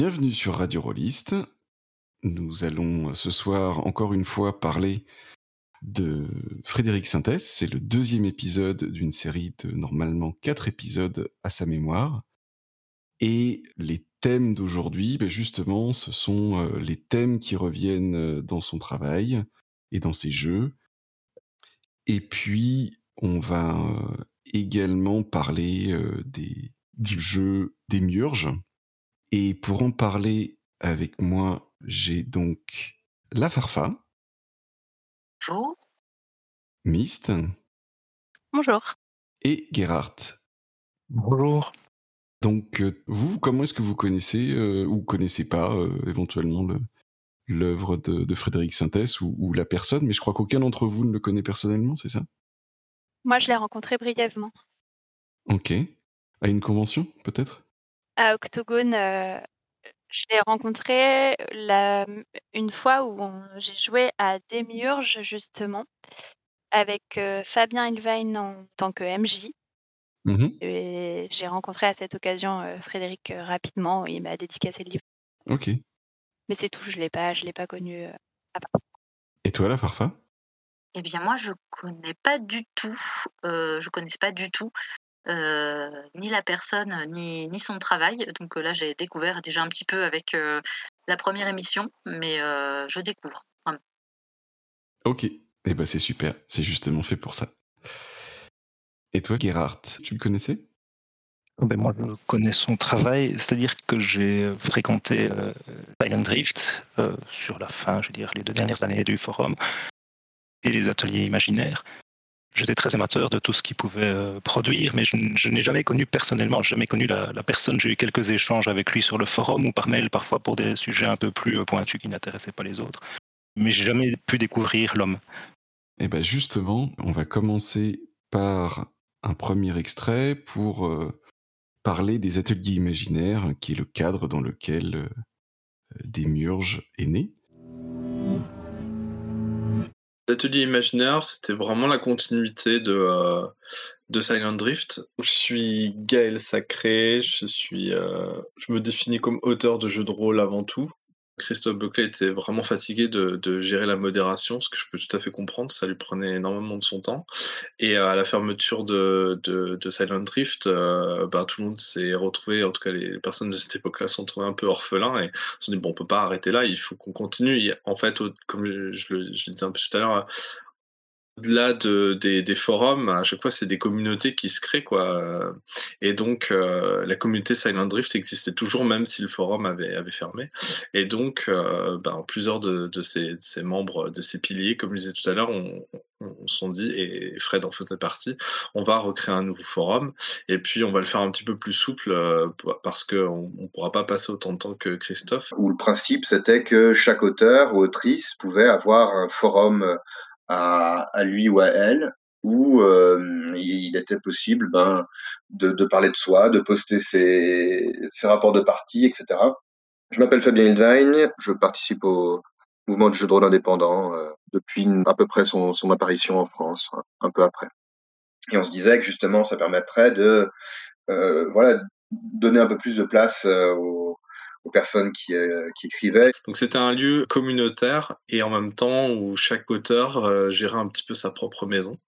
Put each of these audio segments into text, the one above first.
Bienvenue sur Radio Rollist. Nous allons ce soir encore une fois parler de Frédéric Sintès. C'est le deuxième épisode d'une série de normalement quatre épisodes à sa mémoire. Et les thèmes d'aujourd'hui, ben justement, ce sont euh, les thèmes qui reviennent euh, dans son travail et dans ses jeux. Et puis, on va euh, également parler du jeu des Murges. Et pour en parler avec moi, j'ai donc la Farfa. Bonjour. Mist. Bonjour. Et Gerhardt. Bonjour. Donc, euh, vous, comment est-ce que vous connaissez euh, ou connaissez pas euh, éventuellement l'œuvre de, Frédéric Sintès ou, ou, la personne, mais je crois qu'aucun d'entre vous ne le connaît personnellement, c'est ça? Moi, je l'ai rencontré brièvement. Ok. À une convention, peut-être? À Octogone, je l'ai rencontré la, une fois où j'ai joué à Demiurge, justement, avec Fabien Ilvain en tant que MJ. Mmh Et j'ai rencontré à cette occasion Frédéric rapidement. Il m'a dédicacé le livre. Ok. Mais c'est tout, je ne l'ai pas, je l'ai pas connu à part. Et toi, la Farfa? Eh bien, moi, je connais pas du tout. Euh, je connaissais pas du tout euh, ni la personne, ni, ni son travail. Donc là, j'ai découvert déjà un petit peu avec la première émission, mais je découvre. Ok. Eh ben, c'est super. C'est justement fait pour ça. Et toi, Gerhardt, tu le connaissais? Oh, ben Moi, je connais son travail, c'est-à-dire que j'ai fréquenté euh, Silent Drift euh, sur la fin, je veux dire, les deux dernières années du forum et les ateliers imaginaires. J'étais très amateur de tout ce qu'il pouvait euh, produire, mais je, n'ai jamais connu personnellement, jamais connu la, personne. J'ai eu quelques échanges avec lui sur le forum ou par mail, parfois pour des sujets un peu plus pointus qui n'intéressaient pas les autres. Mais j'ai jamais pu découvrir l'homme. Eh bien justement, on va commencer par un premier extrait pour euh, parler des ateliers imaginaires, qui est le cadre dans lequel euh, Démurge est né. L'atelier imaginaire, c'était vraiment la continuité de, euh, de Silent Drift. Je suis Gaël Sacré, je, suis, je me définis comme auteur de jeux de rôle avant tout. Christophe Buckley était vraiment fatigué de, gérer la modération, ce que je peux tout à fait comprendre, ça lui prenait énormément de son temps. Et à la fermeture de, de, Silent Drift, euh, bah, tout le monde s'est retrouvé, en tout cas les personnes de cette époque-là sont trouvées un peu orphelins et se sont dit bon, on peut pas arrêter là, il faut qu'on continue. en fait, comme je, je le disais un peu tout à l'heure, au-delà de, des, forums, à chaque fois, c'est des communautés qui se créent, quoi. Et donc, euh, la communauté Silent Drift existait toujours, même si le forum avait, fermé. Et donc, euh, ben, plusieurs de, ces, membres, de ces piliers, comme je disais tout à l'heure, on, on, sont dit, et Fred en faisait partie, on va recréer un nouveau forum, et puis on va le faire un petit peu plus souple, euh, parce qu'on ne pourra pas passer autant de temps que Christophe. Où le principe, c'était que chaque auteur ou autrice pouvait avoir un forum à, à lui ou à elle, où euh, il était possible ben, de, de, parler de soi, de poster ses, ses rapports de partie, etc. Je m'appelle Fabien Hildwein, je participe au mouvement de jeu de rôle indépendant euh, depuis à peu près son, son, apparition en France, un peu après. Et on se disait que justement, ça permettrait de euh, voilà, donner un peu plus de place euh, aux, aux personnes qui, euh, qui écrivaient. Donc c'était un lieu communautaire et en même temps où chaque auteur euh, gérait un petit peu sa propre maison.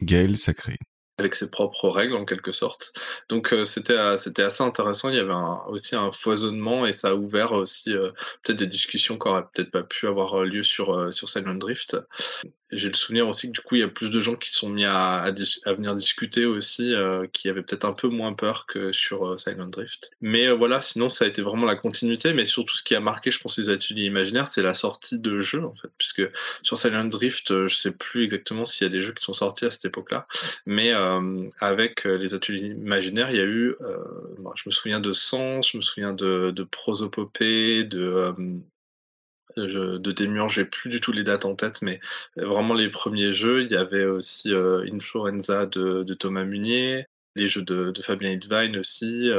Gaël Sacré avec ses propres règles en quelque sorte. Donc euh, c'était c'était assez intéressant. Il y avait aussi un foisonnement et ça a ouvert aussi euh, peut-être des discussions qui auraient peut-être pas pu avoir lieu sur sur Silent Drift. J'ai le souvenir aussi que du coup il y a plus de gens qui sont mis à, venir discuter aussi, qui avaient peut-être un peu moins peur que sur Silent Drift. Mais voilà, sinon ça a été vraiment la continuité. Mais surtout ce qui a marqué, je pense, les ateliers imaginaires, c'est la sortie de jeux en fait, puisque sur Silent Drift, je sais plus exactement s'il y a des jeux qui sont sortis à cette époque-là, mais euh, avec euh, les ateliers imaginaires, il y a eu, euh, je me souviens de Sens, je me souviens de Prosopopée, de de Démurge, j'ai plus du tout les dates en tête, mais vraiment les premiers jeux. Il y avait aussi Influenza de, Thomas Munier, les jeux de, Fabien Hidvine aussi,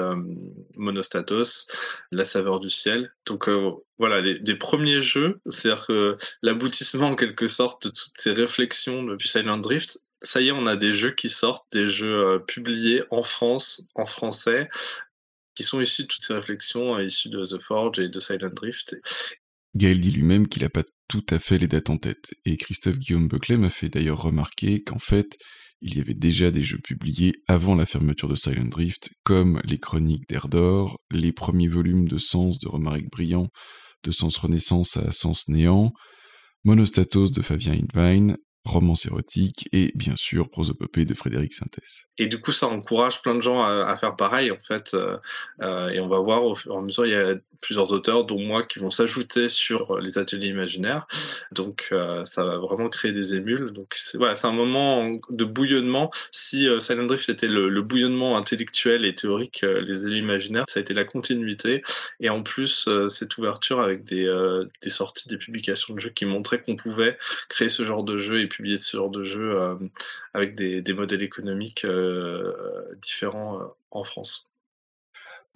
Monostatos, La saveur du ciel. Donc voilà, les, des premiers jeux, c'est-à-dire que l'aboutissement en quelque sorte de toutes ces réflexions depuis Silent Drift, ça y est, on a des jeux qui sortent, des jeux euh, publiés en France, en français, qui sont issues de toutes ces réflexions, issues de The Forge et de Silent Drift. Gaël dit lui-même qu'il n'a pas tout à fait les dates en tête, et Christophe Guillaume Buckley m'a fait d'ailleurs remarquer qu'en fait, il y avait déjà des jeux publiés avant la fermeture de Silent Drift, comme les Chroniques d'Erdor, les premiers volumes de Sens de Romaric Briand, de Sens Renaissance à Sens Néant, Monostatos de Fabien Invine, romance érotique et bien sûr prosopopée de Frédéric Sintès. Et du coup, ça encourage plein de gens à, faire pareil en fait. Euh, euh, et on va voir au fur et à mesure, il y a plusieurs auteurs, dont moi, qui vont s'ajouter sur les ateliers imaginaires. Donc, euh, ça va vraiment créer des émules. Donc, c'est un moment de bouillonnement. Si Silent Drift c'était le, bouillonnement intellectuel et théorique, les ateliers imaginaires, ça a été la continuité. Et en plus, cette ouverture avec des, des sorties, des publications de jeux qui montraient qu'on pouvait créer ce genre de jeu et publier ce genre de jeu euh, avec des, modèles économiques euh, différents euh, en France.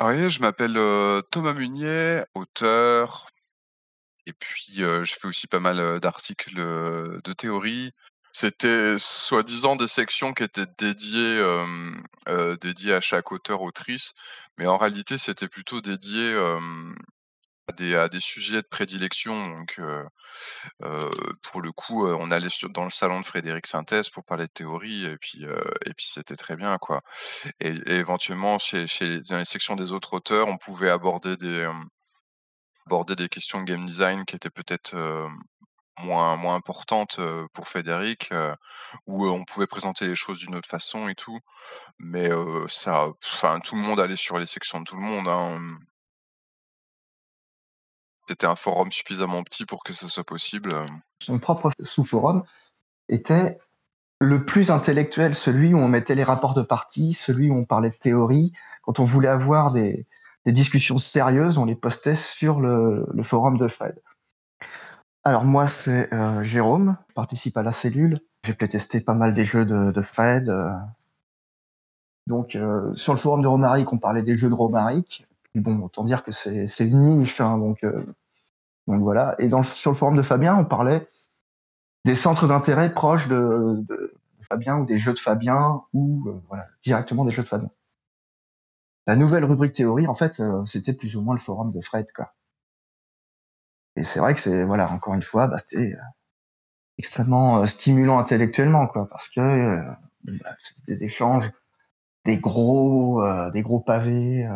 Oui, je m'appelle Thomas Munier, auteur, et puis je fais aussi pas mal d'articles de théorie. C'était soi-disant des sections qui étaient dédiées, dédiées à chaque auteur, autrice, mais en réalité c'était plutôt dédié à des, sujets de prédilection. Donc, pour le coup, on allait dans le salon de Frédéric Synthèse pour parler de théorie, et puis, et puis c'était très bien, quoi. Et, éventuellement, chez, dans les sections des autres auteurs, on pouvait aborder des, aborder des questions de game design qui étaient peut-être moins, moins importantes pour Frédéric, où on pouvait présenter les choses d'une autre façon et tout. Mais ça, tout le monde allait sur les sections de tout le monde. Hein c'était un forum suffisamment petit pour que ça soit possible. Euh. Son propre sous-forum était le plus intellectuel, celui où on mettait les rapports de partie, celui où on parlait de théorie. Quand on voulait avoir des, discussions sérieuses, on les postait sur le, forum de Fred. Alors moi, c'est euh, Jérôme, je participe à la cellule. J'ai testé pas mal des jeux de, Fred. Euh. Donc sur le forum de Romaric, on parlait des jeux de Romaric. Bon, autant dire que c'est une niche, hein, donc donc voilà. Et sur le forum de Fabien, on parlait des centres d'intérêt proches de, Fabien ou des jeux de Fabien ou euh, directement des jeux de Fabien. La nouvelle rubrique théorie, en fait, euh, c'était plus ou moins le forum de Fred. Et c'est vrai que c'est, voilà, encore une fois, bah, c'était euh, extrêmement stimulant intellectuellement, parce que bah, c'était des échanges, des gros, des gros pavés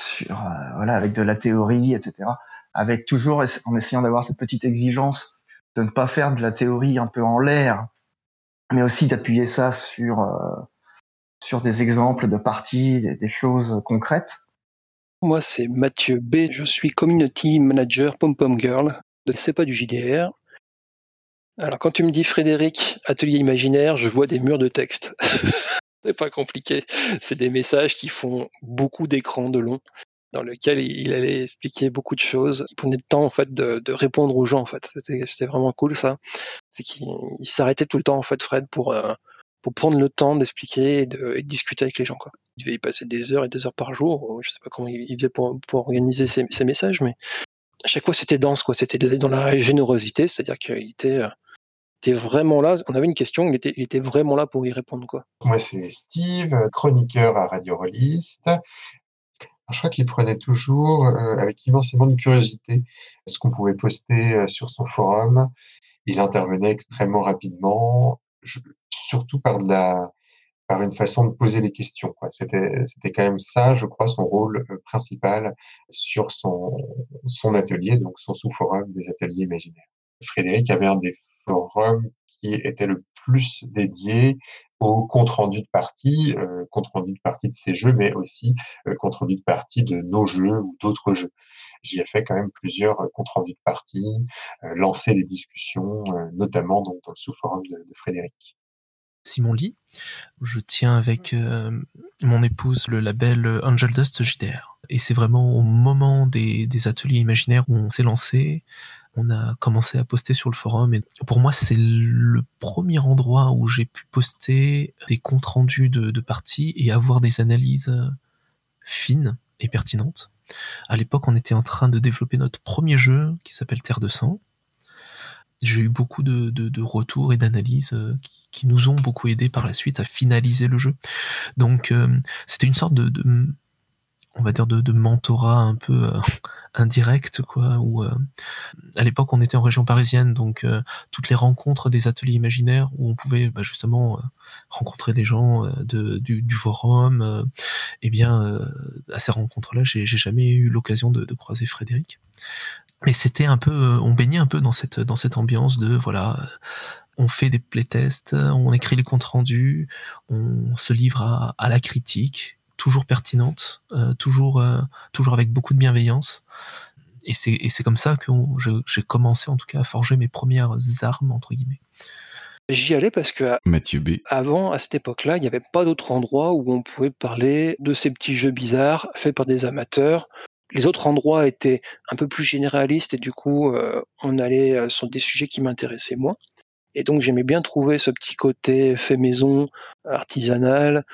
sur, voilà, avec de la théorie, etc avec toujours en essayant d'avoir cette petite exigence de ne pas faire de la théorie un peu en l'air, mais aussi d'appuyer ça sur euh, sur des exemples de parties, des, choses concrètes. Moi, c'est Mathieu B. Je suis community manager Pom Pom Girl. C'est pas du JDR. Alors, quand tu me dis Frédéric, atelier imaginaire, je vois des murs de texte. c'est pas compliqué. C'est des messages qui font beaucoup d'écrans de long dans lequel il allait expliquer beaucoup de choses. Il prenait le temps en fait de, répondre aux gens en fait. C'était vraiment cool ça. C'est qu'il s'arrêtait tout le temps en fait Fred pour euh, pour prendre le temps d'expliquer et de, discuter avec les gens quoi. Il devait y passer des heures et des heures par jour. Je sais pas comment il, faisait pour, pour organiser ses, messages, mais à chaque fois c'était dense quoi. C'était dans la générosité, c'est-à-dire qu'il était euh, était vraiment là. On avait une question, il était, il était vraiment là pour y répondre. Quoi. Moi, c'est Steve, chroniqueur à Radio Je crois qu'il prenait toujours euh, avec immensément de curiosité ce qu'on pouvait poster euh, sur son forum. Il intervenait extrêmement rapidement, surtout par par une façon de poser les questions. C'était c'était quand même ça, je crois, son rôle euh, principal sur son son atelier, donc son sous-forum des ateliers imaginaires. Frédéric avait un des forums qui était le plus dédié au compte rendu de partie, euh, compte rendu de partie de ces jeux, mais aussi euh, compte rendu de partie de nos jeux ou d'autres jeux. J'y ai fait quand même plusieurs euh, comptes rendus de partie, euh, lancé des discussions, notamment dans, dans le sous-forum de, de, Frédéric. Simon Lee, je tiens avec mon épouse le label Angel Dust JDR. Et c'est vraiment au moment des, des ateliers imaginaires où on s'est lancé, on a commencé à poster sur le forum. Pour moi, c'est le premier endroit où j'ai pu poster des comptes rendus de, parties et avoir des analyses fines et pertinentes. À l'époque, on était en train de développer notre premier jeu qui s'appelle Terre de sang. J'ai eu beaucoup de, retours et d'analyses euh, qui, nous ont beaucoup aidé par la suite à finaliser le jeu. Donc, euh, c'était une sorte de on va dire de, mentorat un peu euh, indirect quoi ou euh, à l'époque on était en région parisienne donc euh, toutes les rencontres des ateliers imaginaires où on pouvait bah, justement rencontrer des gens du, du, forum et eh bien à ces rencontres là j'ai jamais eu l'occasion de, de, croiser Frédéric. Mais c'était un peu on baignait un peu dans cette dans cette ambiance de voilà on fait des playtests, on écrit les comptes rendus, on se livre à, à la critique, toujours pertinente, euh, toujours, euh, toujours avec beaucoup de bienveillance. Et c'est comme ça que j'ai commencé en tout cas à forger mes premières armes, entre guillemets. J'y allais parce que Mathieu B. avant, à cette époque-là, il n'y avait pas d'autre endroit où on pouvait parler de ces petits jeux bizarres faits par des amateurs. Les autres endroits étaient un peu plus généralistes et du coup, euh, on allait sur des sujets qui m'intéressaient moins. Et donc, j'aimais bien trouver ce petit côté fait maison, artisanal,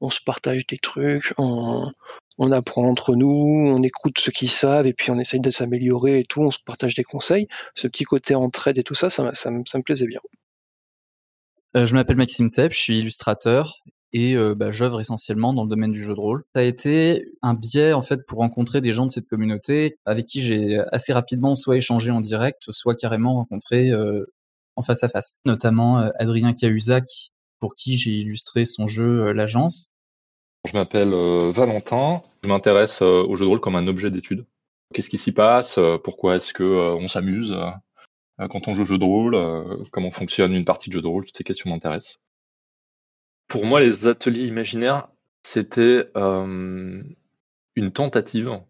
on se partage des trucs, on, apprend entre nous, on écoute ceux qui savent et puis on essaye de s'améliorer et tout, on se partage des conseils. Ce petit côté entraide et tout ça, ça, me plaisait bien. Euh, je m'appelle Maxime Tepp, je suis illustrateur et euh, bah, j'œuvre essentiellement dans le domaine du jeu de rôle. Ça a été un biais en fait pour rencontrer des gens de cette communauté avec qui j'ai assez rapidement soit échangé en direct, soit carrément rencontré euh, en face à face. Notamment Adrien Cahuzac, pour qui j'ai illustré son jeu L'Agence. Je m'appelle Valentin, je m'intéresse au jeu de rôle comme un objet d'étude. Qu'est-ce qui s'y passe Pourquoi est-ce que on s'amuse quand on joue au jeu de rôle Comment fonctionne une partie de jeu de rôle Toutes ces questions m'intéressent. Pour moi, les ateliers imaginaires, c'était une tentative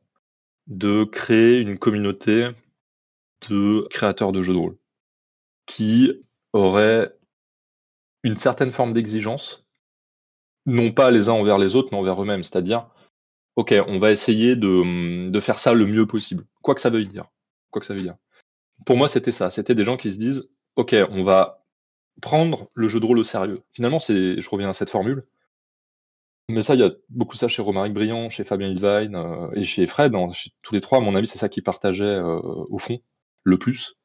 de créer une communauté de créateurs de jeux de rôle qui auraient une certaine forme d'exigence, non pas les uns envers les autres, mais envers eux-mêmes. C'est-à-dire, ok, on va essayer de, de, faire ça le mieux possible, quoi que ça veuille dire. Quoi que ça veuille dire. Pour moi, c'était ça. C'était des gens qui se disent, ok, on va prendre le jeu de rôle au sérieux. Finalement, c'est, je reviens à cette formule. Mais ça, il y a beaucoup ça chez Romaric Briand, chez Fabien Hilvine euh, et chez Fred. Hein, chez tous les trois, à mon avis, c'est ça qui partageait euh, au fond le plus.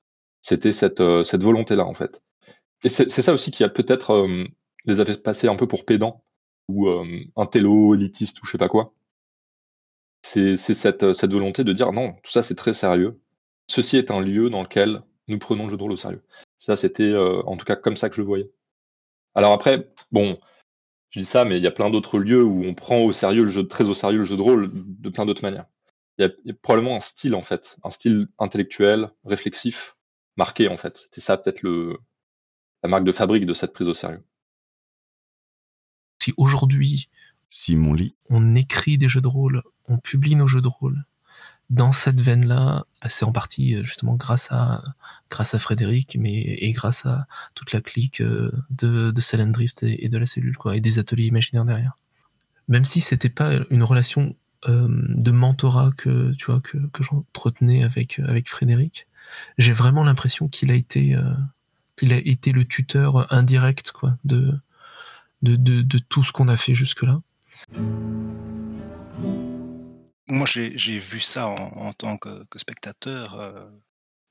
C'était cette, euh, cette volonté-là, en fait. Et c'est ça aussi qui a peut-être euh, les avait passés un peu pour pédants ou euh, un télo élitiste ou je sais pas quoi. C'est cette, cette volonté de dire non, tout ça c'est très sérieux. Ceci est un lieu dans lequel nous prenons le jeu de rôle au sérieux. Ça, c'était euh, en tout cas comme ça que je voyais. Alors après, bon, je dis ça, mais il y a plein d'autres lieux où on prend au sérieux le jeu, très au sérieux le jeu de rôle de plein d'autres manières. Il y, a, probablement un style en fait, un style intellectuel, réflexif, marqué en fait. C'est ça peut-être le, la marque de fabrique de cette prise au sérieux. Si aujourd'hui, Simon Lee, on écrit des jeux de rôle, on publie nos jeux de rôle, dans cette veine-là, bah, c'est en partie euh, justement grâce à, grâce à Frédéric, mais et grâce à toute la clique euh, de, de Silent Drift et, de la cellule, quoi, et des ateliers imaginaires derrière. Même si c'était pas une relation euh, de mentorat que tu vois que, que j'entretenais avec avec Frédéric, j'ai vraiment l'impression qu'il a été il a été le tuteur indirect quoi, de, de, tout ce qu'on a fait jusque-là. Moi, j'ai vu ça en, tant que, spectateur, euh,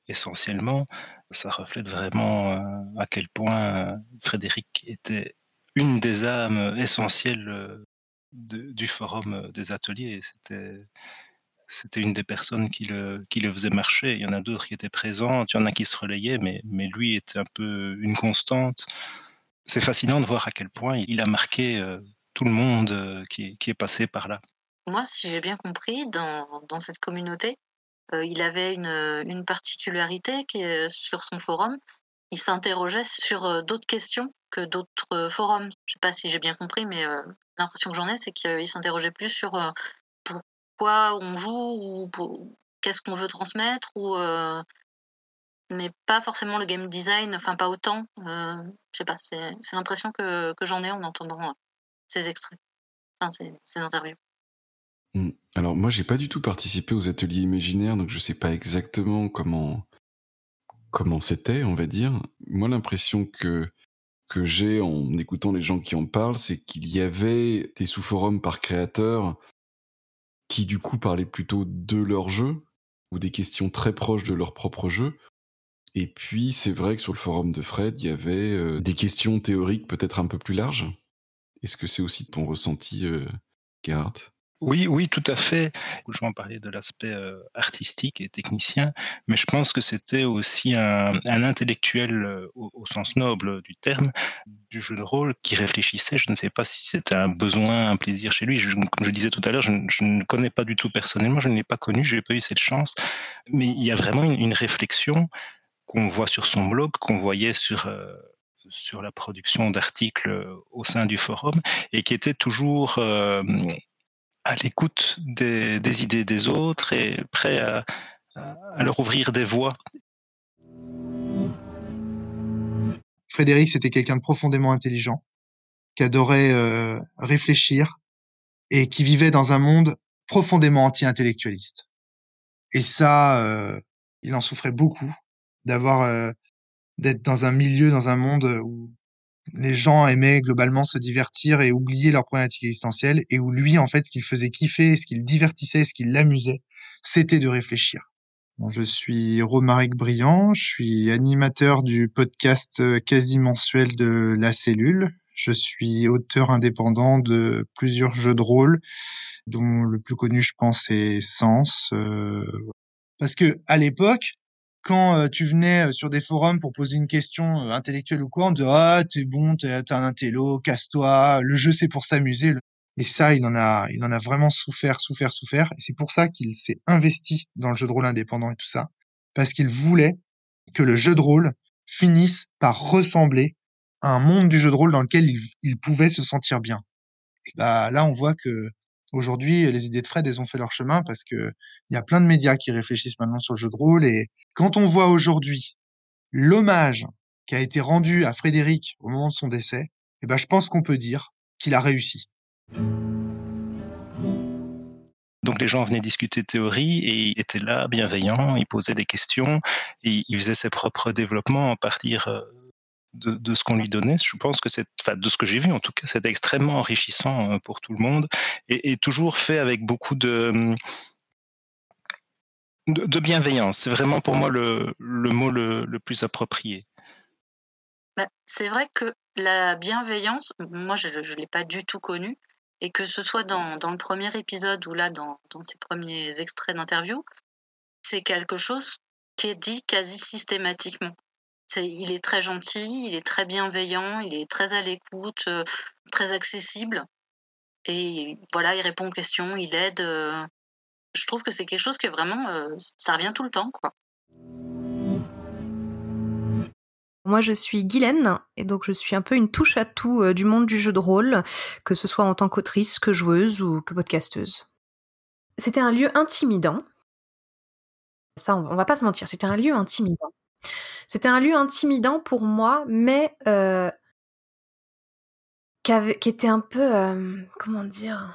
essentiellement. Ça reflète vraiment euh, à quel point euh, Frédéric était une des âmes essentielles du forum des ateliers. C'était c'était une des personnes qui le, qui le faisait marcher. Il y en a d'autres qui étaient présentes, il y en a qui se relayaient, mais, mais lui était un peu une constante. C'est fascinant de voir à quel point il a marqué euh, tout le monde euh, qui, qui, est passé par là. Moi, si j'ai bien compris, dans, dans cette communauté, euh, il avait une, une particularité qui est sur son forum. Il s'interrogeait sur d'autres questions que d'autres forums. Je ne sais pas si j'ai bien compris, mais l'impression que j'en ai, c'est qu'il s'interrogeait plus sur on joue ou qu'est-ce qu'on veut transmettre ou euh, mais pas forcément le game design, enfin pas autant. Euh, je sais pas, c'est l'impression que, j'en ai en entendant euh, ces extraits, enfin ces, interviews. Mmh. Alors moi j'ai pas du tout participé aux ateliers imaginaires, donc je sais pas exactement comment comment c'était, on va dire. Moi l'impression que que j'ai en écoutant les gens qui en parlent, c'est qu'il y avait des sous-forums par créateur qui du coup parlaient plutôt de leur jeu ou des questions très proches de leur propre jeu. Et puis c'est vrai que sur le forum de Fred, il y avait euh, des questions théoriques peut-être un peu plus larges. Est-ce que c'est aussi ton ressenti, euh, Oui, oui, tout à fait. Je vais en parler de l'aspect artistique et technicien, mais je pense que c'était aussi un, un intellectuel au, au, sens noble du terme du jeu de rôle qui réfléchissait. Je ne sais pas si c'était un besoin, un plaisir chez lui. Je, comme je disais tout à l'heure, je, je, ne connais pas du tout personnellement, je ne l'ai pas connu, je n'ai pas eu cette chance, mais il y a vraiment une, une réflexion qu'on voit sur son blog, qu'on voyait sur... Euh, sur la production d'articles au sein du forum et qui était toujours euh, à l'écoute des, idées des autres et prêt à, à, leur ouvrir des voies. Frédéric, c'était quelqu'un de profondément intelligent, qui adorait euh, réfléchir et qui vivait dans un monde profondément anti-intellectualiste. Et ça, euh, il en souffrait beaucoup d'avoir euh, d'être dans un milieu, dans un monde où les gens aimaient globalement se divertir et oublier leurs problématiques existentielles et où lui, en fait, ce qu'il faisait kiffer, ce qu'il divertissait, ce qui l'amusait, c'était de réfléchir. Je suis Romaric Briand, je suis animateur du podcast quasi mensuel de La Cellule. Je suis auteur indépendant de plusieurs jeux de rôle, dont le plus connu, je pense, est Sens. Euh... Parce que à l'époque, quand euh, tu venais euh, sur des forums pour poser une question euh, intellectuelle ou quoi, on te disait ah t'es bon, t'es, un intello, casse-toi, le jeu c'est pour s'amuser. Et ça, il en a, il en a vraiment souffert, souffert, souffert. Et c'est pour ça qu'il s'est investi dans le jeu de rôle indépendant et tout ça, parce qu'il voulait que le jeu de rôle finisse par ressembler à un monde du jeu de rôle dans lequel il, il pouvait se sentir bien. Et bah là, on voit que Aujourd'hui, les idées de Fred, elles ont fait leur chemin parce que il y a plein de médias qui réfléchissent maintenant sur le jeu de rôle. Et quand on voit aujourd'hui l'hommage qui a été rendu à Frédéric au moment de son décès, eh ben, je pense qu'on peut dire qu'il a réussi. Donc les gens venaient discuter théorie et il était là, bienveillant, il posait des questions, et il faisait ses propres développements à partir de, ce qu'on lui donnait. Je pense que c'est, enfin, de ce que j'ai vu en tout cas, c'était extrêmement enrichissant pour tout le monde et, toujours fait avec beaucoup de, de, de bienveillance. C'est vraiment pour moi le, le mot le, le, plus approprié. Bah, c'est vrai que la bienveillance, moi je ne l'ai pas du tout connue, et que ce soit dans, dans le premier épisode ou là dans, dans ces premiers extraits d'interview, c'est quelque chose qui est dit quasi systématiquement. Il est très gentil, il est très bienveillant, il est très à l'écoute, euh, très accessible. Et voilà, il répond aux questions, il aide. Euh. Je trouve que c'est quelque chose que vraiment, euh, ça revient tout le temps, quoi. Moi, je suis Guylaine, et donc je suis un peu une touche à tout du monde du jeu de rôle, que ce soit en tant qu'autrice, que joueuse ou que podcasteuse. C'était un lieu intimidant. Ça, on va pas se mentir, c'était un lieu intimidant. C'était un lieu intimidant pour moi, mais euh, qui, était un peu, euh, comment dire,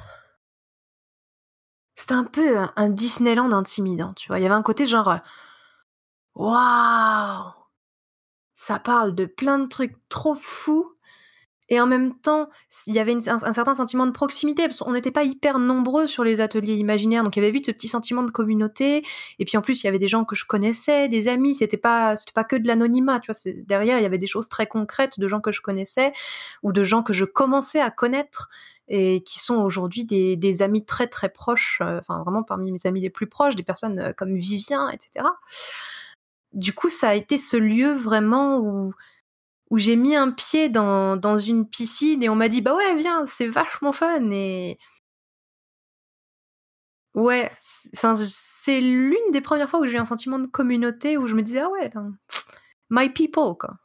c'était un peu un, un, Disneyland intimidant, tu vois. Il y avait un côté genre, waouh, ça parle de plein de trucs trop fous et en même temps, il y avait un, certain sentiment de proximité, parce qu'on n'était pas hyper nombreux sur les ateliers imaginaires, donc il y avait vite ce petit sentiment de communauté. Et puis en plus, il y avait des gens que je connaissais, des amis. C'était pas, pas que de l'anonymat, tu vois. Derrière, il y avait des choses très concrètes de gens que je connaissais ou de gens que je commençais à connaître et qui sont aujourd'hui des, des, amis très très proches, euh, enfin vraiment parmi mes amis les plus proches, des personnes euh, comme Vivien, etc. Du coup, ça a été ce lieu vraiment où où j'ai mis un pied dans, dans une piscine et on m'a dit bah ouais viens c'est vachement fun et ouais c'est l'une des premières fois où j'ai eu un sentiment de communauté où je me disais ah ouais my people quoi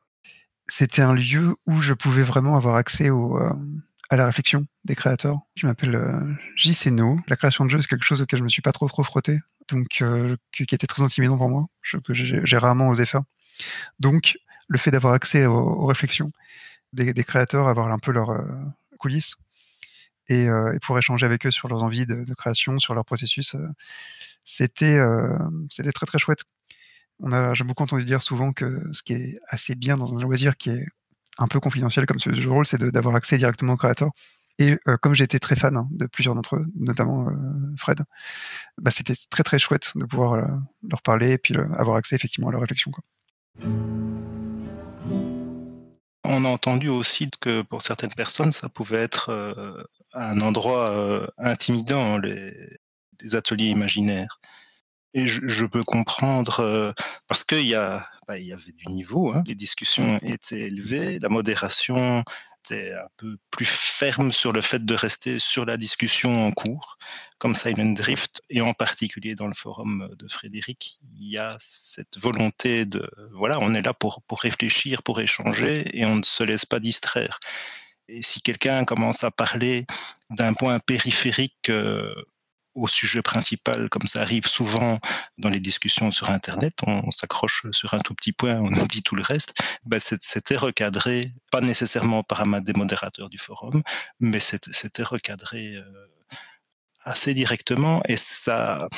c'était un lieu où je pouvais vraiment avoir accès au, euh, à la réflexion des créateurs. Je m'appelle euh, JC No. La création de jeux, c'est quelque chose auquel je me suis pas trop trop frotté, donc euh, qui était très intimidant pour moi, que j'ai rarement osé faire. Donc, le fait d'avoir accès aux, réflexions des, créateurs, avoir un peu leurs euh, coulisses et, euh, et, pour échanger avec eux sur leurs envies de, création, sur leur processus, euh, c'était très très chouette. J'ai beaucoup entendu dire souvent que ce qui est assez bien dans un loisir qui est un peu confidentiel comme ce jeu de rôle, c'est d'avoir accès directement aux créateurs. Et comme été très fan hein, de plusieurs d'entre eux, notamment Fred, bah, c'était très très chouette de pouvoir leur parler et puis avoir accès effectivement à leur réflexion. Quoi. On a entendu aussi que pour certaines personnes, ça pouvait être euh, un endroit euh, intimidant, les, les ateliers imaginaires. Et je, je peux comprendre, euh, parce qu'il y, a, bah, y avait du niveau, hein, les discussions étaient élevées, la modération était un peu plus ferme sur le fait de rester sur la discussion en cours, comme Silent Drift, et en particulier dans le forum de Frédéric, il y a cette volonté de, voilà, on est là pour, pour réfléchir, pour échanger, et on ne se laisse pas distraire. Et si quelqu'un commence à parler d'un point périphérique euh, au sujet principal, comme ça arrive souvent dans les discussions sur Internet, on, s'accroche sur un tout petit point, on oublie tout le reste, ben c'était recadré, pas nécessairement par un des modérateurs du forum, mais c'était recadré euh, assez directement et ça,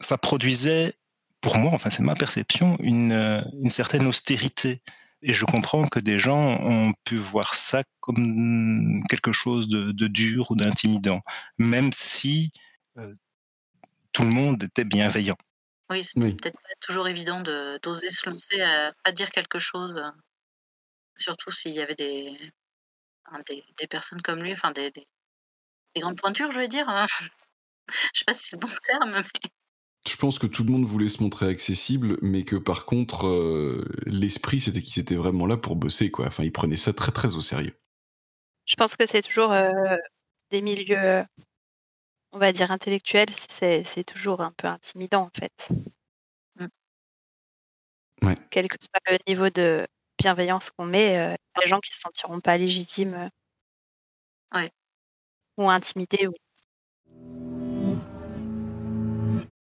ça produisait, pour moi, enfin c'est ma perception, une, euh, une certaine austérité. Et je comprends que des gens ont pu voir ça comme quelque chose de, dur ou d'intimidant, même si tout le monde était bienveillant. Oui, c'était Oui. peut-être pas toujours évident de d'oser se lancer à, à dire quelque chose, euh, surtout s'il y avait des, des, des personnes comme lui, enfin des, des, des grandes pointures, je vais dire. hein. Je sais pas si c'est le bon terme, mais Je pense que tout le monde voulait se montrer accessible, mais que par contre, euh, l'esprit, c'était qu'ils étaient vraiment là pour bosser, quoi. Enfin, ils prenaient ça très très au sérieux. Je pense que c'est toujours euh, des milieux, on va dire, intellectuels, c'est toujours un peu intimidant en fait. Mm. Ouais. Quel que soit le niveau de bienveillance qu'on met, euh, il y a des gens qui se sentiront pas légitimes euh, Ouais. ou intimidés. Ou...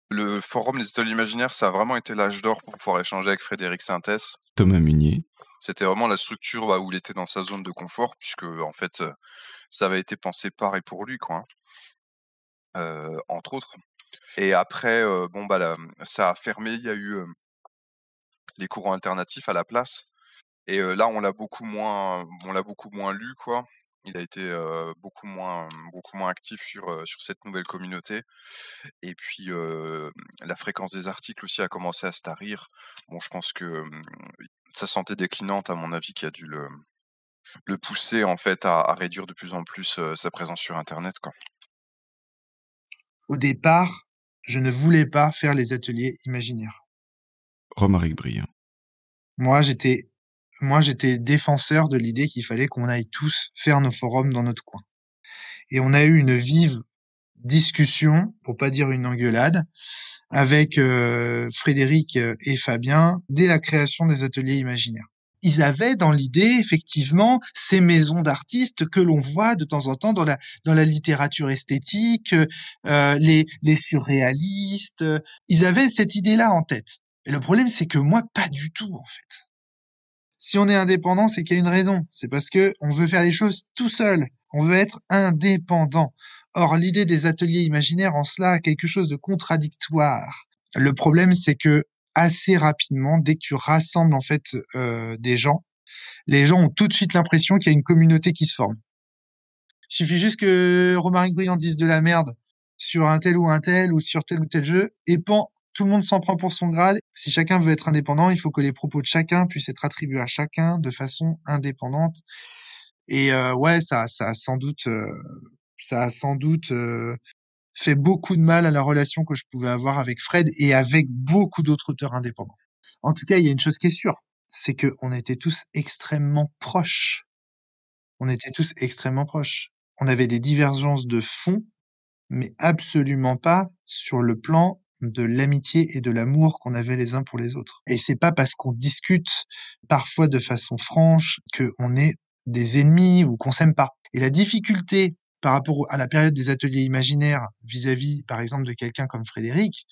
Le forum des ateliers imaginaires, ça a vraiment été l'âge d'or pour pouvoir échanger avec Frédéric Sintès. Thomas Munier. C'était vraiment la structure bah, où il était dans sa zone de confort, puisque en fait, euh, ça avait été pensé par et pour lui, quoi. Euh, entre autres. Et après, euh, bon bah ça a fermé. Il y a eu euh, les courants alternatifs à la place. Et là, on l'a beaucoup moins, beaucoup moins lu, quoi. Il a été beaucoup moins, beaucoup moins actif sur sur cette nouvelle communauté. Et puis la fréquence des articles aussi a commencé à se tarir. Bon, je pense que hum, sa santé déclinante, à mon avis, qui a dû le pousser en fait à, à réduire de plus en plus sa présence sur Internet, quoi. Au départ, je ne voulais pas faire les ateliers imaginaires. Romaric Briand. Moi, j'étais, moi, j'étais défenseur de l'idée qu'il fallait qu'on aille tous faire nos forums dans notre coin. Et on a eu une vive discussion, pour pas dire une engueulade, avec euh, Frédéric euh, et Fabien dès la création des ateliers imaginaires. Ils avaient dans l'idée effectivement ces maisons d'artistes que l'on voit de temps en temps dans la dans la littérature esthétique, euh, les les surréalistes. Ils avaient cette idée-là en tête. Et le problème, c'est que moi, pas du tout en fait. Si on est indépendant, c'est qu'il y a une raison. C'est parce que on veut faire les choses tout seul. On veut être indépendant. Or, l'idée des ateliers imaginaires en cela a quelque chose de contradictoire. Le problème, c'est que assez rapidement, dès que tu rassembles en fait euh, des gens, les gens ont tout de suite l'impression qu'il y a une communauté qui se forme. Il suffit juste que Romaric Briand dise de la merde sur un tel ou un tel ou sur tel ou tel jeu, et pan, tout le monde s'en prend pour son grade. Si chacun veut être indépendant, il faut que les propos de chacun puissent être attribués à chacun de façon indépendante. Et euh, ouais, ça, ça a sans doute, euh, ça a sans doute euh, fait beaucoup de mal à la relation que je pouvais avoir avec Fred et avec beaucoup d'autres auteurs indépendants. En tout cas, il y a une chose qui est sûre, c'est que on était tous extrêmement proches. On était tous extrêmement proches. On avait des divergences de fond, mais absolument pas sur le plan de l'amitié et de l'amour qu'on avait les uns pour les autres. Et c'est pas parce qu'on discute parfois de façon franche qu'on est des ennemis ou qu'on s'aime pas. Et la difficulté par rapport à la période des ateliers imaginaires vis-à-vis, par exemple, de quelqu'un comme Frédéric,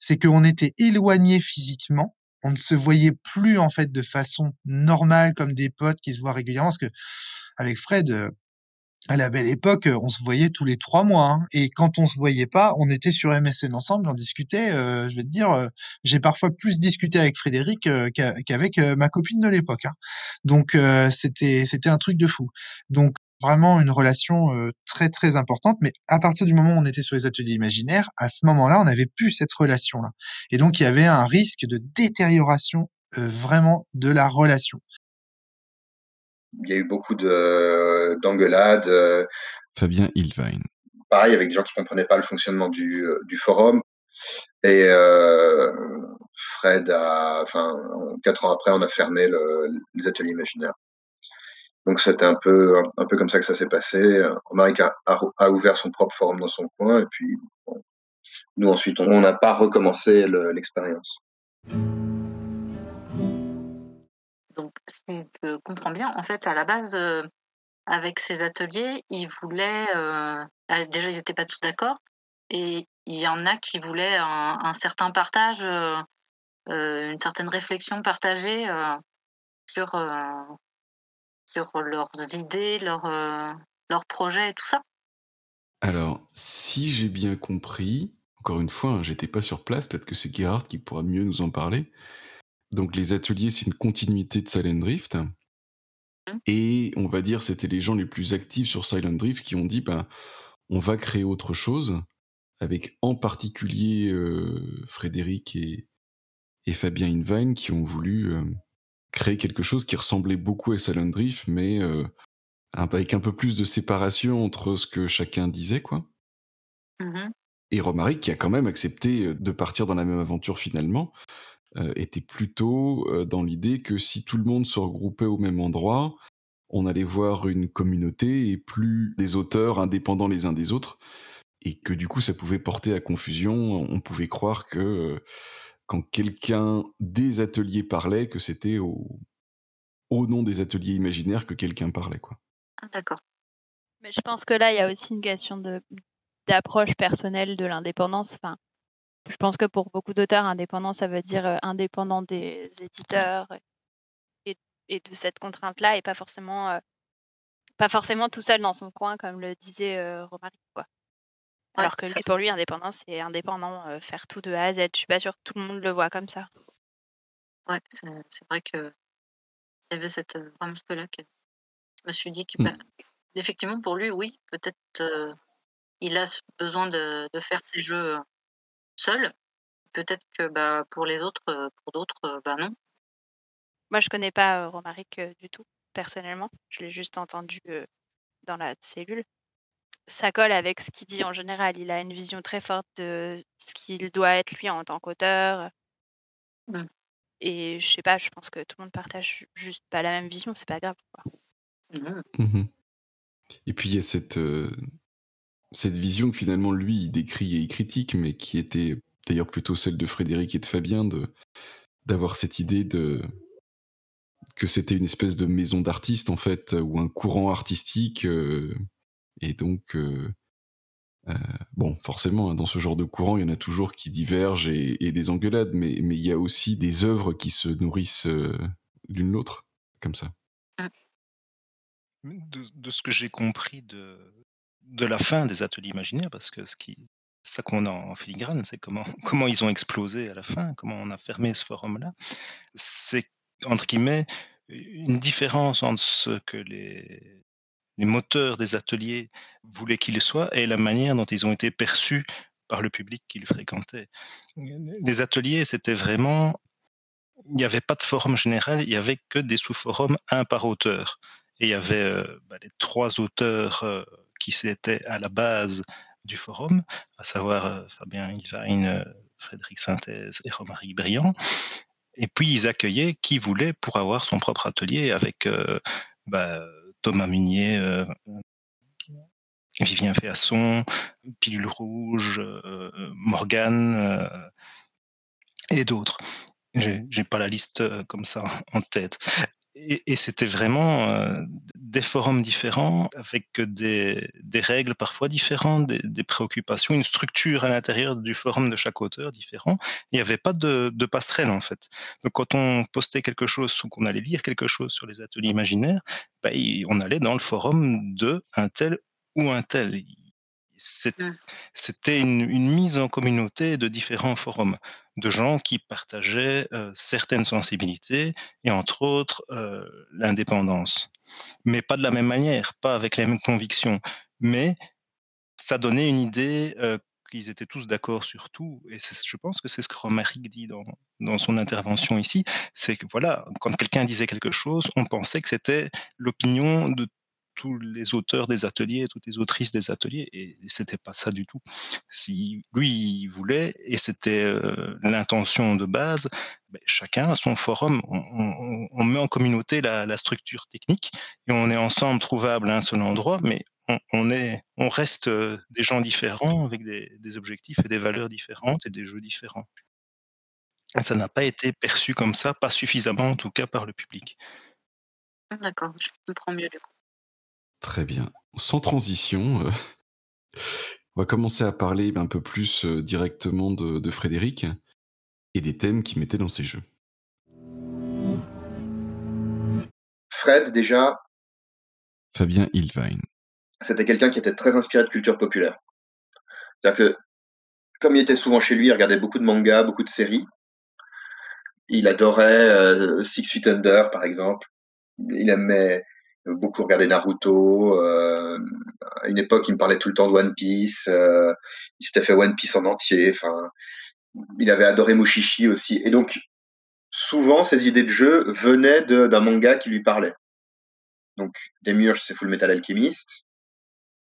c'est qu'on était éloignés physiquement, on ne se voyait plus en fait de façon normale comme des potes qui se voient régulièrement, parce que avec Fred, euh, à la belle époque, euh, on se voyait tous les trois mois. hein. Et quand on se voyait pas, on était sur MSN ensemble, on discutait. euh, je vais te dire, j'ai parfois plus discuté avec Frédéric qu'a- qu'avec ma copine de l'époque. hein. Donc c'était c'était un truc de fou. Donc vraiment une relation euh, très très importante. Mais à partir du moment où on était sur les ateliers imaginaires, à ce moment-là, on n'avait plus cette relation-là. Et donc il y avait un risque de détérioration euh, vraiment de la relation. il y a eu beaucoup de d'engueulades. euh, Fabien Ilvine. pareil avec des gens qui comprenaient pas le fonctionnement du, du forum. Et euh, Fred a, enfin, quatre ans après, on a fermé le, les ateliers imaginaires. Donc c'était un peu, un, peu comme ça que ça s'est passé. Romaric a, ouvert son propre forum dans son coin, et puis nous ensuite, on n'a pas recommencé le- l'expérience. Donc, si je comprends bien, en fait, à la base, euh, avec ces ateliers, ils voulaient. euh, ah, déjà, ils n'étaient pas tous d'accord. Et il y en a qui voulaient un, certain partage, euh, une certaine réflexion partagée sur, sur leurs idées, leurs, euh, leurs projets et tout ça. Alors, si j'ai bien compris, encore une fois, hein, j'étais pas sur place, peut-être que c'est Gerhard qui pourra mieux nous en parler. Donc les ateliers, c'est une continuité de Silent Drift. Et on va dire, c'était les gens les plus actifs sur Silent Drift qui ont dit, ben, on va créer autre chose, avec en particulier euh, Frédéric et, et Fabien Invine qui ont voulu euh, créer quelque chose qui ressemblait beaucoup à Silent Drift, mais euh, avec un peu plus de séparation entre ce que chacun disait, quoi. Mhm. Et Romaric, qui a quand même accepté euh, de partir dans la même aventure finalement, euh, était plutôt dans l'idée que si tout le monde se regroupait au même endroit, on allait voir une communauté et plus des auteurs indépendants les uns des autres, et que du coup ça pouvait porter à confusion. On pouvait croire que euh, quand quelqu'un des ateliers parlait, que c'était au, au nom des ateliers imaginaires que quelqu'un parlait, quoi. Ah, D'accord. Mais je pense que là, il y a aussi une question de d'approche personnelle de l'indépendance. Enfin, je pense que pour beaucoup d'auteurs, indépendant, ça veut dire euh, indépendant des éditeurs et, et de cette contrainte-là, et pas forcément, euh, pas forcément tout seul dans son coin, comme le disait euh, Romaric, quoi. Alors que lui, pour lui, indépendant, c'est indépendant, euh, faire tout de A à Z. Je suis pas sûre que tout le monde le voit comme ça. Ouais, c'est vrai que il y avait cette euh, remarque-là que je me suis dit Mm. que, bah, effectivement, pour lui, oui, peut-être euh, il a besoin de, de faire ses jeux seul. Peut-être que bah, pour les autres, euh, pour d'autres, bah non. Moi, je connais pas Romaric du tout, personnellement. Je l'ai juste entendu dans la cellule. Ça colle avec ce qu'il dit en général. Il a une vision très forte de ce qu'il doit être lui en tant qu'auteur. Mm. Et je sais pas, je pense que tout le monde partage juste pas la même vision, c'est pas grave. quoi. Mhm. Mhm. Et puis il y a cette, euh, cette vision que finalement lui il décrit et il critique, mais qui était d'ailleurs plutôt celle de Frédéric et de Fabien, de d'avoir cette idée de que c'était une espèce de maison d'artistes en fait, ou un courant artistique, euh, et donc euh, euh, bon, forcément, hein, dans ce genre de courant, il y en a toujours qui divergent et, et des engueulades, mais mais il y a aussi des œuvres qui se nourrissent euh, l'une l'autre, comme ça. de, de ce que j'ai compris de, de la fin des ateliers imaginaires, parce que ce qui, ça qu'on a en filigrane, c'est comment, comment ils ont explosé à la fin, comment on a fermé ce forum-là. C'est, entre guillemets, une différence entre ce que les, les moteurs des ateliers voulaient qu'ils soient et la manière dont ils ont été perçus par le public qu'ils fréquentaient. Les ateliers, c'était vraiment il n'y avait pas de forum général, il y avait que des sous-forums, un par auteur. Et il y avait euh, bah, les trois auteurs euh, qui étaient à la base du forum, à savoir euh, Fabien euh, Frédéric Synthèse et Romaric Briand. Et puis ils accueillaient qui voulait pour avoir son propre atelier avec bah, Thomas Munier, euh, Vivien Féasson, Pilule Rouge, euh, Morgane euh, et d'autres. J'ai j'ai pas la liste comme ça en tête. Et, c'était vraiment euh, des forums différents, avec des, règles parfois différentes, des, préoccupations, une structure à l'intérieur du forum de chaque auteur différent. Il n'y avait pas de, passerelle en fait. Donc quand on postait quelque chose ou qu'on allait lire quelque chose sur les ateliers imaginaires, il- on allait dans le forum de un tel ou un tel. C'est- Mm. C'était une, une mise en communauté de différents forums, de gens qui partageaient euh, certaines sensibilités et entre autres euh, l'indépendance. Mais pas de la même manière, pas avec les mêmes convictions. Mais ça donnait une idée euh, qu'ils étaient tous d'accord sur tout. Et je pense que c'est ce que Romaric dit dans, dans son intervention ici. C'est que voilà, quand quelqu'un disait quelque chose, on pensait que c'était l'opinion de tous les auteurs des ateliers, toutes les autrices des ateliers, et c'était pas ça du tout. Si lui il voulait, et c'était euh, l'intention de base, ben, chacun a son forum. On, met en communauté la, structure technique et on est ensemble trouvable à un seul endroit, mais on, est, on reste euh, des gens différents avec des, des objectifs et des valeurs différentes et des jeux différents. Ça n'a pas été perçu comme ça, pas suffisamment en tout cas par le public. D'accord, je comprends mieux du coup. Très bien. Sans transition, euh, on va commencer à parler un peu plus euh, directement de, de Frédéric et des thèmes qu'il mettait dans ses jeux. Fred, déjà, Fabien Ilvine. c'était quelqu'un qui était très inspiré de culture populaire. C'est-à-dire que, comme il était souvent chez lui, il regardait beaucoup de mangas, beaucoup de séries. Il adorait euh, Six Feet Under, par exemple. Il aimait beaucoup regarder Naruto. euh, à une époque, il me parlait tout le temps de One Piece. euh, il s'était fait One Piece en entier. Enfin, il avait adoré Mushishi aussi. Et donc, souvent, ses idées de jeu venaient d'un manga qui lui parlait. Donc, Demiurge, c'est Full Metal Alchemist.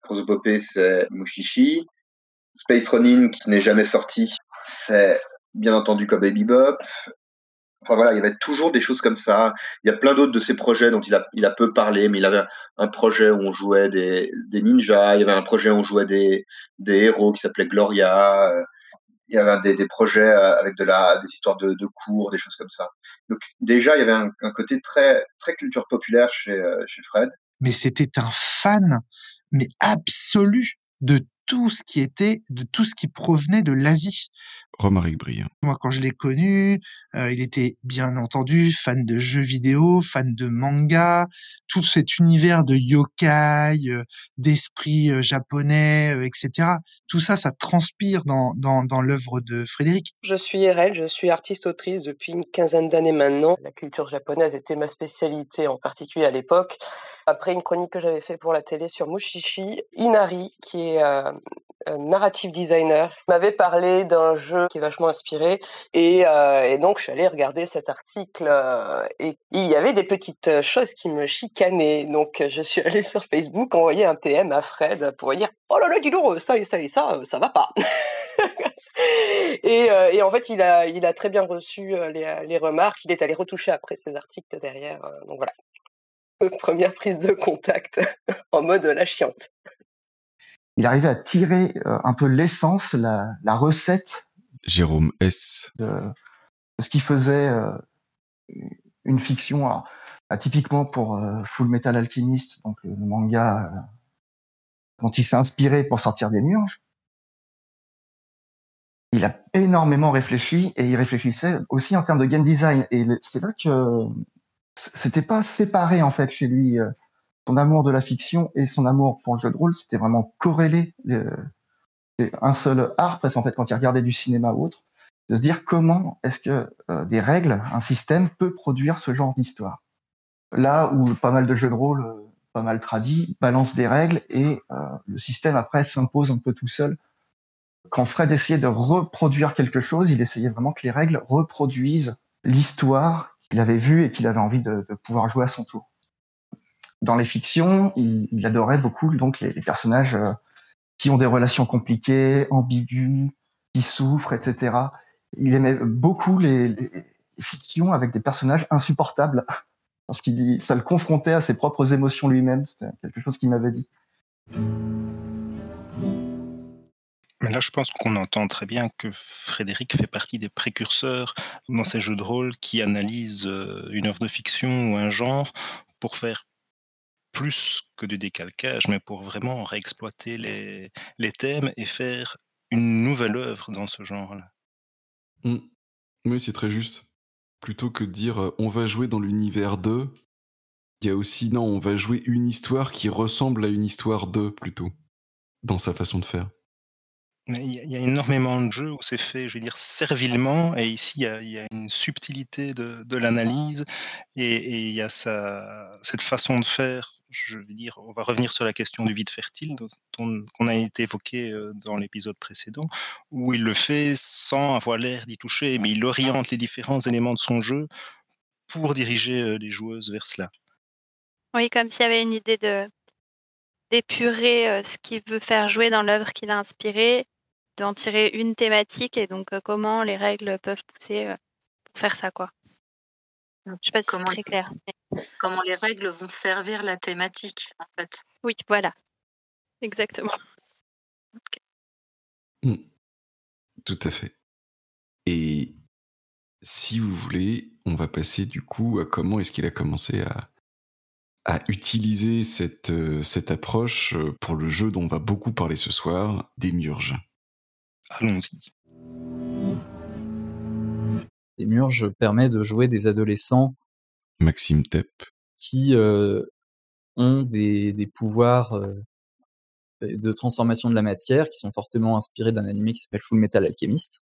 Prosopopée, c'est Mushishi. Space Ronin, qui n'est jamais sorti, c'est bien entendu Cowboy Bebop. Enfin voilà, il y avait toujours des choses comme ça. Il y a plein d'autres de ces projets dont il a, peu parlé, mais il avait un projet où on jouait des, ninjas, il y avait un projet où on jouait des, héros qui s'appelait Gloria, euh, il y avait des, projets euh, avec des histoires de, cours, des choses comme ça. Donc déjà, il y avait un, côté très, très culture populaire chez, euh, chez Fred. mais c'était un fan, mais absolu de tout ce qui était, de tout ce qui provenait de l'Asie. Romaric Briand. Moi, quand je l'ai connu, euh, il était bien entendu fan de jeux vidéo, fan de manga, tout cet univers de yokai, euh, d'esprit euh, japonais, euh, etc. Tout ça, ça transpire dans, dans, dans l'œuvre de Frédéric. Je suis Erel, je suis artiste-autrice depuis une quinzaine d'années maintenant. La culture japonaise était ma spécialité, en particulier à l'époque. Après une chronique que j'avais faite pour la télé sur Mushishi, Inari, qui est euh, narrative designer, m'avait parlé d'un jeu qui est vachement inspiré. Et, euh, donc, je suis allée regarder cet article euh, et il y avait des petites euh, choses qui me chicanaient. Donc, je suis allée sur Facebook, envoyer un PM à Fred pour lui dire « Oh là là, dis donc, ça et ça et ça, ça va pas !» Et, en fait, il a, il a très bien reçu les, les remarques. Il est allé retoucher après ses articles derrière. donc voilà. Première prise de contact en mode la chiante. Il arrivait à tirer euh, un peu l'essence, la, la recette Jérôme S. de, ce qui faisait euh, une fiction. Alors, bah, typiquement pour euh, Full Metal Alchemist, donc le, manga dont il s'est inspiré pour sortir des murges. Il a énormément réfléchi et il réfléchissait aussi en termes de game design. Et c'est là que c'était pas séparé en fait chez lui. Son amour de la fiction et son amour pour le jeu de rôle, c'était vraiment corrélé. C'est un seul art parce qu'en fait, quand il regardait du cinéma ou autre, de se dire comment est-ce que euh, des règles, un système peut produire ce genre d'histoire. Là où pas mal de jeux de rôle, euh, pas mal tradis, balancent des règles et euh, le système après s'impose un peu tout seul. Quand Fred essayait de reproduire quelque chose, il essayait vraiment que les règles reproduisent l'histoire qu'il avait vue et qu'il avait envie de pouvoir jouer à son tour. Dans les fictions, il, adorait beaucoup donc les, personnages euh, qui ont des relations compliquées, ambiguës, qui souffrent, etc. Il aimait beaucoup les, les fictions avec des personnages insupportables parce qu'il ça le confrontait à ses propres émotions lui-même. C'était quelque chose qu'il m'avait dit. Mais là, je pense qu'on entend très bien que Frédéric fait partie des précurseurs dans ces jeux de rôle qui analysent euh, une œuvre de fiction ou un genre pour faire plus que du décalcage, mais pour vraiment réexploiter les, les thèmes et faire une nouvelle œuvre dans ce genre-là. Mm. Oui, c'est très juste. Plutôt que de dire euh, on va jouer dans l'univers de, il y a aussi non, on va jouer une histoire qui ressemble à une histoire de plutôt, dans sa façon de faire. Mais il y, a, il y a énormément de jeux où c'est fait, je vais dire, servilement, et ici il y a, il y a une subtilité de, de l'analyse, et, il y a cette façon de faire. Je vais dire, on va revenir sur la question du vide fertile qu'on a été évoqué euh, dans l'épisode précédent, où il le fait sans avoir l'air d'y toucher, mais il oriente les différents éléments de son jeu pour diriger euh, les joueuses vers cela. Oui, comme s'il y avait une idée de d'épurer euh, ce qu'il veut faire jouer dans l'œuvre qu'il a inspirée, d'en tirer une thématique et donc comment les règles peuvent pousser pour faire ça, quoi. Je sais pas si c'est Comment, très clair. comment les règles vont servir la thématique, en fait. Oui, voilà. Exactement. Mm. Tout à fait. Et si vous voulez, on va passer du coup à comment est-ce qu'il a commencé à, à utiliser cette, euh, cette approche euh, pour le jeu dont on va beaucoup parler ce soir, Démiurge. Allons-y. Démiurge permet de jouer des adolescents Maxime Tepp. qui euh, ont des, des pouvoirs euh, de transformation de la matière qui sont fortement inspirés d'un anime qui s'appelle Full Metal Alchemist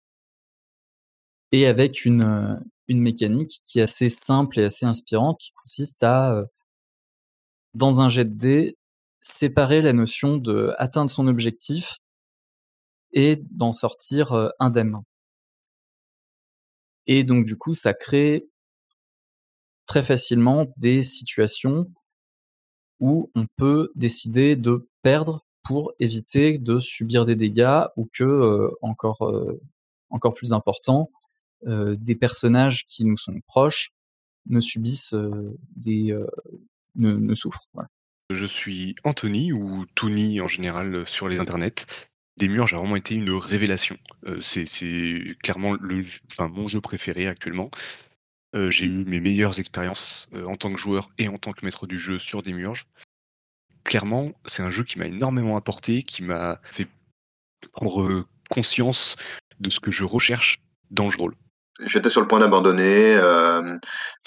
et avec une, euh, une mécanique qui est assez simple et assez inspirante qui consiste à euh, dans un jet de dés séparer la notion de atteindre son objectif et d'en sortir indemne. Et donc du coup, ça crée très facilement des situations où on peut décider de perdre pour éviter de subir des dégâts ou que, euh, encore, euh, encore plus important, euh, des personnages qui nous sont proches ne subissent des, ne, souffrent. Je suis Anthony ou Tony en général sur les internets. Démiurge a vraiment été une révélation. Euh, c'est c'est clairement le, jeu- enfin, mon jeu préféré actuellement. Euh, J'ai eu mes meilleures expériences euh, en tant que joueur et en tant que maître du jeu sur Démiurge. Clairement, c'est un jeu qui m'a énormément apporté, qui m'a fait prendre conscience de ce que je recherche dans le rôle. J'étais sur le point d'abandonner. euh,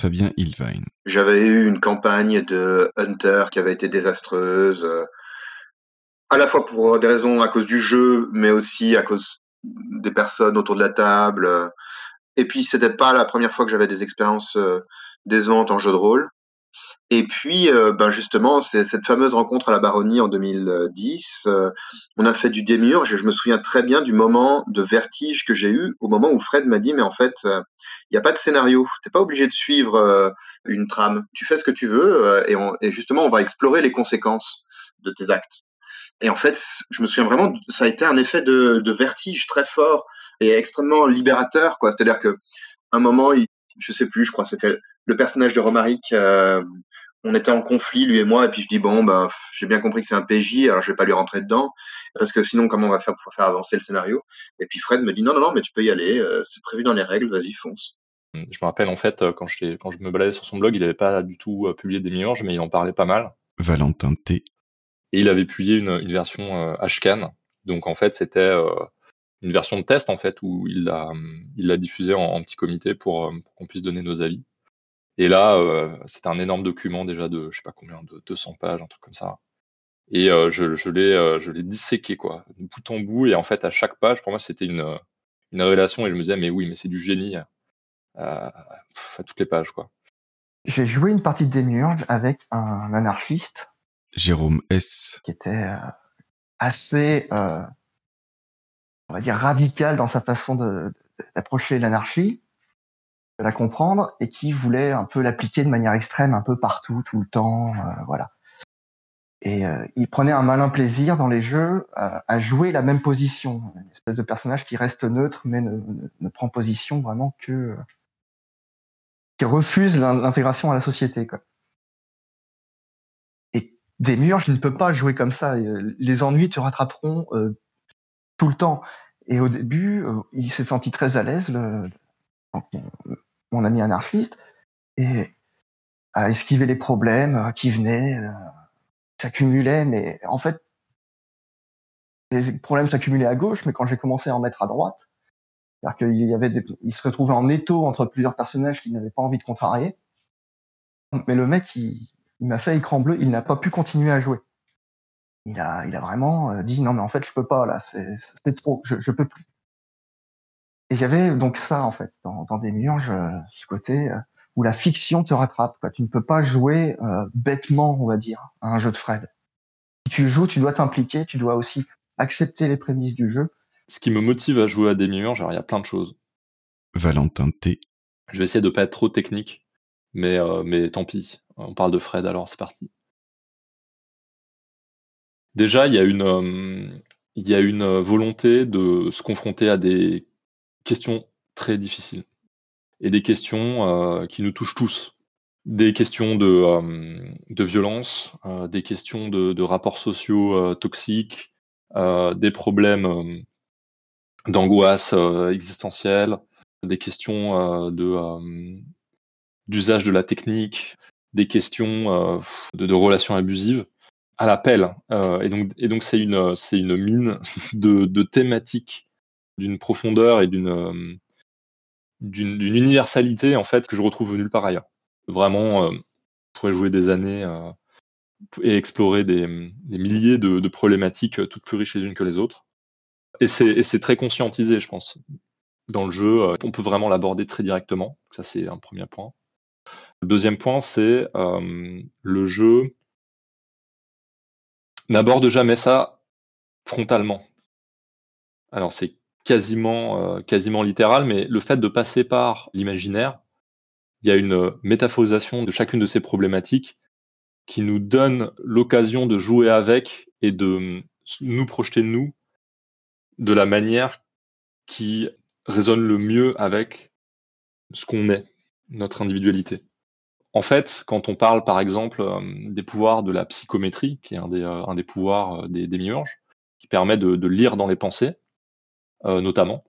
Fabien Ilvine. J'avais eu une campagne de Hunter qui avait été désastreuse, euh, à la fois pour des raisons à cause du jeu, mais aussi à cause des personnes autour de la table. euh. Et puis, c'était pas la première fois que j'avais des expériences euh, décevantes en jeu de rôle. Et puis, euh, ben justement, c'est cette fameuse rencontre à la Baronnie en 2010. euh, on a fait du démiurge et je me souviens très bien du moment de vertige que j'ai eu au moment où Fred m'a dit, mais en fait, euh, il n'y a pas de scénario. T'es pas obligé de suivre euh, une trame. Tu fais ce que tu veux euh, et justement, on va explorer les conséquences de tes actes. Et en fait, je me souviens vraiment, ça a été un effet de, de vertige très fort et extrêmement libérateur, quoi. C'est-à-dire que un moment, il, je sais plus, je crois, que c'était le personnage de Romaric. euh, on était en conflit lui et moi, et puis je dis bon, ben, j'ai bien compris que c'est un PJ, alors je vais pas lui rentrer dedans, parce que sinon, comment on va faire pour faire avancer le scénario? Et puis Fred me dit non, non, non, mais tu peux y aller, euh, c'est prévu dans les règles, vas-y, fonce. Je me rappelle en fait quand, je me baladais sur son blog, il n'avait pas du tout euh, publié Démiurge, mais il en parlait pas mal. Valentin T. Et il avait publié une, une version euh, HCAN. Donc en fait, c'était euh, une version de test en fait où il l'a il l'a diffusé en, petit comité pour, euh, pour qu'on puisse donner nos avis. Et là, euh, c'était un énorme document déjà de je sais pas combien de 200 pages, un truc comme ça. Et euh, je, je l'ai euh, je l'ai disséqué quoi, bout en bout. Et en fait, à chaque page, pour moi, c'était une euh, une révélation. Et je me disais mais oui, mais c'est du génie euh, à toutes les pages quoi. J'ai joué une partie de Démiurge avec un anarchiste Jérôme S. qui était euh, assez, euh, on va dire, radical dans sa façon d'approcher l'anarchie, de la comprendre, et qui voulait un peu l'appliquer de manière extrême un peu partout, tout le temps, euh, voilà. Et euh, il prenait un malin plaisir dans les jeux à, à jouer la même position, une espèce de personnage qui reste neutre mais ne, ne- ne prend position vraiment que euh, qui refuse l'in- l'intégration à la société. Quoi. Et Démiurge ne peut pas jouer comme ça. Euh, Les ennuis te rattraperont euh, tout le temps. Et au début, euh, il s'est senti très à l'aise, mon, ami anarchiste, et à esquiver les problèmes qui venaient, s'accumulaient. Mais en fait, les problèmes s'accumulaient à gauche, mais quand j'ai commencé à en mettre à droite, c'est-à-dire qu'il y avait des, il se retrouvait en étau entre plusieurs personnages qu'il n'avait pas envie de contrarier. Mais le mec, il, il m'a fait écran bleu, il n'a pas pu continuer à jouer. il a, il a vraiment euh, dit non mais en fait je peux pas là, c'est c'est trop, je, je peux plus. Et il y avait donc ça en fait dans, dans des murges, ce côté euh, où la fiction te rattrape. Quoi. Tu ne peux pas jouer euh, bêtement, on va dire, à un jeu de Fred. Si tu joues, tu dois t'impliquer, tu dois aussi accepter les prémices du jeu. Ce qui me motive à jouer à des murges, alors il y a plein de choses. Valentin T. Je vais essayer de pas être trop technique, mais, euh, mais tant pis. On parle de Fred, alors c'est parti. Déjà, il y a une, euh, une volonté de se confronter à des questions très difficiles et des questions euh, qui nous touchent tous. Des questions de, euh, violence, euh, des questions de, rapports sociaux euh, toxiques, euh, des problèmes euh, d'angoisse euh, existentielle, des questions euh, euh, d'usage de la technique, des questions euh, de, de relations abusives à l'appel. Euh, et donc, et donc c'est une, c'est une mine de, de thématiques d'une profondeur et d'une euh, d'une d'une universalité en fait que je retrouve nulle part ailleurs. Vraiment, euh, je pourrais jouer des années euh, et explorer des, des milliers de, de problématiques toutes plus riches les unes que les autres. Et c'est très conscientisé, je pense. Dans le jeu, on peut vraiment l'aborder très directement. Ça, c'est un premier point. Le deuxième point, c'est euh, le jeu n'aborde jamais ça frontalement. Alors c'est quasiment, euh, quasiment littéral, mais le fait de passer par l'imaginaire, il y a une métaphorisation de chacune de ces problématiques qui nous donne l'occasion de jouer avec et de nous projeter nous de la manière qui résonne le mieux avec ce qu'on est, notre individualité. En fait, quand on parle par exemple euh, des pouvoirs de la psychométrie, qui est un des, euh, un des pouvoirs euh, des, des miurges, qui permet de, lire dans les pensées, notamment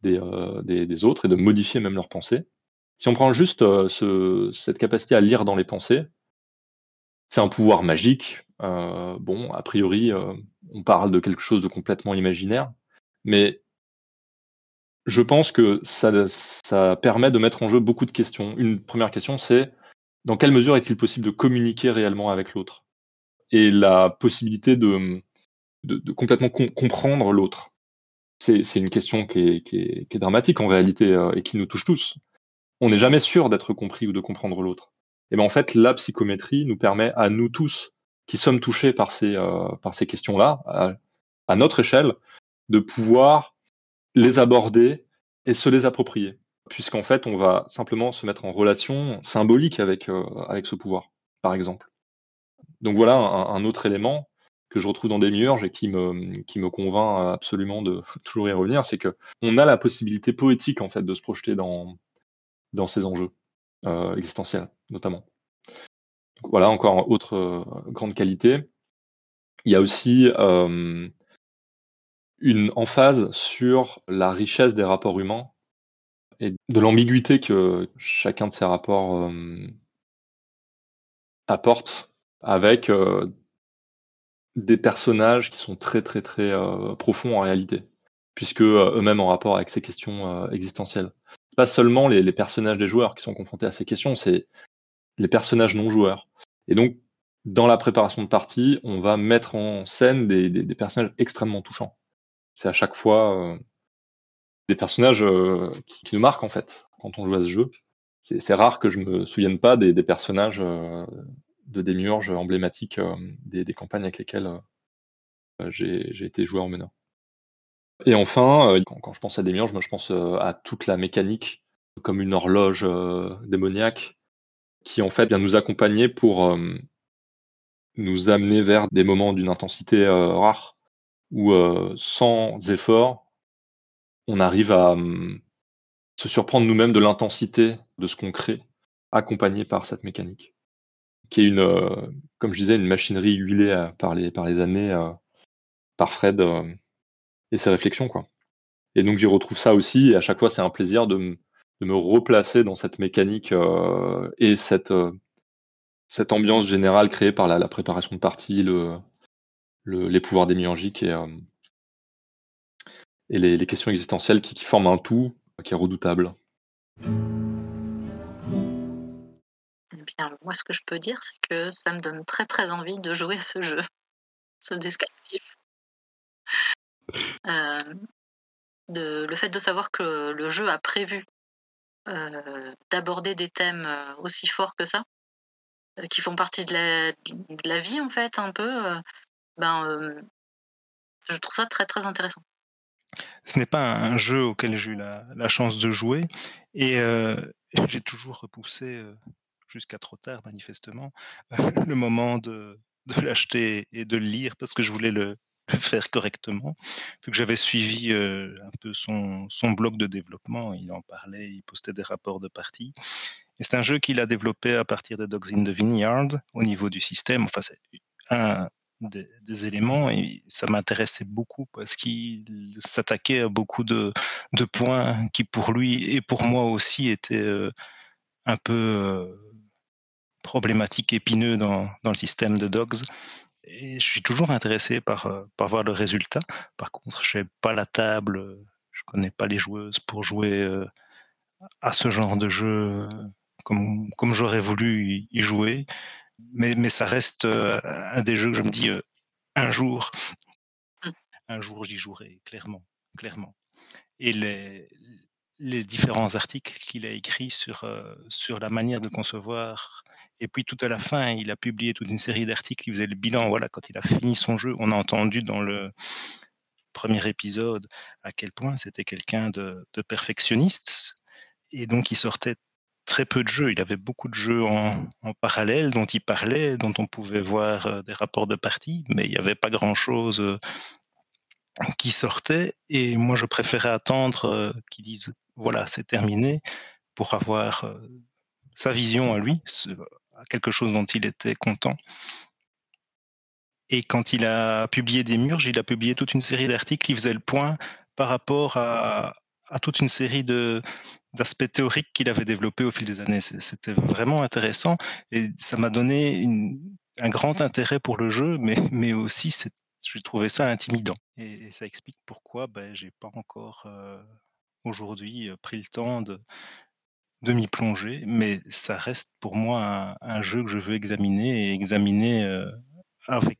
des, des, autres, et de modifier même leurs pensées. Si on prend juste ce, cette capacité à lire dans les pensées, c'est un pouvoir magique. Bon, a priori, on parle de quelque chose de complètement imaginaire, mais je pense que ça, ça permet de mettre en jeu beaucoup de questions. Une première question, c'est dans quelle mesure est-il possible de communiquer réellement avec l'autre? Et la possibilité de, complètement com comprendre l'autre. C'est une question qui est, dramatique en réalité euh, et qui nous touche tous. On n'est jamais sûr d'être compris ou de comprendre l'autre. Et ben en fait, la psychométrie nous permet à nous tous qui sommes touchés par ces, euh, questions-là, à notre échelle, de pouvoir les aborder et se les approprier. Puisqu'en fait, on va simplement se mettre en relation symbolique avec, euh, avec ce pouvoir, par exemple. Donc voilà un, autre élément que je retrouve dans des miurges et qui me, qui me convainc absolument de toujours y revenir, c'est que on a la possibilité poétique en fait de se projeter dans, dans ces enjeux euh, existentiels, notamment. Voilà encore autre euh, grande qualité. Il y a aussi une emphase sur la richesse des rapports humains et de l'ambiguïté que chacun de ces rapports euh, apporte avec euh, des personnages qui sont très très très euh, profonds en réalité, puisque eux-mêmes en rapport avec ces questions existentielles. Pas seulement les, personnages des joueurs qui sont confrontés à ces questions, c'est les personnages non joueurs. Et donc, dans la préparation de partie, on va mettre en scène des, personnages extrêmement touchants. C'est à chaque fois des personnages euh, qui, nous marquent en fait quand on joue à ce jeu. C'est rare que je me souvienne pas des, personnages euh, de démiurges emblématiques euh, des, campagnes avec lesquelles j'ai été joueur en meneur. Et enfin, quand, je pense à démiurges, moi je pense à toute la mécanique comme une horloge démoniaque qui en fait vient nous accompagner pour nous amener vers des moments d'une intensité rare où sans effort, on arrive à hum, se surprendre nous-mêmes de l'intensité de ce qu'on crée, accompagné par cette mécanique qui est une, euh, comme je disais, une machinerie huilée euh, par les, par les années, euh, par Fred et ses réflexions, quoi. Et donc j'y retrouve ça aussi, et à chaque fois c'est un plaisir de, de me replacer dans cette mécanique et cette, cette ambiance générale créée par la, préparation de partie, le, le, les pouvoirs démiurgiques et, et les, questions existentielles qui, forment un tout qui est redoutable. Eh bien, moi, ce que je peux dire, c'est que ça me donne très très envie de jouer à ce jeu. ce descriptif. Euh, le fait de savoir que le jeu a prévu euh, d'aborder des thèmes euh, aussi forts que ça, euh, qui font partie de la, de la vie en fait un peu, euh, ben, euh, je trouve ça très très intéressant. Ce n'est pas un jeu auquel j'ai eu la, chance de jouer et euh, j'ai toujours repoussé euh, jusqu'à trop tard manifestement le moment de, l'acheter et de le lire parce que je voulais le, faire correctement. Vu que j'avais suivi euh, un peu son, blog de développement, il en parlait, il postait des rapports de partie. Et c'est un jeu qu'il a développé à partir de Dogs in the Vineyard au niveau du système. Enfin, c'est un des, éléments et ça m'intéressait beaucoup parce qu'il s'attaquait à beaucoup de, points qui pour lui et pour moi aussi étaient euh, un peu euh, problématiques, épineux dans, dans le système de Dogs. Et je suis toujours intéressé par, euh, par voir le résultat. Par contre, je n'ai pas la table, je connais pas les joueuses pour jouer à ce genre de jeu comme, comme j'aurais voulu y jouer. Mais, mais ça reste euh, un des jeux que je me dis euh, un jour, un jour j'y jouerai, clairement, clairement. Et les, les différents articles qu'il a écrits sur, euh, sur la manière de concevoir. Et puis tout à la fin, il a publié toute une série d'articles qui faisaient le bilan. Voilà, quand il a fini son jeu, on a entendu dans le premier épisode à quel point c'était quelqu'un de, de perfectionniste. Et donc il sortait très peu de jeux. Il avait beaucoup de jeux en, parallèle dont il parlait, dont on pouvait voir euh, des rapports de partie, mais il n'y avait pas grand-chose euh, qui sortait. Et moi, je préférais attendre euh, qu'ils disent voilà, c'est terminé, pour avoir sa vision à lui, quelque chose dont il était content. Et quand il a publié des murges, il a publié toute une série d'articles qui faisaient le point par rapport à toute une série de d'aspects théoriques qu'il avait développés au fil des années. C'était vraiment intéressant et ça m'a donné un grand intérêt pour le jeu, mais, mais aussi j'ai trouvé ça intimidant. Et, ça explique pourquoi ben, j'ai pas encore euh, aujourd'hui euh, pris le temps de, m'y plonger, mais ça reste pour moi un, jeu que je veux examiner et examiner euh, avec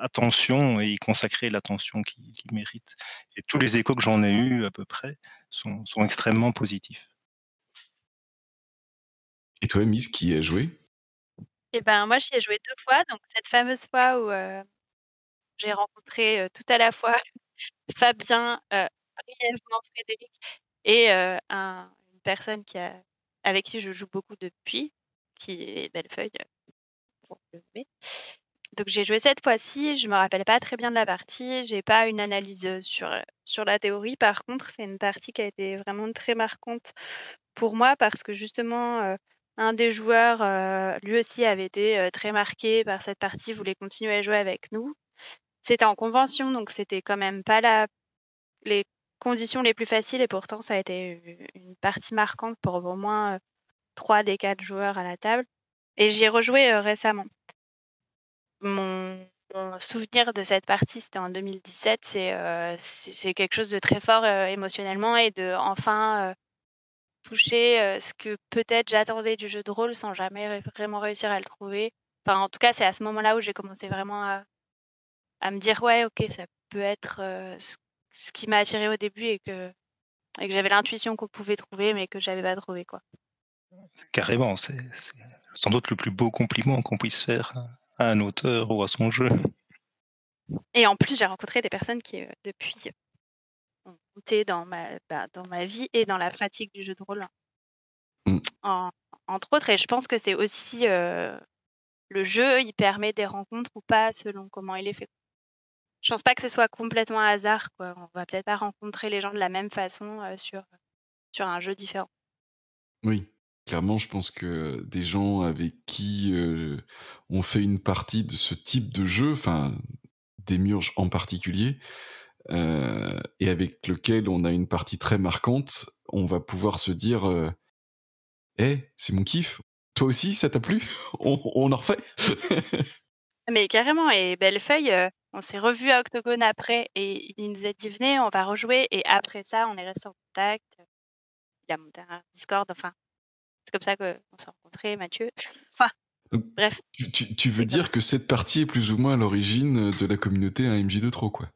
attention et y consacrer l'attention qu'il qu'il mérite. Et tous les échos que j'en ai eus à peu près sont, sont extrêmement positifs. Et toi, Miss, qui y a joué? Et ben moi j'y ai joué deux fois, donc cette fameuse fois où euh, j'ai rencontré euh, tout à la fois Fabien, euh, brièvement Frédéric et euh, un- une personne qui a, avec qui je joue beaucoup depuis, qui est Bellefeuille, pour le nommer. Donc j'ai joué cette fois-ci, je me rappelle pas très bien de la partie, j'ai pas une analyse euh, sur, euh, sur la théorie. Par contre, c'est une partie qui a été vraiment très marquante pour moi parce que justement, euh, un des joueurs, lui aussi, avait été très marqué par cette partie, voulait continuer à jouer avec nous. C'était en convention, donc c'était quand même pas la, les conditions les plus faciles et pourtant ça a été une partie marquante pour au moins trois des quatre joueurs à la table. Et j'y ai rejoué récemment. Mon, souvenir de cette partie, c'était en 2017. C'est euh, c'est quelque chose de très fort euh, émotionnellement et de enfin euh, toucher ce que peut-être j'attendais du jeu de rôle sans jamais vraiment réussir à le trouver. Enfin, en tout cas, c'est à ce moment-là où j'ai commencé vraiment à, me dire ouais, ok, ça peut être ce, qui m'a attiré au début et que, et que j'avais l'intuition qu'on pouvait trouver, mais que j'avais pas trouvé quoi. Carrément, c'est c'est sans doute le plus beau compliment qu'on puisse faire à un auteur ou à son jeu. Et en plus, j'ai rencontré des personnes qui, euh, depuis, ont compté dans ma, bah, dans ma vie et dans la pratique du jeu de rôle. En- entre autres, et je pense que c'est aussi euh, le jeu, il permet des rencontres ou pas selon comment il est fait. Je pense pas que ce soit complètement hasard, quoi. On va peut-être pas rencontrer les gens de la même façon euh, sur, sur un jeu différent. Oui, clairement, je pense que des gens avec qui euh, on fait une partie de ce type de jeu, enfin, des murges en particulier, euh, et avec lequel on a une partie très marquante, on va pouvoir se dire euh, Eh, c'est mon kiff. Toi aussi, ça t'a plu? On, on en refait? Mais carrément, et Bellefeuille, on s'est revu à Octogone après et il nous a dit venez, on va rejouer. Et après ça, on est resté en contact. Il a monté un Discord, enfin, c'est comme ça qu'on s'est rencontrés, Mathieu. Enfin, Bref. Tu, tu- tu veux dire que cette partie est plus ou moins à l'origine de la communauté AMJ de trop, quoi?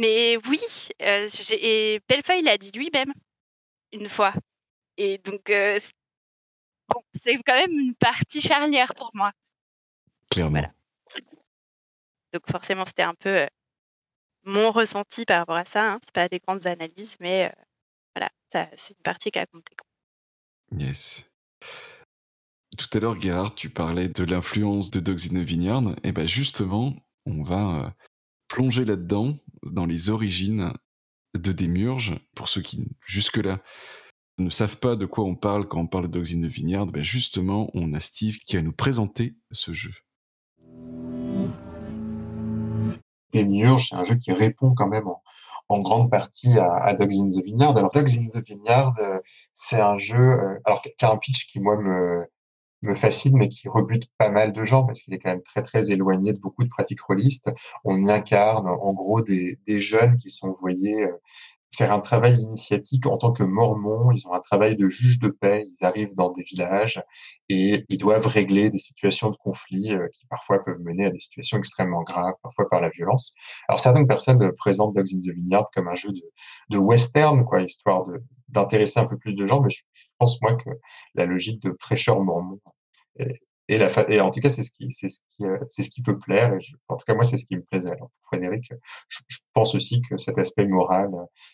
Mais oui, euh, et Bellefeuille l'a dit lui-même une fois. Et donc, euh, bon, c'est quand même une partie charnière pour moi. Clairement. Donc forcément, c'était un peu euh, mon ressenti par rapport à ça. Hein. C'est pas des grandes analyses, mais euh, voilà, c'est une partie qui a compté. Yes. Tout à l'heure, Gérard, tu parlais de l'influence de Dogs in the Vineyard. Et ben justement, on va euh, plonger là-dedans, dans les origines de Démurge. Pour ceux qui, jusque-là, ne savent pas de quoi on parle quand on parle de Dogs in the Vineyard, ben justement, on a Steve qui va nous présenter ce jeu. Demiurge, c'est un jeu qui répond quand même en grande partie à, Dogs in the Vineyard. Alors, Dogs in the Vineyard, euh, c'est un jeu euh, alors, qui a un pitch qui, moi, me, me fascine, mais qui rebute pas mal de gens parce qu'il est quand même très, très éloigné de beaucoup de pratiques rôlistes. On y incarne, en gros, des, des jeunes qui sont envoyés euh, faire un travail initiatique en tant que mormons. Ils ont un travail de juge de paix. Ils arrivent dans des villages et ils doivent régler des situations de conflit euh, qui parfois peuvent mener à des situations extrêmement graves, parfois par la violence. Alors certaines personnes présentent Dogs in the Vineyard comme un jeu de, western, quoi, histoire d'intéresser un peu plus de gens. Mais je, pense moi que la logique de prêcheur mormon et, la fa- et en tout cas, c'est ce qui, c'est ce qui, euh, c'est ce qui peut plaire. Et je- en tout cas, moi, c'est ce qui me plaisait. Alors, pour Frédéric, je, je pense aussi que cet aspect moral,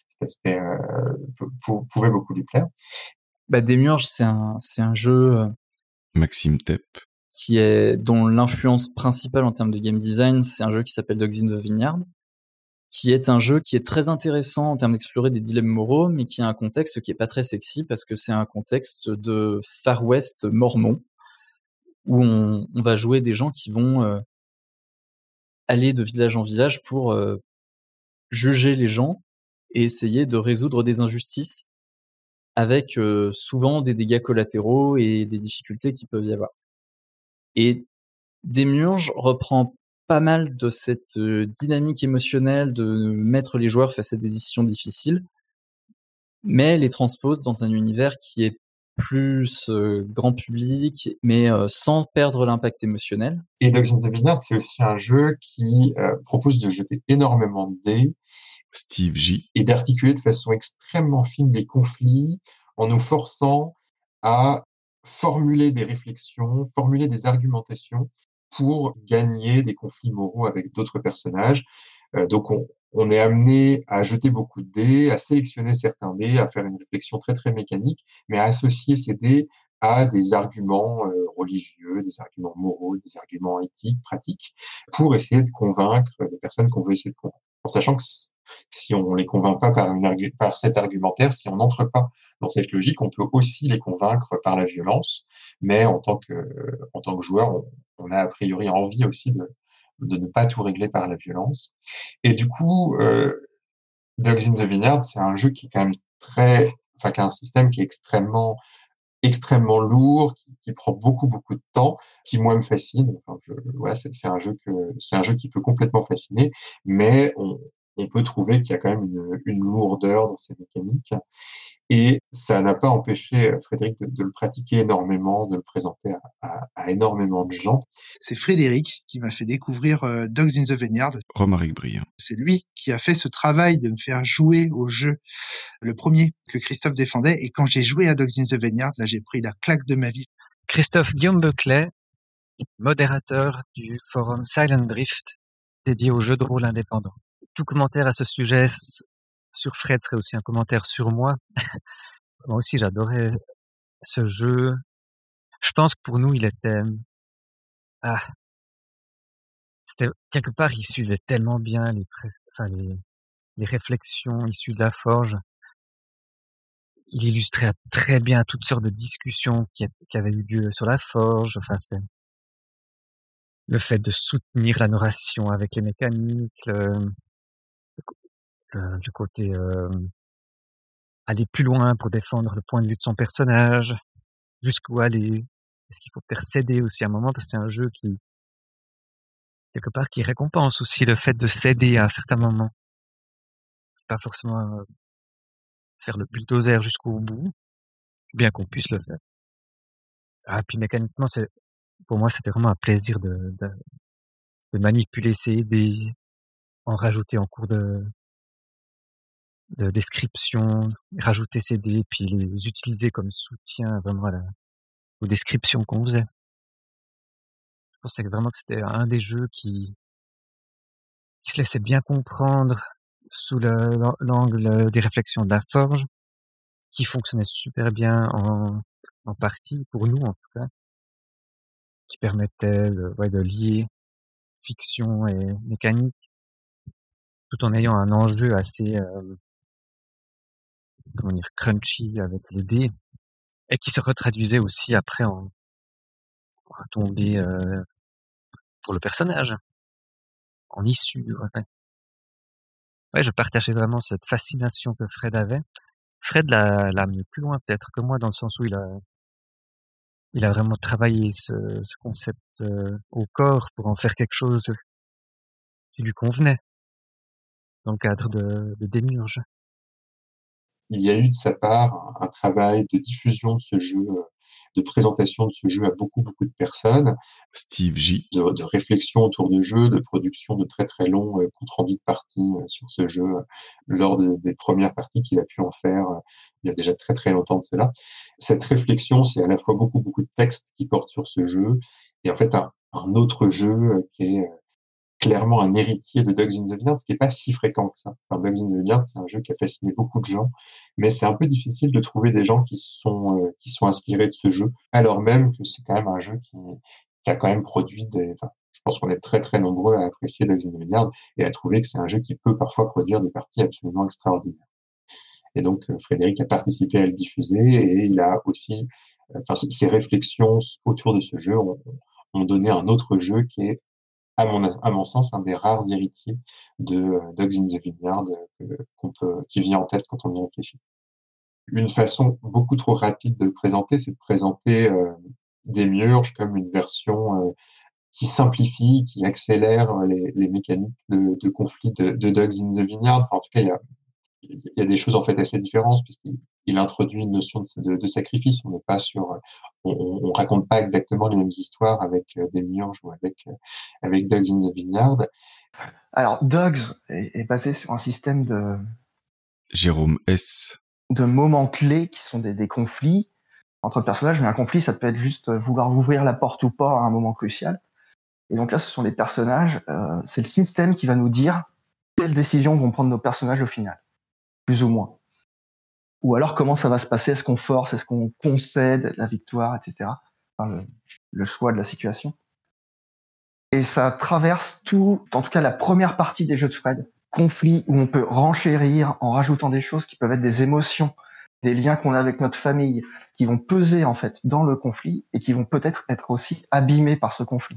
cet aspect euh, pou- pou- pouvait beaucoup lui plaire. Bah, Demiurge, c'est un, c'est un jeu euh, Maxime Tepp. qui est dont l'influence principale en termes de game design, c'est un jeu qui s'appelle Dogs in the Vineyard, qui est un jeu qui est très intéressant en termes d'explorer des dilemmes moraux, mais qui a un contexte qui est pas très sexy parce que c'est un contexte de Far West mormon où on, va jouer des gens qui vont euh, aller de village en village pour euh, juger les gens et essayer de résoudre des injustices avec euh, souvent des dégâts collatéraux et des difficultés qui peuvent y avoir. Et Demiurge reprend pas mal de cette dynamique émotionnelle de mettre les joueurs face à des décisions difficiles, mais les transpose dans un univers qui est plus euh, grand public, mais euh, sans perdre l'impact émotionnel. Et Dogs in the Vineyard, c'est aussi un jeu qui euh, propose de jeter énormément de dés Steve J. et d'articuler de façon extrêmement fine des conflits en nous forçant à formuler des réflexions, formuler des argumentations pour gagner des conflits moraux avec d'autres personnages. Euh, donc on, on est amené à jeter beaucoup de dés, à sélectionner certains dés, à faire une réflexion très très mécanique, mais à associer ces dés à des arguments euh, religieux, des arguments moraux, des arguments éthiques, pratiques, pour essayer de convaincre les personnes qu'on veut essayer de convaincre. En sachant que si on les convainc pas par, une par cet argumentaire, si on n'entre pas dans cette logique, on peut aussi les convaincre par la violence, mais en tant que, en tant que joueur, on, on a a priori envie aussi de, de ne pas tout régler par la violence. Et du coup, euh, Dogs in the Vineyard, c'est un jeu qui est quand même très, enfin, qui a un système qui est extrêmement, extrêmement lourd, qui, prend beaucoup, beaucoup de temps, qui moi me fascine. Voilà, c'est c'est un jeu que, c'est un jeu qui peut complètement fasciner, mais on, on peut trouver qu'il y a quand même une, une lourdeur dans ces mécaniques. Et ça n'a pas empêché euh, Frédéric de, de le pratiquer énormément, de le présenter à, à- à énormément de gens. C'est Frédéric qui m'a fait découvrir euh, Dogs in the Vineyard. Romaric Briand. C'est lui qui a fait ce travail de me faire jouer au jeu, le premier que Christophe défendait. Et quand j'ai joué à Dogs in the Vineyard, là, j'ai pris la claque de ma vie. Christophe Guillaume Beclet, modérateur du forum Silent Drift, dédié aux jeux de rôle indépendants. Tout commentaire à ce sujet sur Fred serait aussi un commentaire sur moi. moi aussi, j'adorais ce jeu. Je pense que pour nous, il était, ah, c'était quelque part, il suivait tellement bien les, enfin, les, réflexions issues de la forge. Il illustrait très bien toutes sortes de discussions qui, avaient eu lieu sur la forge. Enfin, c'est le fait de soutenir la narration avec les mécaniques, le- le côté euh, aller plus loin pour défendre le point de vue de son personnage, jusqu'où aller. Est-ce qu'il faut peut-être céder aussi à un moment parce que c'est un jeu qui quelque part qui récompense aussi le fait de céder à un certain moment, pas forcément euh, faire le bulldozer jusqu'au bout, bien qu'on puisse le faire. Ah, puis mécaniquement, c'est pour moi, c'était vraiment un plaisir de, de, de manipuler ces dés, en rajouter en cours de, de description, rajouter ces dés, puis les utiliser comme soutien vraiment la, aux descriptions qu'on faisait. Je pensais vraiment que c'était un des jeux qui, qui se laissait bien comprendre sous le- l'angle des réflexions de la forge, qui fonctionnait super bien en, en partie, pour nous en tout cas, qui permettait de lier fiction et mécanique, tout en ayant un enjeu assez, euh, comment dire, crunchy avec les dés, et qui se retraduisait aussi après en retombée euh, pour le personnage, en issue. Ouais. Ouais, je partageais vraiment cette fascination que Fred avait. Fred l'a l'a amené plus loin peut-être que moi dans le sens où il a il a vraiment travaillé ce, ce concept euh, au corps pour en faire quelque chose qui lui convenait dans le cadre de, de. Il y a eu de sa part un, un travail de diffusion de ce jeu, euh, de présentation de ce jeu à beaucoup, beaucoup de personnes. Steve J. De, de réflexion autour du jeu, de production de très, très longs euh, comptes rendus de parties euh, sur ce jeu lors de- des premières parties qu'il a pu en faire il y a déjà très, très longtemps de cela. Cette réflexion, c'est à la fois beaucoup, beaucoup de textes qui portent sur ce jeu et en fait un, un autre jeu qui est clairement un héritier de Dogs in the Vineyard, ce qui n'est pas si fréquent que ça. Enfin, Dogs in the Vineyard, c'est un jeu qui a fasciné beaucoup de gens, mais c'est un peu difficile de trouver des gens qui sont euh, qui sont inspirés de ce jeu, alors même que c'est quand même un jeu qui, qui a quand même produit des. Enfin, je pense qu'on est très très nombreux à apprécier Dogs in the Vineyard et à trouver que c'est un jeu qui peut parfois produire des parties absolument extraordinaires. Et donc euh, Frédéric a participé à le diffuser et il a aussi, euh, enfin ses réflexions autour de ce jeu ont, ont donné un autre jeu qui est à mon, à mon sens, un des rares héritiers de euh, Dogs in the Vineyard euh, qu'on peut- qui vient en tête quand on y réfléchit. Une façon beaucoup trop rapide de le présenter, c'est de présenter euh, Demiurge comme une version euh, qui simplifie, qui accélère euh, les, les mécaniques de, de conflit de, de Dogs in the Vineyard. En tout cas, il y a, il y a des choses en fait assez différentes puisqu'il il introduit une notion de, de, de sacrifice. On n'est pas sur, on, on, on raconte pas exactement les mêmes histoires avec euh, Demiurge ou avec euh, avec Dogs in the Vineyard. Alors, Dogs est, est basé sur un système de, Jérôme S. de moments clés qui sont des, des conflits entre personnages, mais un conflit, ça peut être juste euh, vouloir ouvrir la porte ou pas à un moment crucial. Et donc là, ce sont les personnages, euh, c'est le système qui va nous dire quelles décisions vont prendre nos personnages au final, plus ou moins. Ou alors comment ça va se passer, est-ce qu'on force, est-ce qu'on concède la victoire, etc. Enfin, le, choix de la situation. Et ça traverse tout, en tout cas la première partie des jeux de Fred, conflit où on peut renchérir en rajoutant des choses qui peuvent être des émotions, des liens qu'on a avec notre famille, qui vont peser en fait dans le conflit et qui vont peut-être être aussi abîmés par ce conflit.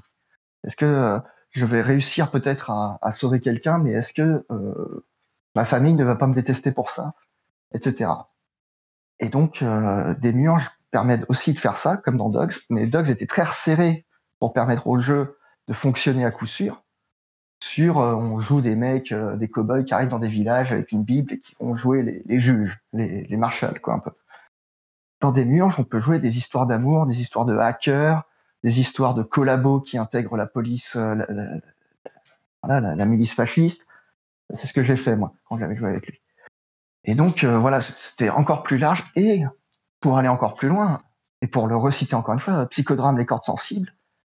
Est-ce que euh, je vais réussir peut-être à, à sauver quelqu'un, mais est-ce que euh, ma famille ne va pas me détester pour ça, etc. Et donc euh, des murges permettent aussi de faire ça, comme dans Dogs, mais Dogs était très resserré pour permettre au jeu de fonctionner à coup sûr. Sur, euh, on joue des mecs, euh, des cow-boys qui arrivent dans des villages avec une bible et qui vont jouer les, juges, les, marshals, quoi, un peu. Dans des murges, on peut jouer des histoires d'amour, des histoires de hackers, des histoires de collabos qui intègrent la police, euh, la, la milice fasciste. C'est ce que j'ai fait, moi, quand j'avais joué avec lui. Et donc, euh, voilà, c'était encore plus large. Et pour aller encore plus loin, et pour le reciter encore une fois, Psychodrame, les cordes sensibles,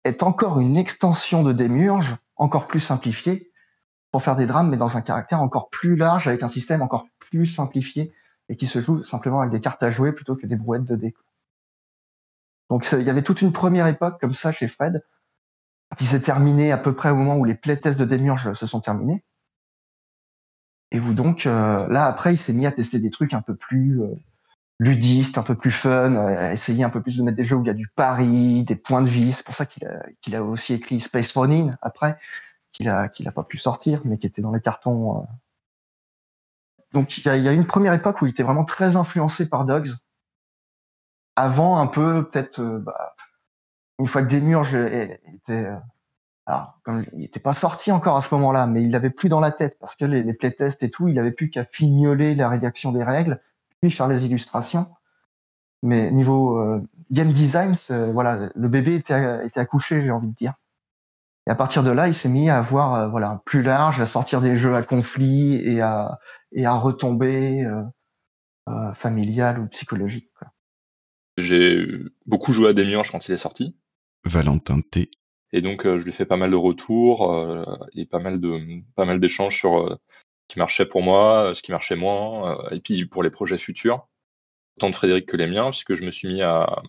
est encore une extension de Démurge, encore plus simplifiée, pour faire des drames, mais dans un caractère encore plus large, avec un système encore plus simplifié, et qui se joue simplement avec des cartes à jouer plutôt que des brouettes de dés. Donc il y avait toute une première époque comme ça chez Fred, qui s'est terminée à peu près au moment où les playtests de Démurge se sont terminés. Et où donc, euh, là, après, il s'est mis à tester des trucs un peu plus euh, ludistes, un peu plus fun, euh, à essayer un peu plus de mettre des jeux où il y a du pari, des points de vie. C'est pour ça qu'il a, qu'il a aussi écrit Space Running après, qu'il a, qu'il a pas pu sortir, mais qui était dans les cartons. euh. Donc, il y, a, y a une première époque où il était vraiment très influencé par Dogs. Avant, un peu, peut-être, euh, bah, une fois que Démurge était, euh, alors, comme il n'était pas sorti encore à ce moment-là, mais il l'avait plus dans la tête parce que les, les playtests et tout, il avait plus qu'à fignoler la rédaction des règles, puis faire les illustrations. Mais niveau euh, game design, voilà, le bébé était, était accouché, j'ai envie de dire. Et à partir de là, il s'est mis à voir euh, voilà plus large, à sortir des jeux à conflit et à et à retomber euh, euh, familial ou psychologique. J'ai beaucoup joué à Demiurge quand il est sorti. Valentin T. Et donc, euh, je lui ai fait pas mal de retours euh, et pas mal de pas mal d'échanges sur euh, ce qui marchait pour moi, ce qui marchait moins, et puis pour les projets futurs, tant de Frédéric que les miens, puisque je me suis mis à,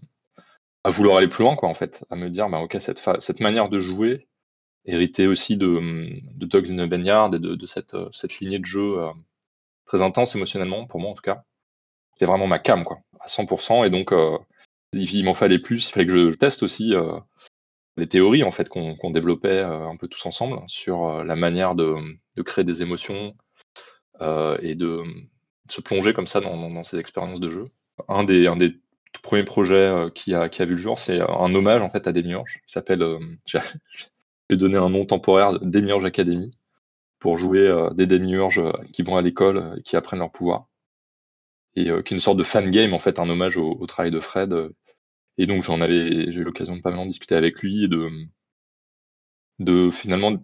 à vouloir aller plus loin, quoi, en fait, à me dire, bah, ok, cette, cette manière de jouer héritait aussi de, de Dogs in a Vineyard et de, de cette, cette lignée de jeu euh, très intense émotionnellement, pour moi en tout cas. C'était vraiment ma cam, quoi, à 100%, et donc euh, il, m'en fallait plus, il fallait que je teste aussi euh, les théories en fait qu'on développait euh, un peu tous ensemble sur euh, la manière de, créer des émotions euh, et de, se plonger comme ça dans, ces expériences de jeu. Un des, un premiers projets qui, a, vu le jour, c'est un hommage en fait à Demiurge, qui s'appelle, euh, j'ai donné un nom temporaire, Demiurge Academy, pour jouer des Demiurges qui vont à l'école et qui apprennent leur pouvoir. Et qui est une sorte de fan game en fait, un hommage au travail de Fred. Et donc j'en avais, j'ai eu l'occasion de pas mal en discuter avec lui et de, de finalement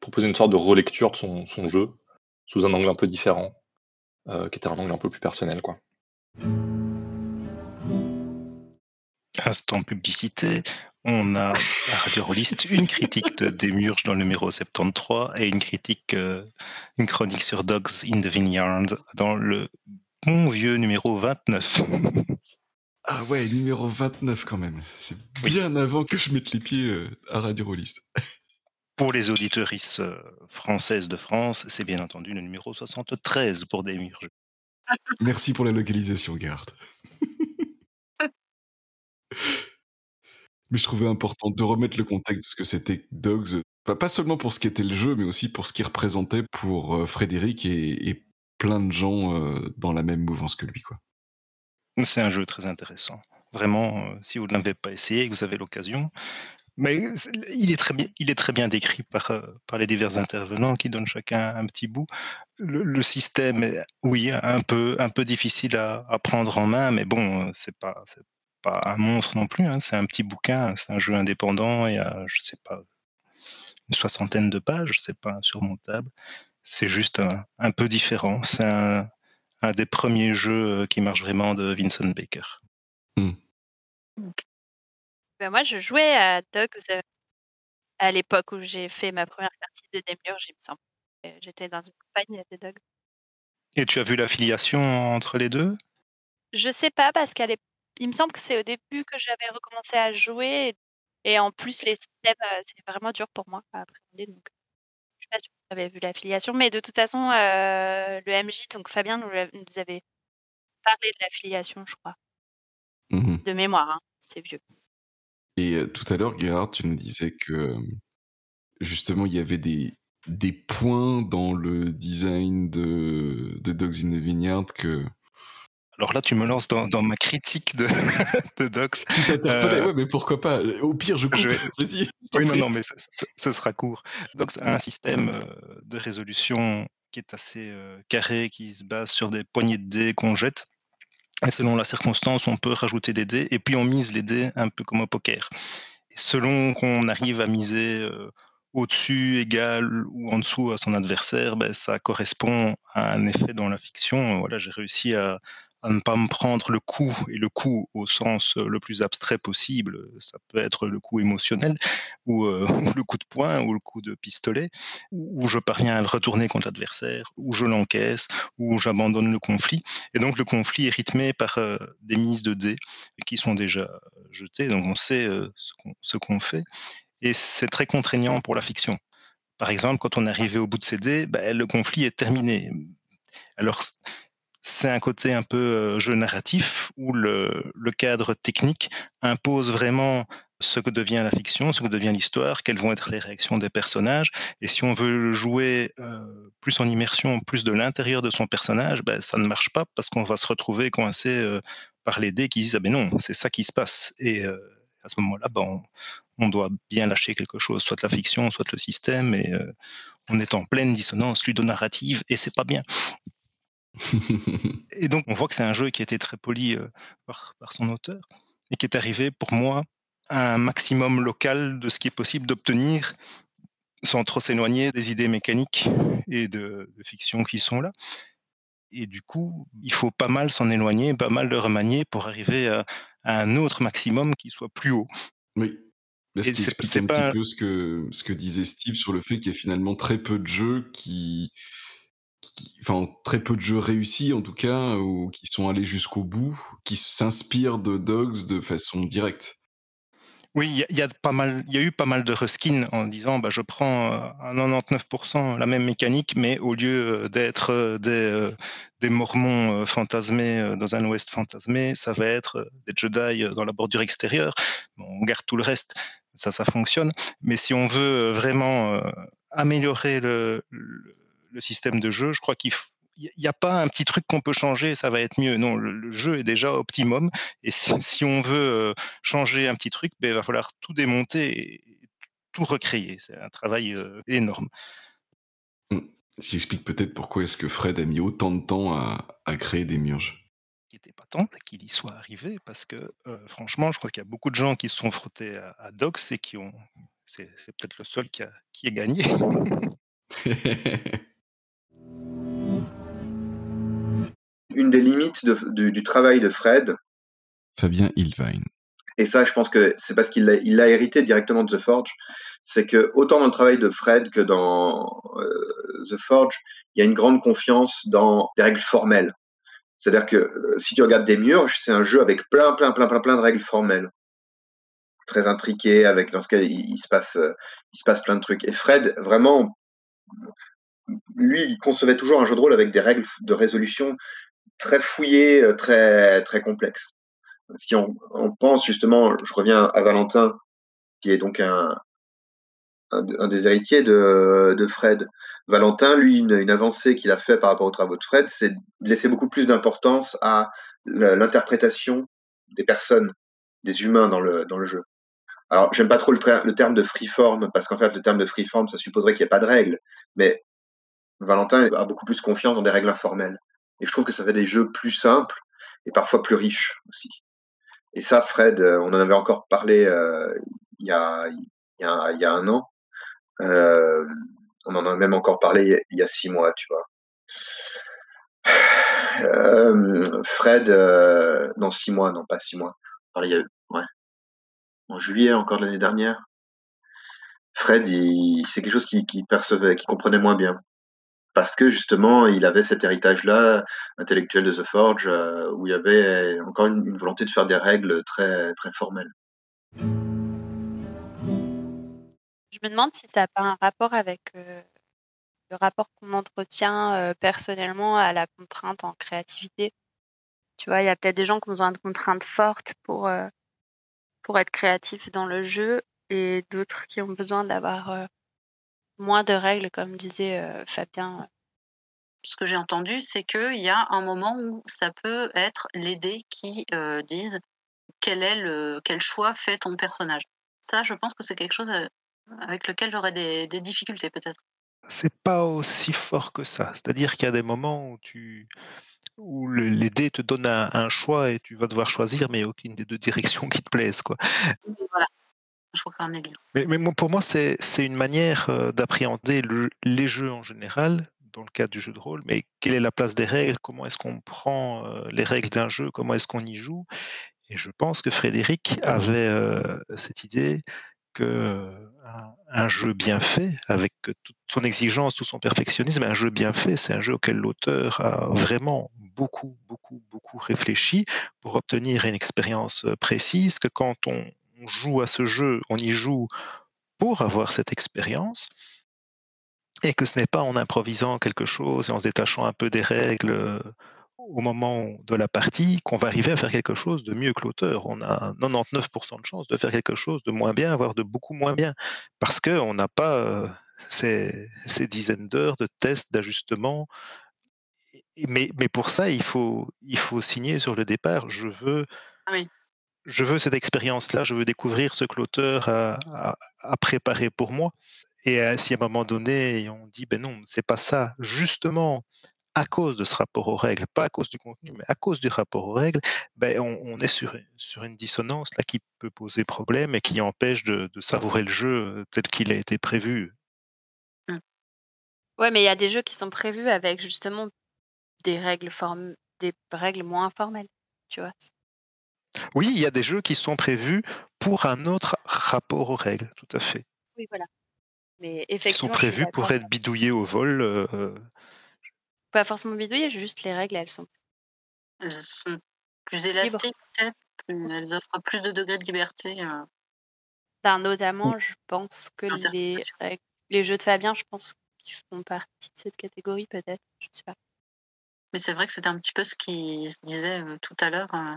proposer une sorte de relecture de son, jeu sous un angle un peu différent, euh, qui était un angle un peu plus personnel, quoi. Instant publicité. On a à Radio Rollist une critique de Démurge dans le numéro 73 et une critique, euh, une chronique sur Dogs in the Vineyard dans le bon vieux numéro 29. Ah ouais, numéro 29 quand même. C'est bien avant que je mette les pieds euh, à Radio Rollist. Pour les auditorices euh, françaises de France, c'est bien entendu le numéro 73 pour Démurge. Merci pour la localisation, Garde. Mais je trouvais important de remettre le contexte de ce que c'était Dogs, pas, pas seulement pour ce qu'était le jeu, mais aussi pour ce qu'il représentait pour euh, Frédéric et, et plein de gens dans la même mouvance que lui. Quoi. C'est un jeu très intéressant. Vraiment, euh, si vous ne l'avez pas essayé et vous avez l'occasion. Mais il est très bien, décrit par, euh, par les divers intervenants qui donnent chacun un petit bout. Le, système est, oui, un peu, difficile à, à prendre en main, mais bon, euh, c'est pas, pas un monstre non plus. hein. C'est un petit bouquin, c'est un jeu indépendant. Il y a, je sais pas, une soixantaine de pages. C'est pas insurmontable. C'est juste un, un peu différent. C'est un, un des premiers jeux euh, qui marche vraiment de Vincent Baker. Ben, moi, je jouais à Dogs euh, à l'époque où j'ai fait ma première partie de Demiurge, il me semble. Euh, J'étais dans une compagnie de Dogs. Et tu as vu l'affiliation entre les deux? Je sais pas parce qu'à l'ép- il me semble que c'est au début que j'avais recommencé à jouer et en plus les systèmes c'est vraiment dur pour moi à appréhender donc je sais pas si vu l'affiliation mais de toute façon euh, le MJ donc Fabien nous, avait parlé de l'affiliation je crois Mhm. de mémoire hein, c'est vieux. Et euh, tout à l'heure, Gérard, tu nous disais que euh, justement, il y avait des, des points dans le design de, de Dogs in the Vineyard que. Alors là, tu me lances dans, dans ma critique de, de Docs. Euh, ouais, mais pourquoi pas? Au pire, je coupe. je vais- Oui, non, non, mais ce, ce- ce sera court. Docs a un système euh, de résolution qui est assez euh, carré, qui se base sur des poignées de dés qu'on jette. Et selon la circonstance, on peut rajouter des dés, et puis on mise les dés un peu comme au poker. Et selon qu'on arrive à miser euh, au-dessus, égal ou en dessous à son adversaire, ben, ça correspond à un effet dans la fiction. Voilà, j'ai réussi à, à ne pas me prendre le coup, et le coup au sens euh, le plus abstrait possible. Ça peut être le coup émotionnel, ou, euh, ou le coup de poing, ou le coup de pistolet, où je parviens à le retourner contre l'adversaire, où je l'encaisse, où j'abandonne le conflit. Et donc le conflit est rythmé par euh, des mises de dés qui sont déjà jetées, donc on sait ce qu'on fait. Et c'est très contraignant pour la fiction. Par exemple, quand on est arrivé au bout de ces dés, ben, le conflit est terminé. Alors, c'est un côté un peu euh, jeu narratif où le, cadre technique impose vraiment ce que devient la fiction, ce que devient l'histoire, quelles vont être les réactions des personnages. Et si on veut jouer euh, plus en immersion, plus de l'intérieur de son personnage, ben, ça ne marche pas parce qu'on va se retrouver coincé euh, par les dés qui disent ah ben non, c'est ça qui se passe. Et à ce moment-là, ben, on, on doit bien lâcher quelque chose, soit la fiction, soit le système, et on est en pleine dissonance ludonarrative, et c'est pas bien. Et donc, on voit que c'est un jeu qui a été très poli euh, par, par son auteur et qui est arrivé pour moi à un maximum local de ce qui est possible d'obtenir sans trop s'éloigner des idées mécaniques et de, de fiction qui sont là. Et du coup, il faut pas mal s'en éloigner, pas mal le remanier pour arriver à, à un autre maximum qui soit plus haut. Oui. Et ce qui explique un pas- petit peu ce que, ce que disait Steve sur le fait qu'il y a finalement très peu de jeux qui, Enfin, très peu de jeux réussis en tout cas, ou qui sont allés jusqu'au bout, qui s'inspirent de Dogs de façon directe. Oui, il y a- y, a eu pas mal de reskin en disant bah, je prends euh, à 99% la même mécanique, mais au lieu euh, d'être euh, des, euh, Mormons euh, fantasmés euh, dans un Ouest fantasmé, ça va être euh, des Jedi euh, dans la bordure extérieure. On garde tout le reste, ça, ça fonctionne. Mais si on veut euh, vraiment euh, améliorer le, le système de jeu, je crois qu'il faut il n'y a pas un petit truc qu'on peut changer, ça va être mieux. Non, le, le jeu est déjà optimum. Et si, si on veut euh, changer un petit truc, ben, il va falloir tout démonter et tout recréer. C'est un travail euh, énorme. Hmm. Ce qui explique peut-être pourquoi est-ce que Fred a mis autant de temps à, à créer des murges. Il n'était pas temps qu'il y soit arrivé parce que, euh, franchement, je crois qu'il y a beaucoup de gens qui se sont frottés à, à Docs et qui ont. C'est peut-être le seul qui a, qui a gagné. Une des limites de- du, du travail de Fred, Fabien Ilvine. et ça, je pense que c'est parce qu'il l'a hérité directement de The Forge, c'est que autant dans le travail de Fred que dans euh, The Forge, il y a une grande confiance dans des règles formelles. C'est-à-dire que euh, si tu regardes des murges, c'est un jeu avec plein, plein, plein, plein, plein de règles formelles, très intriquées, avec dans ce cas il, il se passe, euh, il se passe plein de trucs. Et Fred, vraiment, lui, il concevait toujours un jeu de rôle avec des règles de résolution très fouillées, euh, très, très complexes. Si on, pense justement, je reviens à Valentin, qui est donc un, un, des héritiers de, de Fred. Valentin, lui, une, avancée qu'il a fait par rapport aux travaux de Fred, c'est de laisser beaucoup plus d'importance à l'interprétation des personnes, des humains dans le, dans le jeu. Alors, j'aime pas trop le, le terme de freeform, parce qu'en fait, le terme de freeform, ça supposerait qu'il n'y ait pas de règles. Mais Valentin a beaucoup plus confiance dans des règles informelles. Et je trouve que ça fait des jeux plus simples et parfois plus riches aussi. Et ça, Fred, euh, on en avait encore parlé euh, il, y a, un an. Euh, on en a même encore parlé il y a six mois, tu vois. Fred, non, six mois, non, pas six mois. Parlait il y a, ouais. En juillet encore l'année dernière. Fred, c'est quelque chose qu'il qui percevait, qu'il comprenait moins bien. Parce que justement, il avait cet héritage-là intellectuel de The Forge, euh, où il y avait encore une, volonté de faire des règles très, très formelles. Je me demande si ça n'a pas un rapport avec euh, le rapport qu'on entretient euh, personnellement à la contrainte en créativité. Tu vois, il y a peut-être des gens qui ont besoin de contraintes fortes pour, pour être créatifs dans le jeu et d'autres qui ont besoin d'avoir moins de règles, comme disait euh, Fabien. Ce que j'ai entendu, c'est qu'il y a un moment où ça peut être les dés qui euh, disent quel est le quel choix fait ton personnage. Ça, je pense que c'est quelque chose euh, avec lequel j'aurais des, des difficultés peut-être. C'est pas aussi fort que ça. C'est-à-dire qu'il y a des moments où tu où le- les dés te donnent un, un choix et tu vas devoir choisir, mais il n'y a aucune des deux directions qui te plaisent. Quoi. Voilà. Je crois. Mais, mais pour moi, c'est une manière euh, d'appréhender le- les jeux en général, dans le cadre du jeu de rôle, mais quelle est la place des règles, comment est-ce qu'on prend euh, les règles d'un jeu, comment est-ce qu'on y joue? Et je pense que Frédéric avait euh, cette idée que un, jeu bien fait, avec toute son exigence, tout son perfectionnisme, un jeu bien fait, c'est un jeu auquel l'auteur a vraiment beaucoup, beaucoup, beaucoup réfléchi pour obtenir une expérience précise, que quand on, on joue à ce jeu, on y joue pour avoir cette expérience, et que ce n'est pas en improvisant quelque chose et en se détachant un peu des règles euh, au moment de la partie qu'on va arriver à faire quelque chose de mieux que l'auteur. On a 99% de chances de faire quelque chose de moins bien, voire de beaucoup moins bien, parce qu'on n'a pas euh, ces, dizaines d'heures de tests, d'ajustements. Mais, pour ça, il faut, signer sur le départ. Je veux, Oui. Je veux cette expérience-là, je veux découvrir ce que l'auteur a, préparé pour moi. Et euh, si à un moment donné, on dit, ben non, c'est pas ça, justement, à cause de ce rapport aux règles, pas à cause du contenu, mais à cause du rapport aux règles, ben, on, est sur, une dissonance là qui peut poser problème et qui empêche de, savourer le jeu tel qu'il a été prévu. Ouais, mais il y a des jeux qui sont prévus avec justement des règles form... des règles moins formelles, tu vois? Oui, il y a des jeux qui sont prévus pour un autre rapport aux règles, tout à fait. Oui, voilà. Mais Qui sont effectivement, je suis prévus pour être bidouillés au vol. euh, Pas forcément bidouillé, juste les règles, elles sont Elles sont plus élastiques, peut-être. Elles offrent plus de degrés de liberté. euh. Ben, notamment, je pense que les, règles- les jeux de Fabien, je pense qu'ils font partie de cette catégorie, peut-être. Je sais pas. Mais c'est vrai que c'était un petit peu ce qui se disait euh, tout à l'heure, euh,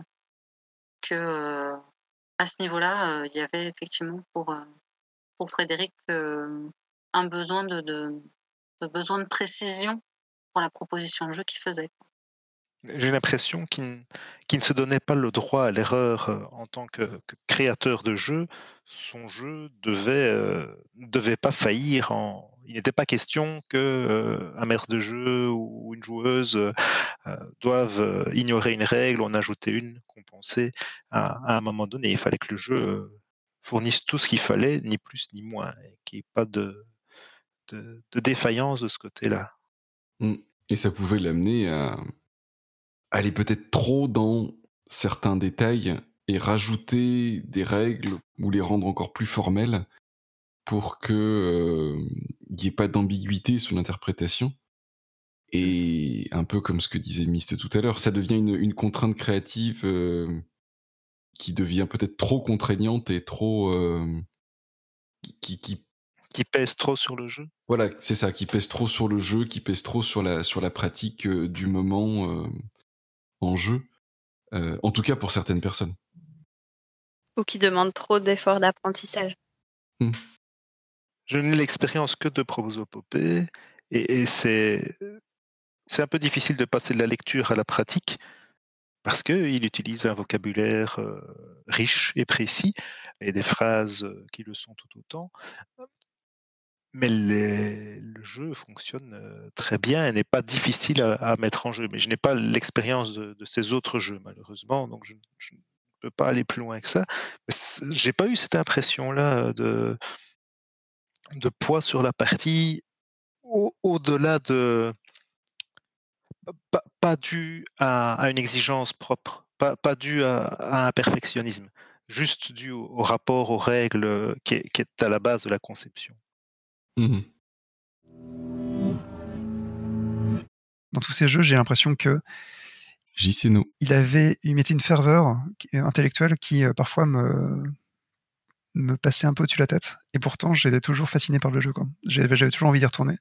euh, à ce niveau-là, euh, il y avait effectivement pour, euh, pour Frédéric un besoin de, de, besoin de précision pour la proposition de jeu qu'il faisait. J'ai l'impression qu'il qu'il ne se donnait pas le droit à l'erreur en tant que, que créateur de jeu. Son jeu devait euh, devait pas faillir. En... Il n'était pas question que euh, un maître de jeu ou une joueuse euh, doivent euh, ignorer une règle, ou en ajouter une, compenser. À, à un moment donné, il fallait que le jeu euh, fournisse tout ce qu'il fallait, ni plus ni moins, et qu'il n'y ait pas de défaillance de ce côté-là. Mm. Et ça pouvait l'amener à aller peut-être trop dans certains détails et rajouter des règles ou les rendre encore plus formelles pour que euh, il n'y ait pas d'ambiguïté sur l'interprétation. Et un peu comme ce que disait Mist tout à l'heure, ça devient une, une contrainte créative euh, qui devient peut-être trop contraignante et trop euh, qui, qui Qui pèse trop sur le jeu. voilà, c'est ça, qui pèse trop sur le jeu, qui pèse trop sur la, sur la pratique euh, du moment euh, en jeu. Euh, en tout cas pour certaines personnes. Ou qui demandent trop d'efforts d'apprentissage. Je n'ai l'expérience que de prosopopée et, et c'est un peu difficile de passer de la lecture à la pratique parce qu'il utilise un vocabulaire euh, riche et précis et des phrases euh, qui le sont tout autant. Mais le jeu fonctionne euh, très bien et n'est pas difficile à, mettre en jeu. Mais je n'ai pas l'expérience de, ces autres jeux, malheureusement, donc je, je ne peux pas aller plus loin que ça. C'est- J'ai pas eu cette impression-là de, de poids sur la partie au- au-delà de pas, pas dû à, à une exigence propre, pas, pas dû à, à un perfectionnisme, juste dû au, au rapport aux règles qui est, qui est à la base de la conception. Mhm. Dans tous ces jeux, j'ai l'impression que JCNO. il avait, il mettait une ferveur qui- intellectuelle qui euh, parfois me me passait un peu au-dessus de la tête. Et pourtant, j'étais toujours fasciné par le jeu. J'avais toujours envie d'y retourner.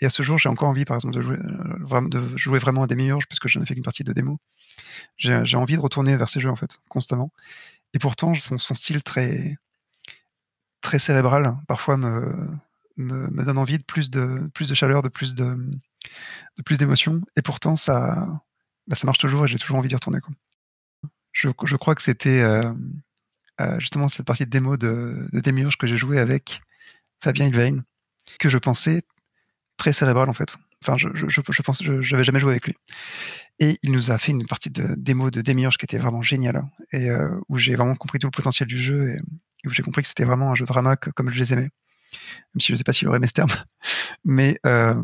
Et à ce jour, j'ai encore envie, par exemple, de jouer, euh, de jouer vraiment à des meilleurs, parce que je n'ai fait qu'une partie de démo. J'ai envie de retourner vers ces jeux, en fait, constamment. Et pourtant, son, son style très, très cérébral, parfois, me, me, donne envie de plus de, plus de chaleur, de plus de, de d'émotion. Et pourtant, ça, bah, ça marche toujours et j'ai toujours envie d'y retourner. Quoi. Je, je crois que c'était euh, justement cette partie de démo de, de Demiurge que j'ai joué avec Fabien Ilvain, que je pensais très cérébral en fait. Enfin, je, je, je, je pense, n'avais jamais joué avec lui. Et il nous a fait une partie de démo de Demiurge qui était vraiment géniale, hein, et euh, où j'ai vraiment compris tout le potentiel du jeu, et, où j'ai compris que c'était vraiment un jeu drama que- comme je les aimais. Même si je ne sais pas s'il aurait mes termes. Mais, euh,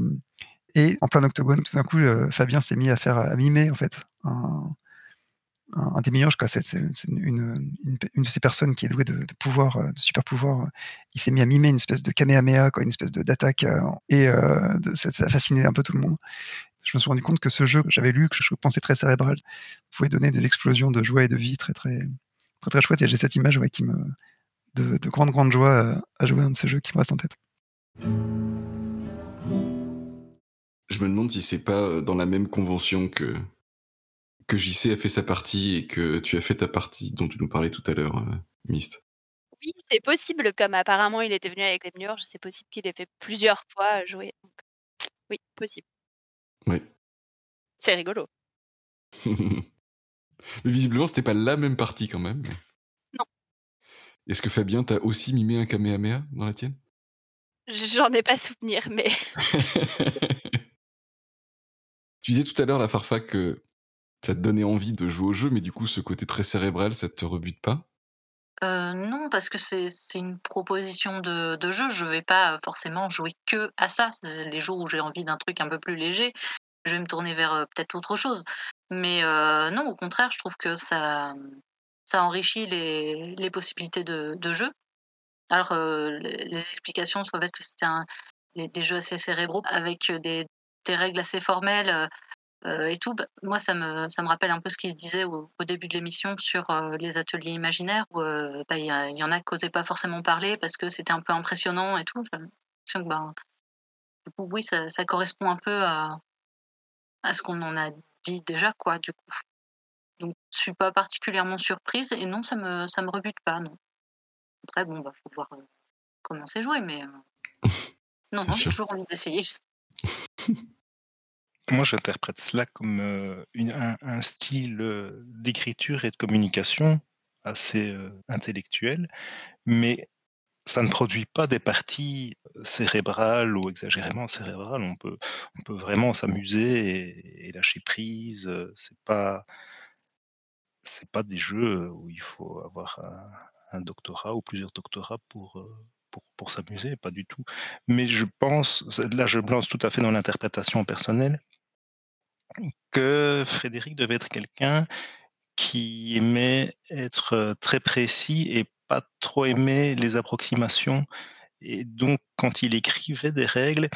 et en plein octogone, tout d'un coup, euh, Fabien s'est mis à faire, à mimer en fait un, un Demiurge, quoi. C'est, une, de ces personnes qui est douée de, de pouvoir, euh, de super pouvoir. Il s'est mis à mimer une espèce de Kamehameha, quoi, une espèce d'attaque, euh, et euh, ça, a fasciné un peu tout le monde. Je me suis rendu compte que ce jeu que j'avais lu, que je pensais très cérébral, pouvait donner des explosions de joie et de vie très très très très chouettes. Et j'ai cette image ouais, qui me de, de grande grande joie à jouer à un de ces jeux qui me reste en tête. Je me demande si c'est pas dans la même convention que que JC a fait sa partie et que tu as fait ta partie dont tu nous parlais tout à l'heure, euh, Mist. Oui, c'est possible, comme apparemment il était venu avec les Demiurge, c'est possible qu'il ait fait plusieurs fois jouer. Donc, oui, possible. Ouais. C'est rigolo. Mais visiblement, c'était pas la même partie quand même. Non. Est-ce que Fabien t'a aussi mimé un Kamehameha dans la tienne? J'en ai pas souvenir, mais Tu disais tout à l'heure, la Farfa, que ça te donnait envie de jouer au jeu, mais du coup, ce côté très cérébral, ça te rebute pas? Euh, non, parce que c'est une proposition de, jeu. Je vais pas forcément jouer que à ça. Les jours où j'ai envie d'un truc un peu plus léger, je vais me tourner vers euh, peut-être autre chose. Mais euh, non, au contraire, je trouve que ça, enrichit les, possibilités de, jeu. Alors, les, explications sur le fait que c'était des, jeux assez cérébraux avec des, règles assez formelles et tout, bah, moi, ça me, ça me rappelle un peu ce qui se disait au, au début de l'émission sur euh, les ateliers imaginaires où euh, bah, il y, en a qui n'osaient pas forcément parler parce que c'était un peu impressionnant et tout. J'ai l'impression que, du coup, oui, ça, ça correspond un peu à, à ce qu'on en a dit déjà, quoi, du coup. Donc, je suis pas particulièrement surprise et non, ça me, ça me rebute pas, non. Après, bon, bah, faut voir euh, comment c'est joué, mais euh, non, non, j'ai toujours envie d'essayer. Moi, j'interprète cela comme un, style d'écriture et de communication assez intellectuel, mais ça ne produit pas des parties cérébrales ou exagérément cérébrales. On peut, vraiment s'amuser et, lâcher prise. euh, C'est pas, c'est pas des jeux où il faut avoir un, doctorat ou plusieurs doctorats pour, pour, pour s'amuser, pas du tout. Mais je pense, là, je me lance tout à fait dans l'interprétation personnelle que Frédéric devait être quelqu'un qui aimait être euh, très précis et pas trop aimer les approximations. Et donc, quand il écrivait des règles,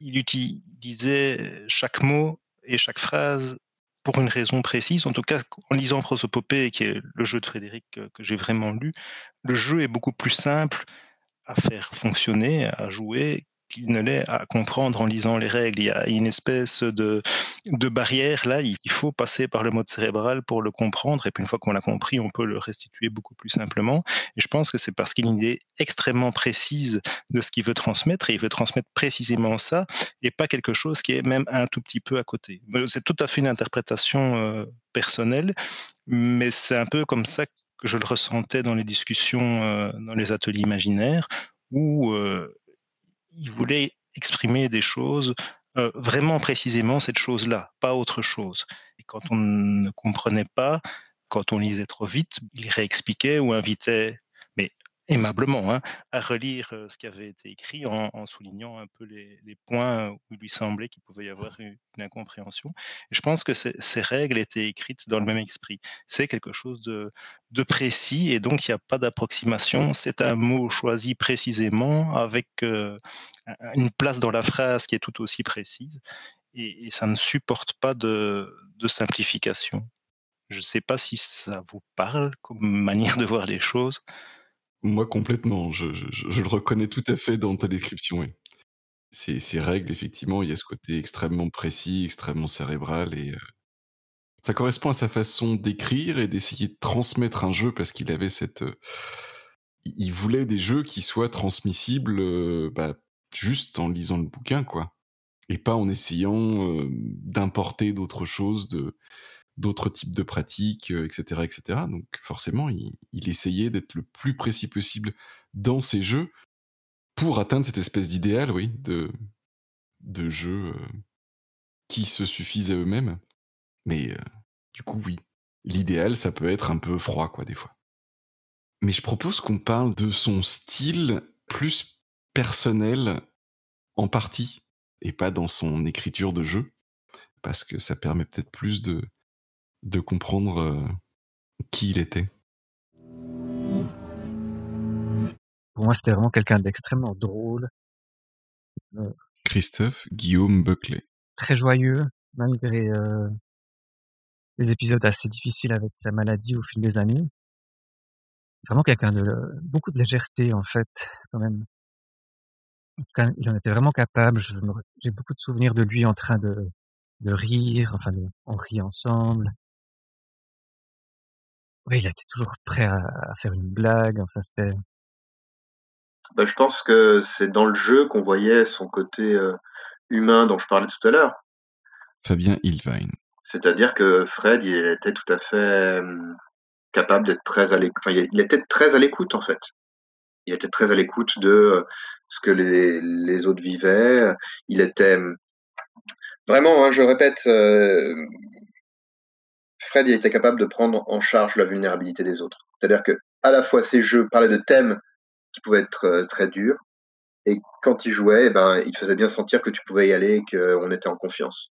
il utilisait chaque mot et chaque phrase pour une raison précise. En tout cas, en lisant Prosopopée, qui est le jeu de Frédéric que, que j'ai vraiment lu, le jeu est beaucoup plus simple à faire fonctionner, à jouer, qu'il ne l'est à comprendre en lisant les règles. Il y a une espèce de, barrière là, il faut passer par le mode cérébral pour le comprendre, et puis une fois qu'on l'a compris, on peut le restituer beaucoup plus simplement. Et je pense que c'est parce qu'il a une idée extrêmement précise de ce qu'il veut transmettre, et il veut transmettre précisément ça, et pas quelque chose qui est même un tout petit peu à côté. C'est tout à fait une interprétation euh, personnelle, mais c'est un peu comme ça que je le ressentais dans les discussions, euh, dans les ateliers imaginaires, où euh, il voulait exprimer des choses euh, vraiment précisément cette chose-là, pas autre chose. Et quand on ne comprenait pas, quand on lisait trop vite, il réexpliquait ou invitait, mais aimablement, hein, à relire ce qui avait été écrit en, en soulignant un peu les, les points où il lui semblait qu'il pouvait y avoir une, une incompréhension. Et je pense que ces, règles étaient écrites dans le même esprit. C'est quelque chose de, de précis et donc il n'y a pas d'approximation. C'est un mot choisi précisément avec euh, un- une place dans la phrase qui est tout aussi précise et, et ça ne supporte pas de, de simplification. Je ne sais pas si ça vous parle comme manière de voir les choses. Moi, complètement. Je, le reconnais tout à fait dans ta description. Ces, règles, effectivement, il y a ce côté extrêmement précis, extrêmement cérébral, et euh, ça correspond à sa façon d'écrire et d'essayer de transmettre un jeu parce qu'il avait cette. euh, il voulait des jeux qui soient transmissibles euh, bah, juste en lisant le bouquin, quoi. Et pas en essayant d'importer d'autres choses, de d'autres types de pratiques, euh, etc., etc. Donc forcément, il, il essayait d'être le plus précis possible dans ses jeux pour atteindre cette espèce d'idéal, oui, de de jeux euh, qui se suffisent à eux-mêmes. Mais euh, du coup, oui, l'idéal, ça peut être un peu froid, quoi, des fois. Mais je propose qu'on parle de son style plus personnel en partie, et pas dans son écriture de jeu, parce que ça permet peut-être plus de, de comprendre euh, qui il était. Pour moi, c'était vraiment quelqu'un d'extrêmement drôle, euh, Christophe Guillaume Buckley. très joyeux, malgré euh, les épisodes assez difficiles avec sa maladie au fil des années. Vraiment quelqu'un de beaucoup de légèreté, en fait, quand même. Cas, il en était vraiment capable. J'ai beaucoup de souvenirs de lui en train de, de rire, enfin, de, on rit ensemble. Oui, il était toujours prêt à, à faire une blague. Enfin, c'était Bah, je pense que c'est dans le jeu qu'on voyait son côté euh, humain dont je parlais tout à l'heure. Fabien Ilvine. C'est-à-dire que Fred, il était tout à fait capable d'être très à l'écoute. Enfin, il était très à l'écoute en fait. Il était très à l'écoute de euh, ce que les, les autres vivaient. Il était Vraiment, hein, je répète, euh, Fred était capable de prendre en charge la vulnérabilité des autres. C'est-à-dire que à la fois ces jeux parlaient de thèmes qui pouvaient être euh, très durs, et quand il jouait, eh ben, il faisait bien sentir que tu pouvais y aller et qu'on était en confiance.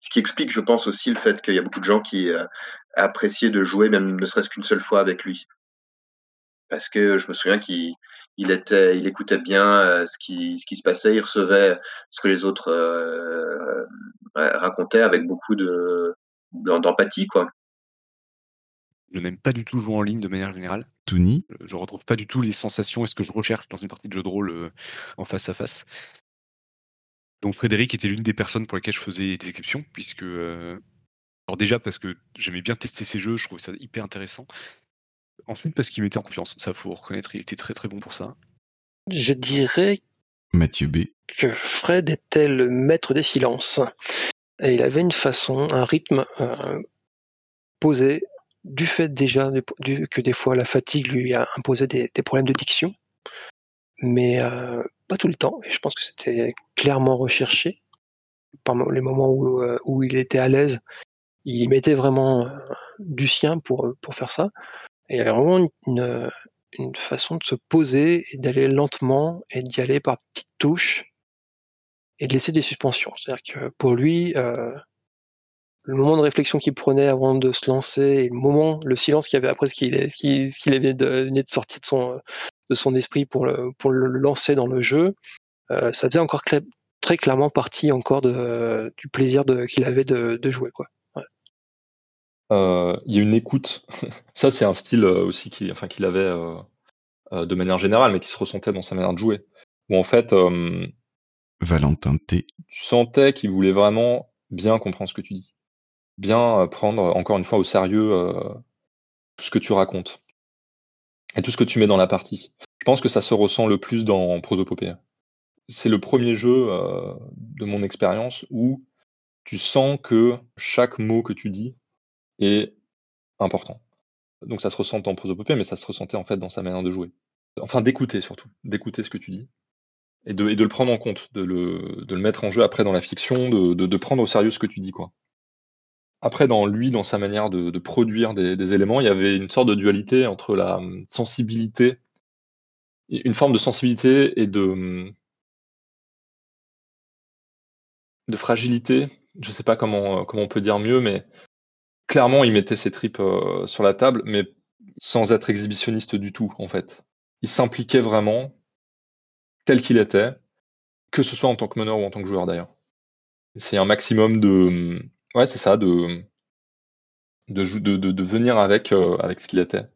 Ce qui explique, je pense aussi, le fait qu'il y a beaucoup de gens qui euh, appréciaient de jouer, même ne serait-ce qu'une seule fois avec lui. Parce que je me souviens qu'il il était, il écoutait bien euh, ce qui, se passait, il recevait ce que les autres racontaient avec beaucoup de d'empathie, quoi. Je n'aime pas du tout jouer en ligne de manière générale. Touni Euh, Je retrouve pas du tout les sensations et ce que je recherche dans une partie de jeu de rôle euh, en face à face. Donc Frédéric était l'une des personnes pour lesquelles je faisais des exceptions, puisque euh, alors déjà parce que j'aimais bien tester ces jeux, je trouvais ça hyper intéressant. Ensuite parce qu'il mettait en confiance, ça faut reconnaître, il était très très bon pour ça. Je dirais Mathieu B. que Fred était le maître des silences. Et il avait une façon, un rythme euh, posé, du fait déjà du- que des fois la fatigue lui a imposé des, des problèmes de diction, mais euh, pas tout le temps. Et je pense que c'était clairement recherché. Par les moments où, euh, où il était à l'aise, il y mettait vraiment du sien pour, pour faire ça. Et il y avait vraiment une, une façon de se poser et d'aller lentement et d'y aller par petites touches et de laisser des suspensions. C'est-à-dire que pour lui, euh, le moment de réflexion qu'il prenait avant de se lancer, et le moment, le silence qu'il avait après ce qu'il ce qu'il avait de, de de son, esprit pour le, lancer dans le jeu, euh, ça faisait encore très clairement partie encore du plaisir qu'il avait de, jouer. Euh, il y a une écoute. Ça, c'est un style aussi qu'il qu'il avait de manière générale, mais qui se ressentait dans sa manière de jouer. Où en fait, Valentin T. tu sentais qu'il voulait vraiment bien comprendre ce que tu dis. Bien euh, prendre, encore une fois, au sérieux euh, tout ce que tu racontes. Et tout ce que tu mets dans la partie. Je pense que ça se ressent le plus dans Prosopopée. C'est le premier jeu euh, de mon expérience où tu sens que chaque mot que tu dis est important. Donc ça se ressent dans Prosopopée, mais ça se ressentait en fait dans sa manière de jouer. Enfin, d'écouter surtout, d'écouter ce que tu dis. Et de, le prendre en compte, de le, mettre en jeu après dans la fiction, de, prendre au sérieux ce que tu dis, quoi. Après, dans lui, dans sa manière de, produire des, éléments, il y avait une sorte de dualité entre la hum, sensibilité, une forme de sensibilité et de, hum, fragilité. Je sais pas comment, comment on peut dire mieux, mais clairement, il mettait ses tripes euh, sur la table, mais sans être exhibitionniste du tout, en fait. Il s'impliquait vraiment tel qu'il était, que ce soit en tant que meneur ou en tant que joueur d'ailleurs. C'est un maximum de, ouais, c'est ça, de, de, de, de, venir avec, euh, avec ce qu'il était.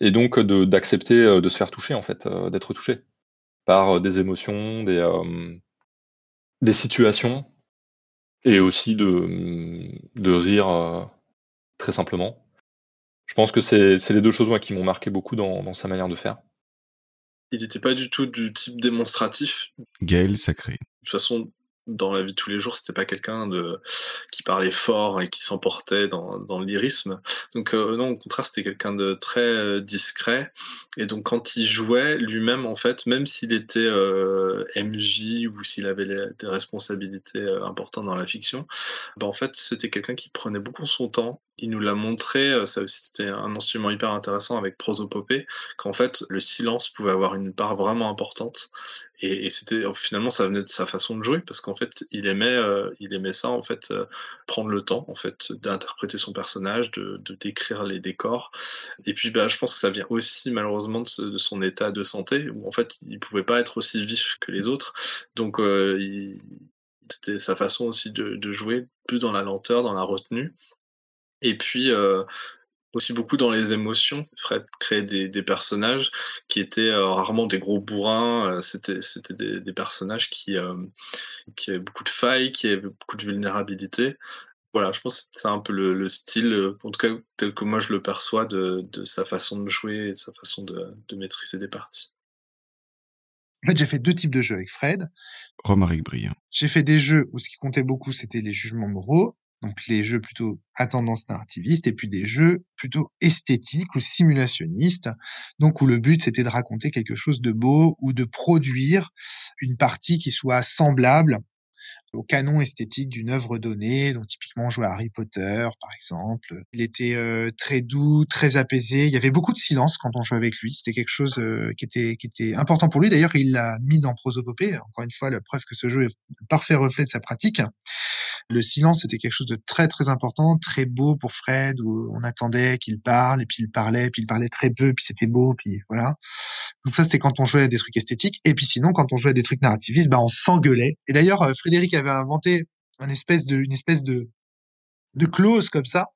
Et donc d'accepter euh, de se faire toucher, en fait, euh, d'être touché par des émotions, des, euh, des situations, et aussi de, de rire très simplement. Je pense que c'est c'est les deux choses moi, qui m'ont marqué beaucoup dans, dans sa manière de faire. Il n'était pas du tout du type démonstratif. Gaël Sacré. De toute façon, dans la vie de tous les jours, c'était pas quelqu'un de qui parlait fort et qui s'emportait dans, dans le lyrisme. Donc euh, non, au contraire, c'était quelqu'un de très euh, discret. Et donc quand il jouait lui-même, en fait, même s'il était euh, MJ ou s'il avait les- des responsabilités importantes dans la fiction, bah, en fait, c'était quelqu'un qui prenait beaucoup son temps. Il nous l'a montré, euh, c'était un enseignement hyper intéressant avec Prosopopée, qu'en fait, le silence pouvait avoir une part vraiment importante. Et, c'était finalement, ça venait de sa façon de jouer, parce qu'en fait, il aimait, euh, il aimait ça, en fait, euh, prendre le temps, en fait, d'interpréter son personnage, de, décrire les décors. Et puis, bah, je pense que ça vient aussi, malheureusement, de, son état de santé, où en fait, il pouvait pas être aussi vif que les autres. Donc, c'était sa façon aussi de jouer, plus dans la lenteur, dans la retenue. Et puis, euh, aussi beaucoup dans les émotions. Fred créait des, des personnages qui étaient euh, rarement des gros bourrins. euh, c'était c'était des, des personnages qui, euh, qui avaient beaucoup de failles, qui avaient beaucoup de vulnérabilité. Voilà, je pense que c'est un peu le, le style, en tout cas tel que moi je le perçois, de, de sa façon de jouer et de sa façon de, de maîtriser des parties. En fait, j'ai fait deux types de jeux avec Fred. Romaric Briand. J'ai fait des jeux où ce qui comptait beaucoup, c'était les jugements moraux, donc les jeux plutôt à tendance narrativiste, et puis des jeux plutôt esthétiques ou simulationnistes, donc où le but c'était de raconter quelque chose de beau ou de produire une partie qui soit semblable au canon esthétique d'une œuvre donnée. Donc typiquement, jouait à Harry Potter, par exemple. Il était euh, très doux, très apaisé. Il y avait beaucoup de silence quand on jouait avec lui. C'était quelque chose euh, qui était qui était important pour lui. D'ailleurs, il l'a mis dans Prosopopée. Encore une fois, la preuve que ce jeu est un parfait reflet de sa pratique. Le silence, c'était quelque chose de très très important, très beau pour Fred, où on attendait qu'il parle, et puis il parlait, puis il parlait très peu, puis c'était beau, puis voilà. Donc ça, c'est quand on jouait à des trucs esthétiques. Et puis sinon, quand on jouait à des trucs narrativistes, bah, on s'engueulait. Et d'ailleurs, euh, Frédéric avait inventé une espèce de, une espèce de, de clause comme ça,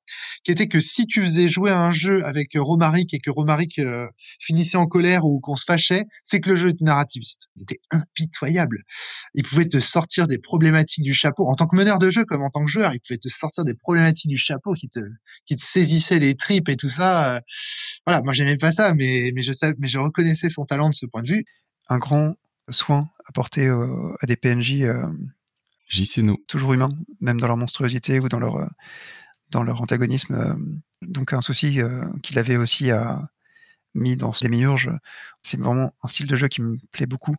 qui était que si tu faisais jouer un jeu avec Romaric et que Romaric euh, finissait en colère ou qu'on se fâchait, c'est que le jeu était narrativiste. Il était impitoyable. Il pouvait te sortir des problématiques du chapeau. En tant que meneur de jeu comme en tant que joueur, il pouvait te sortir des problématiques du chapeau qui te, qui te saisissaient les tripes et tout ça. Voilà, moi j'aimais pas ça, mais, mais, je savais, mais je reconnaissais son talent de ce point de vue. Un grand soin apporté euh, à des PNJ euh, JCNO. toujours humains, même dans leur monstruosité ou dans leur, euh, dans leur antagonisme. euh, Donc un souci euh, qu'il avait aussi à, mis dans Demiurge, c'est vraiment un style de jeu qui me plaît beaucoup,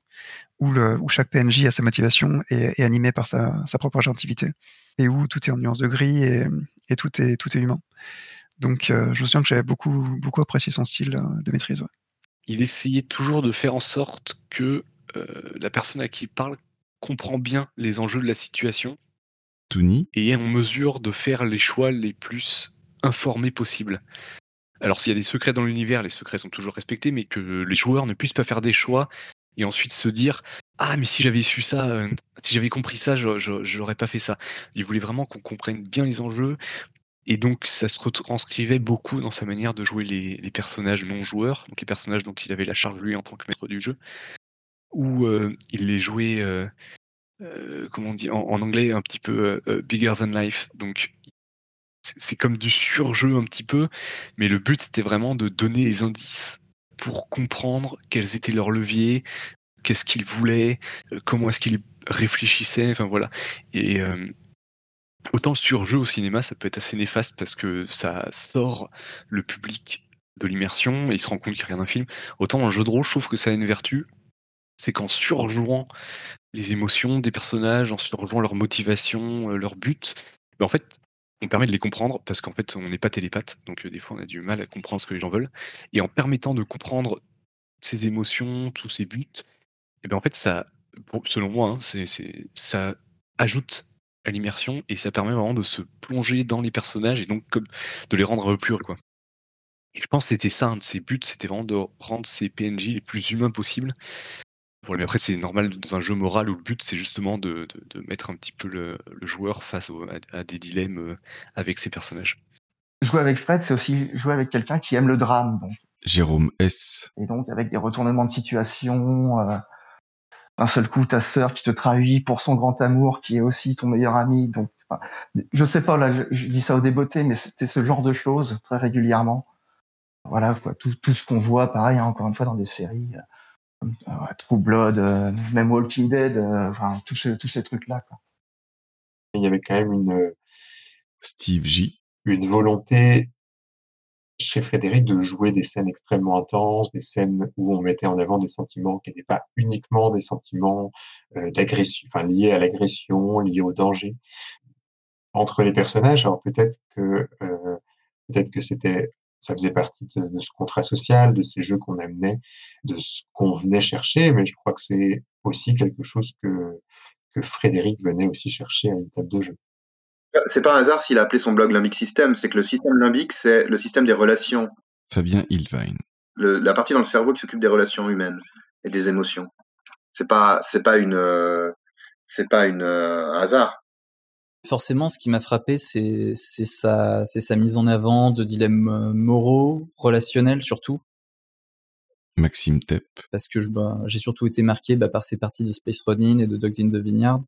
où, le, où chaque PNJ a sa motivation et est animé par sa, sa propre agentivité, et où tout est en nuances de gris et, et tout, est, tout est humain. Donc euh, je me souviens que j'avais beaucoup, beaucoup apprécié son style de maîtrise. ouais. Il essayait toujours de faire en sorte que euh, la personne à qui il parle comprend bien les enjeux de la situation et est en mesure de faire les choix les plus informés possibles. Alors s'il y a des secrets dans l'univers, les secrets sont toujours respectés, mais que les joueurs ne puissent pas faire des choix et ensuite se dire ah mais si j'avais su ça, euh, si j'avais compris ça, je j'aurais pas fait ça. Il voulait vraiment qu'on comprenne bien les enjeux et donc ça se retranscrivait beaucoup dans sa manière de jouer les, les personnages non joueurs, donc les personnages dont il avait la charge lui en tant que maître du jeu, où euh, il les jouait, euh, euh, comment on dit en, anglais, un petit peu bigger than life. Donc c'est comme du surjeu un petit peu, mais le but c'était vraiment de donner les indices pour comprendre quels étaient leurs leviers, qu'est-ce qu'ils voulaient, comment est-ce qu'ils réfléchissaient, enfin voilà. Et euh, autant surjeu au cinéma, ça peut être assez néfaste parce que ça sort le public de l'immersion et il se rend compte qu'il regarde un film. Autant le jeu de rôle, je trouve que ça a une vertu, c'est qu'en surjouant les émotions des personnages, en surjouant leurs motivations, euh, leurs buts, ben en fait, on permet de les comprendre parce qu'en fait, on n'est pas télépathe, donc euh, des fois, on a du mal à comprendre ce que les gens veulent. Et en permettant de comprendre ces émotions, tous ces buts, et ben en fait, ça, selon moi, hein, ça ajoute à l'immersion et ça permet vraiment de se plonger dans les personnages et donc de les rendre plus heureux, quoi. Et je pense que c'était ça, un de ses buts, c'était vraiment de rendre ces PNJ les plus humains possibles. Voilà, mais après, c'est normal dans un jeu moral où le but, c'est justement de, de- de mettre un petit peu le, le joueur face au- à, à des dilemmes euh, avec ses personnages. Jouer avec Fred, c'est aussi jouer avec quelqu'un qui aime le drame. Donc. Jérôme S. Et donc, avec des retournements de situation, euh, d'un seul coup, ta sœur qui te trahit pour son grand amour, qui est aussi ton meilleur ami. Donc, enfin, je sais pas, là, je, je dis ça au débeauté, mais c'était ce genre de choses très régulièrement. Voilà, quoi, tout, tout ce qu'on voit, pareil, hein, encore une fois, dans des séries, euh, True Blood, euh, même Walking Dead, euh, enfin, tous ces, tous ces trucs-là, quoi. Il y avait quand même une, Steve J. une volonté chez Frédéric de jouer des scènes extrêmement intenses, des scènes où on mettait en avant des sentiments qui n'étaient pas uniquement des sentiments euh, d'agression, enfin liés à l'agression, liés au danger entre les personnages. Alors peut-être que euh, peut-être que c'était ça faisait partie de, de ce contrat social, de ces jeux qu'on amenait, de ce qu'on venait chercher, mais je crois que c'est aussi quelque chose que que Frédéric venait aussi chercher à une table de jeu. C'est pas un hasard s'il a appelé son blog Limbic System, c'est que le système limbique, c'est le système des relations, Fabien Ilvine. le- la partie dans le cerveau qui s'occupe des relations humaines et des émotions. C'est pas, c'est pas une, euh, c'est pas une euh, un hasard. Forcément, ce qui m'a frappé, c'est c'est sa, c'est sa mise en avant de dilemmes euh, moraux, relationnels surtout, Maxime Tepp. parce que je- bah, j'ai surtout été marqué bah, par ces parties de Space Running et de Dogs in the Vineyard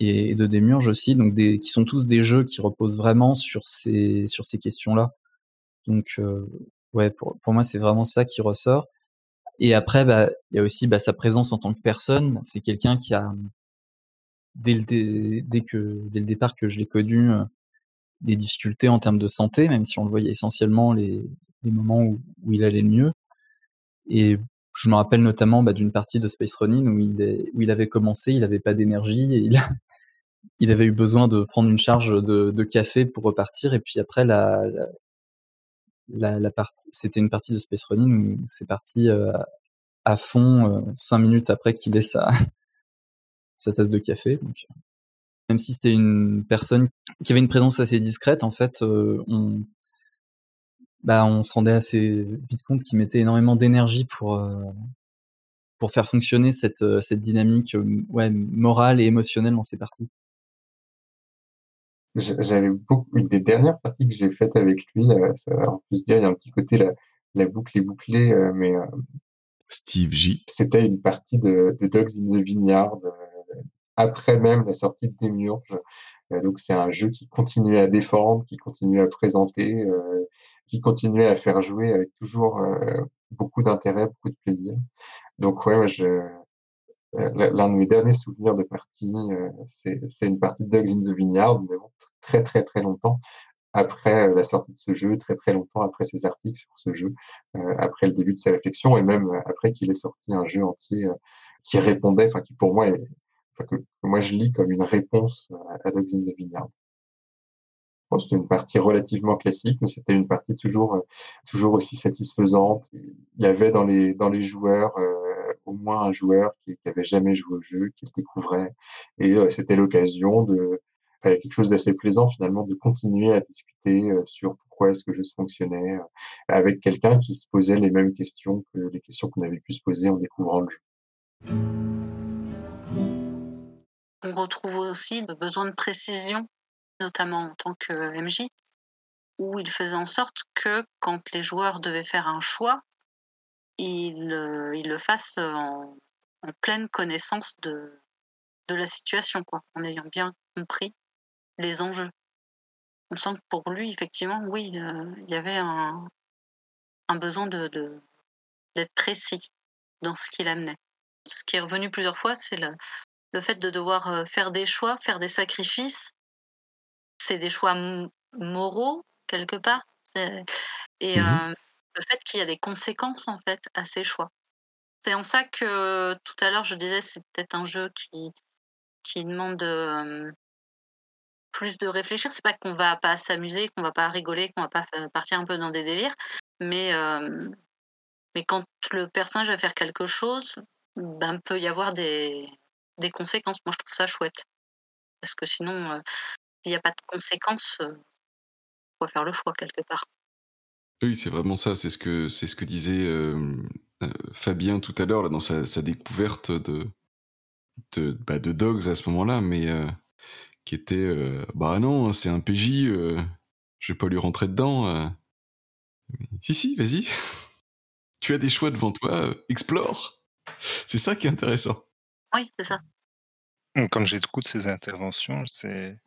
et, et de Demiurge aussi, donc des, qui sont tous des jeux qui reposent vraiment sur ces sur ces questions-là. Donc euh, ouais, pour pour moi, c'est vraiment ça qui ressort. Et après, bah, il y a aussi bah, sa présence en tant que personne. C'est quelqu'un qui a dès le dès que dès le départ que je l'ai connu euh, des difficultés en termes de santé, même si on le voyait essentiellement les, les moments où, où il allait le mieux. Et Je me rappelle notamment bah, d'une partie de Space Running où il, où il avait commencé, il n'avait pas d'énergie et il, a, il avait eu besoin de prendre une charge de, de café pour repartir. Et puis après, la, la, la partie, c'était une partie de Space Running où c'est parti euh, à fond euh, cinq minutes après qu'il ait sa, sa tasse de café. Donc, même si c'était une personne qui avait une présence assez discrète, en fait, euh, on, bah, on se rendait assez vite compte qu'il mettait énormément d'énergie pour, euh, pour faire fonctionner cette, euh, cette dynamique euh, ouais, morale et émotionnelle dans ces parties. J'avais beaucoup, une des dernières parties que j'ai faites avec lui, euh, ça, on peut se dire, il y a un petit côté, la, la boucle est bouclée, euh, mais euh, Steve J. c'était une partie de, de Dogs in the Vineyard, euh, après même la sortie de Demiurge. Euh, donc c'est un jeu qui continuait à défendre, qui continuait à présenter, euh, qui continuait à faire jouer avec toujours euh, beaucoup d'intérêt, beaucoup de plaisir. Donc ouais, je, l'un de mes derniers souvenirs de partie, c'est une partie de Dogs in the Vineyard, mais bon, très très très longtemps après la sortie de ce jeu, très très longtemps après ses articles sur ce jeu, euh, après le début de ses réflexions et même après qu'il ait sorti un jeu entier euh, qui répondait, enfin qui pour moi, que, moi je lis comme une réponse à Dogs in the Vineyard. C'était une partie relativement classique, mais c'était une partie toujours, euh, toujours aussi satisfaisante. Il y avait dans les, dans les joueurs euh, au moins un joueur qui, qui avait jamais joué au jeu, qui le découvrait, et euh, c'était l'occasion de quelque chose d'assez plaisant finalement de continuer à discuter sur pourquoi est-ce que fonctionnait euh, avec quelqu'un qui se posait les mêmes questions que les questions qu'on avait pu se poser en découvrant le jeu. On retrouve aussi le besoin de précision, notamment en tant que MJ, où il faisait en sorte que quand les joueurs devaient faire un choix, ils, euh, le fassent en, en pleine connaissance de, la situation, en ayant bien compris les enjeux. On sent que pour lui, effectivement, oui, euh, il y avait un, besoin d'être précis dans ce qu'il amenait. Ce qui est revenu plusieurs fois, c'est le, le fait de devoir euh, faire des choix, faire des sacrifices. C'est des choix moraux, quelque part. Et Mhm. euh, le fait qu'il y a des conséquences, en fait, à ces choix. C'est en ça que tout à l'heure, je disais, c'est peut-être un jeu qui, qui demande euh, plus de réfléchir. C'est pas qu'on va pas s'amuser, qu'on va pas rigoler, qu'on va pas partir un peu dans des délires, mais, euh, mais quand le personnage va faire quelque chose, ben, peut y avoir des, des conséquences. Moi, je trouve ça chouette. Parce que sinon, euh, s'il n'y a pas de conséquences, euh, faut faire le choix quelque part. Oui, c'est vraiment ça. C'est ce que c'est ce que disait euh, euh, Fabien tout à l'heure dans sa, sa découverte de de, bah, de Dogs à ce moment-là, mais euh, qui était bah non, c'est un PJ, je vais pas lui rentrer dedans. Si si, vas-y. tu as des choix devant toi, explore. C'est ça qui est intéressant. Oui, c'est ça. Quand j'écoute ces interventions, c'est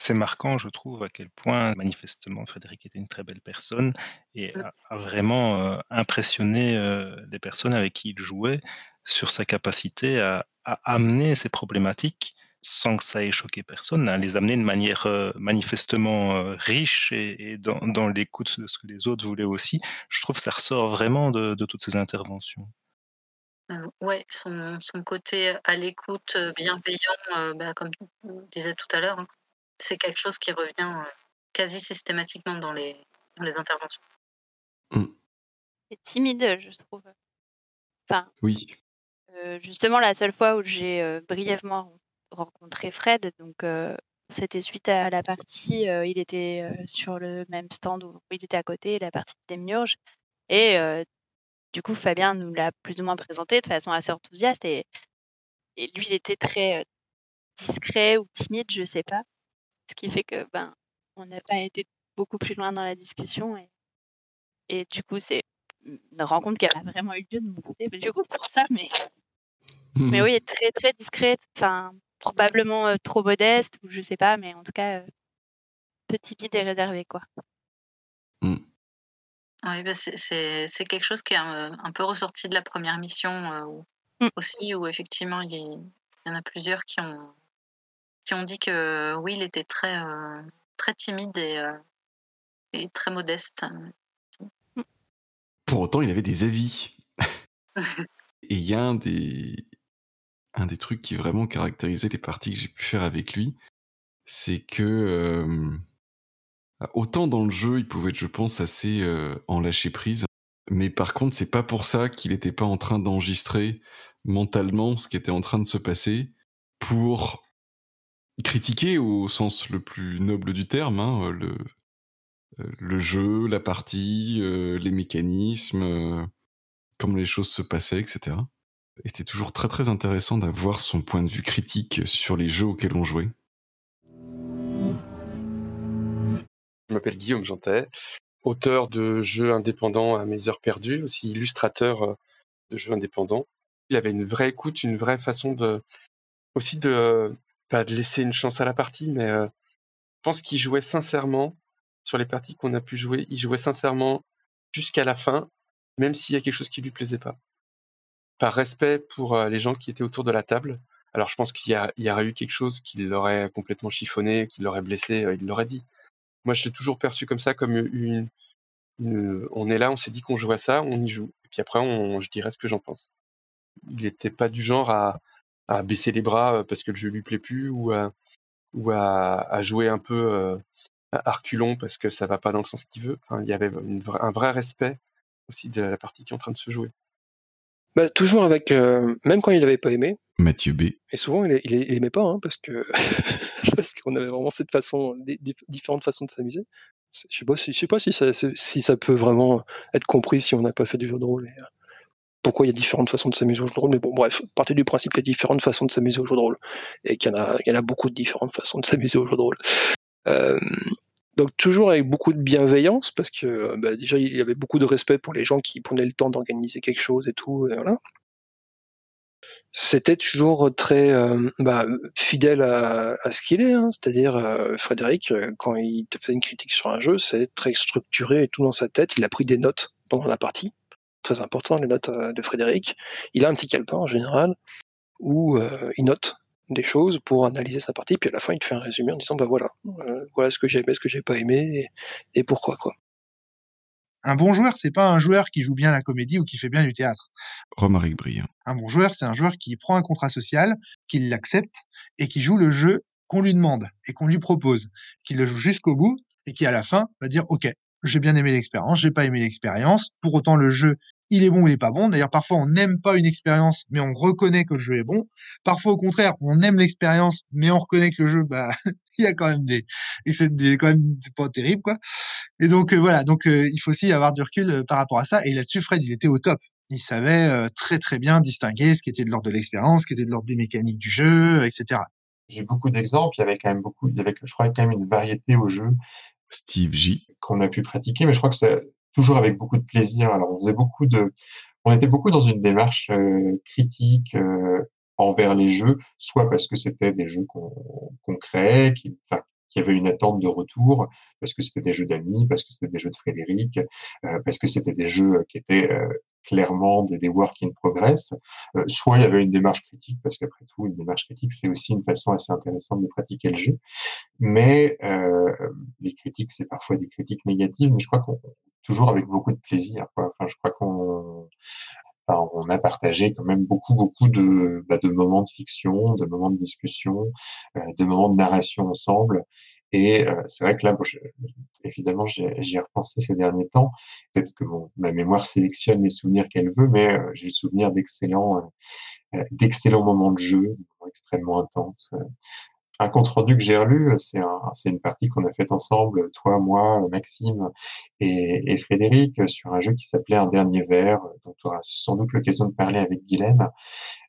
c'est marquant, je trouve, à quel point manifestement Frédéric était une très belle personne et a, a vraiment euh, impressionné euh, les personnes avec qui il jouait sur sa capacité à, à amener ces problématiques sans que ça ait choqué personne, à les amener de manière euh, manifestement riche et, et dans, dans l'écoute de ce que les autres voulaient aussi. Je trouve que ça ressort vraiment de, de toutes ces interventions. Euh, ouais, son, son côté à l'écoute, bienveillant, euh, bah, comme tu disais tout à l'heure, hein, c'est quelque chose qui revient euh, quasi systématiquement dans les, dans les interventions. C'est timide, je trouve. Enfin, Oui. euh, justement, la seule fois où j'ai euh, brièvement rencontré Fred, donc euh, c'était suite à la partie, euh, il était euh, sur le même stand où il était à côté, la partie des Murges. Et euh, du coup, Fabien nous l'a plus ou moins présenté de façon assez enthousiaste. Et, et lui, il était très euh, discret ou timide, je sais pas. Ce qui fait que ben, on n'a pas été beaucoup plus loin dans la discussion. Et, et du coup, c'est une rencontre qui a vraiment eu lieu de mon côté. Mais du coup, pour ça, mais, mais oui, très très discrète. Enfin, probablement euh, trop modeste, ou je sais pas, mais en tout cas, euh, peu timide et réservé, quoi. Oui, bah, c'est quelque chose qui est un, un peu ressorti de la première mission euh, où- aussi, où effectivement il y, en a plusieurs qui ont, qui ont dit que oui, il était très, euh, très timide et, euh, et très modeste. Pour autant, il avait des avis. Et il y a un des, un des trucs qui vraiment caractérisait les parties que j'ai pu faire avec lui, c'est que euh, autant dans le jeu, il pouvait être, je pense, assez euh, en lâcher prise, mais par contre, c'est pas pour ça qu'il n'était pas en train d'enregistrer mentalement ce qui était en train de se passer pour critiquer au sens le plus noble du terme hein, le, euh, le jeu, la partie, les mécanismes, comment les choses se passaient, etc. Et c'était toujours très très intéressant d'avoir son point de vue critique sur les jeux auxquels on jouait. Je m'appelle Guillaume Jantet, auteur de jeux indépendants à mes heures perdues, aussi illustrateur euh, de jeux indépendants. Il avait une vraie écoute, une vraie façon de aussi de pas de laisser une chance à la partie, mais euh, je pense qu'il jouait sincèrement sur les parties qu'on a pu jouer. Il jouait sincèrement jusqu'à la fin, même s'il y a quelque chose qui lui plaisait pas par respect pour euh, les gens qui étaient autour de la table. Alors je pense qu'il y, aurait eu quelque chose qui l'aurait complètement chiffonné, qui l'aurait blessé, il l'aurait dit. Moi, je l'ai toujours perçu comme ça, comme une, on est là, on s'est dit qu'on jouait à ça, on y joue. Et puis après, on, je dirais ce que j'en pense. Il n'était pas du genre à, baisser les bras euh, parce que le jeu lui plaît plus ou à, ou à, à jouer un peu euh, à reculons parce que ça va pas dans le sens qu'il veut. Il y avait un vrai respect aussi de la partie qui est en train de se jouer. Bah, toujours avec, euh, même quand il n'avait pas aimé. Mathieu B. Et souvent, il, il, aimait pas, hein, parce que parce qu'on avait vraiment cette façon, différentes façons de s'amuser. Je sais pas, si, sais pas si ça, peut vraiment être compris si on n'a pas fait du jeu de rôle. Euh, pourquoi il y a différentes façons de s'amuser au jeu de rôle. Mais bon, bref, partez du principe qu'il y a différentes façons de s'amuser au jeu de rôle. Et qu'il y, en a, il beaucoup de différentes façons de s'amuser au jeu de rôle. Donc toujours avec beaucoup de bienveillance, parce que bah, déjà il y avait beaucoup de respect pour les gens qui prenaient le temps d'organiser quelque chose et tout. Et voilà. C'était toujours très euh, bah, fidèle à, ce qu'il est, hein. c'est-à-dire euh, Frédéric, quand il te fait une critique sur un jeu, c'est très structuré et tout dans sa tête. Il a pris des notes pendant la partie, très important les notes de Frédéric. Il a un petit calepin en général où il note des choses pour analyser sa partie, puis à la fin il te fait un résumé en disant bah voilà, euh, voilà ce que j'ai aimé, ce que j'ai pas aimé et, pourquoi quoi. Un bon joueur, c'est pas un joueur qui joue bien la comédie ou qui fait bien du théâtre. Romaric Briand. Un bon joueur, c'est un joueur qui prend un contrat social, qui l'accepte et qui joue le jeu qu'on lui demande et qu'on lui propose, qui le joue jusqu'au bout et qui à la fin va dire ok, j'ai bien aimé l'expérience, j'ai pas aimé l'expérience. Pour autant, le jeu, il est bon ou il est pas bon. D'ailleurs, parfois, on n'aime pas une expérience, mais on reconnaît que le jeu est bon. Parfois, au contraire, on aime l'expérience, mais on reconnaît que le jeu, bah, il y a quand même des, et c'est quand même pas terrible, quoi. Et donc, euh, voilà. Donc, euh, il faut aussi avoir du recul euh, par rapport à ça. Et là-dessus, Fred, il était au top. Il savait très, très bien distinguer ce qui était de l'ordre de l'expérience, ce qui était de l'ordre des mécaniques du jeu, etc. J'ai beaucoup d'exemples. Il y avait quand même beaucoup, il y avait, je crois, quand même une variété au jeu. Steve J. Qu'on a pu pratiquer, mais je crois que c'est toujours avec beaucoup de plaisir. Alors, on faisait beaucoup de, on était beaucoup dans une démarche euh, critique euh, envers les jeux, soit parce que c'était des jeux qu'on créait, qui, enfin, qui avait une attente de retour, parce que c'était des jeux d'amis, parce que c'était des jeux de Frédéric, euh, parce que c'était des jeux qui étaient clairement des, des work in progress, soit il y avait une démarche critique, parce qu'après tout, une démarche critique, c'est aussi une façon assez intéressante de pratiquer le jeu. Mais les critiques, c'est parfois des critiques négatives, mais je crois qu'on toujours avec beaucoup de plaisir. Enfin, je crois qu'on on a partagé quand même beaucoup, beaucoup de, bah, de moments de fiction, de moments de discussion, euh, de moments de narration ensemble. Et euh, c'est vrai que là, évidemment, j'y ai repensé ces derniers temps. Peut-être que ma mémoire sélectionne les souvenirs qu'elle veut, mais euh, j'ai le souvenir d'excellents, d'excellents moments de jeu, extrêmement intenses, un compte rendu que j'ai relu, c'est un, une partie qu'on a faite ensemble, toi, moi, Maxime et, et, Frédéric, sur un jeu qui s'appelait Un dernier verre, dont tu auras sans doute l'occasion de parler avec Guylaine.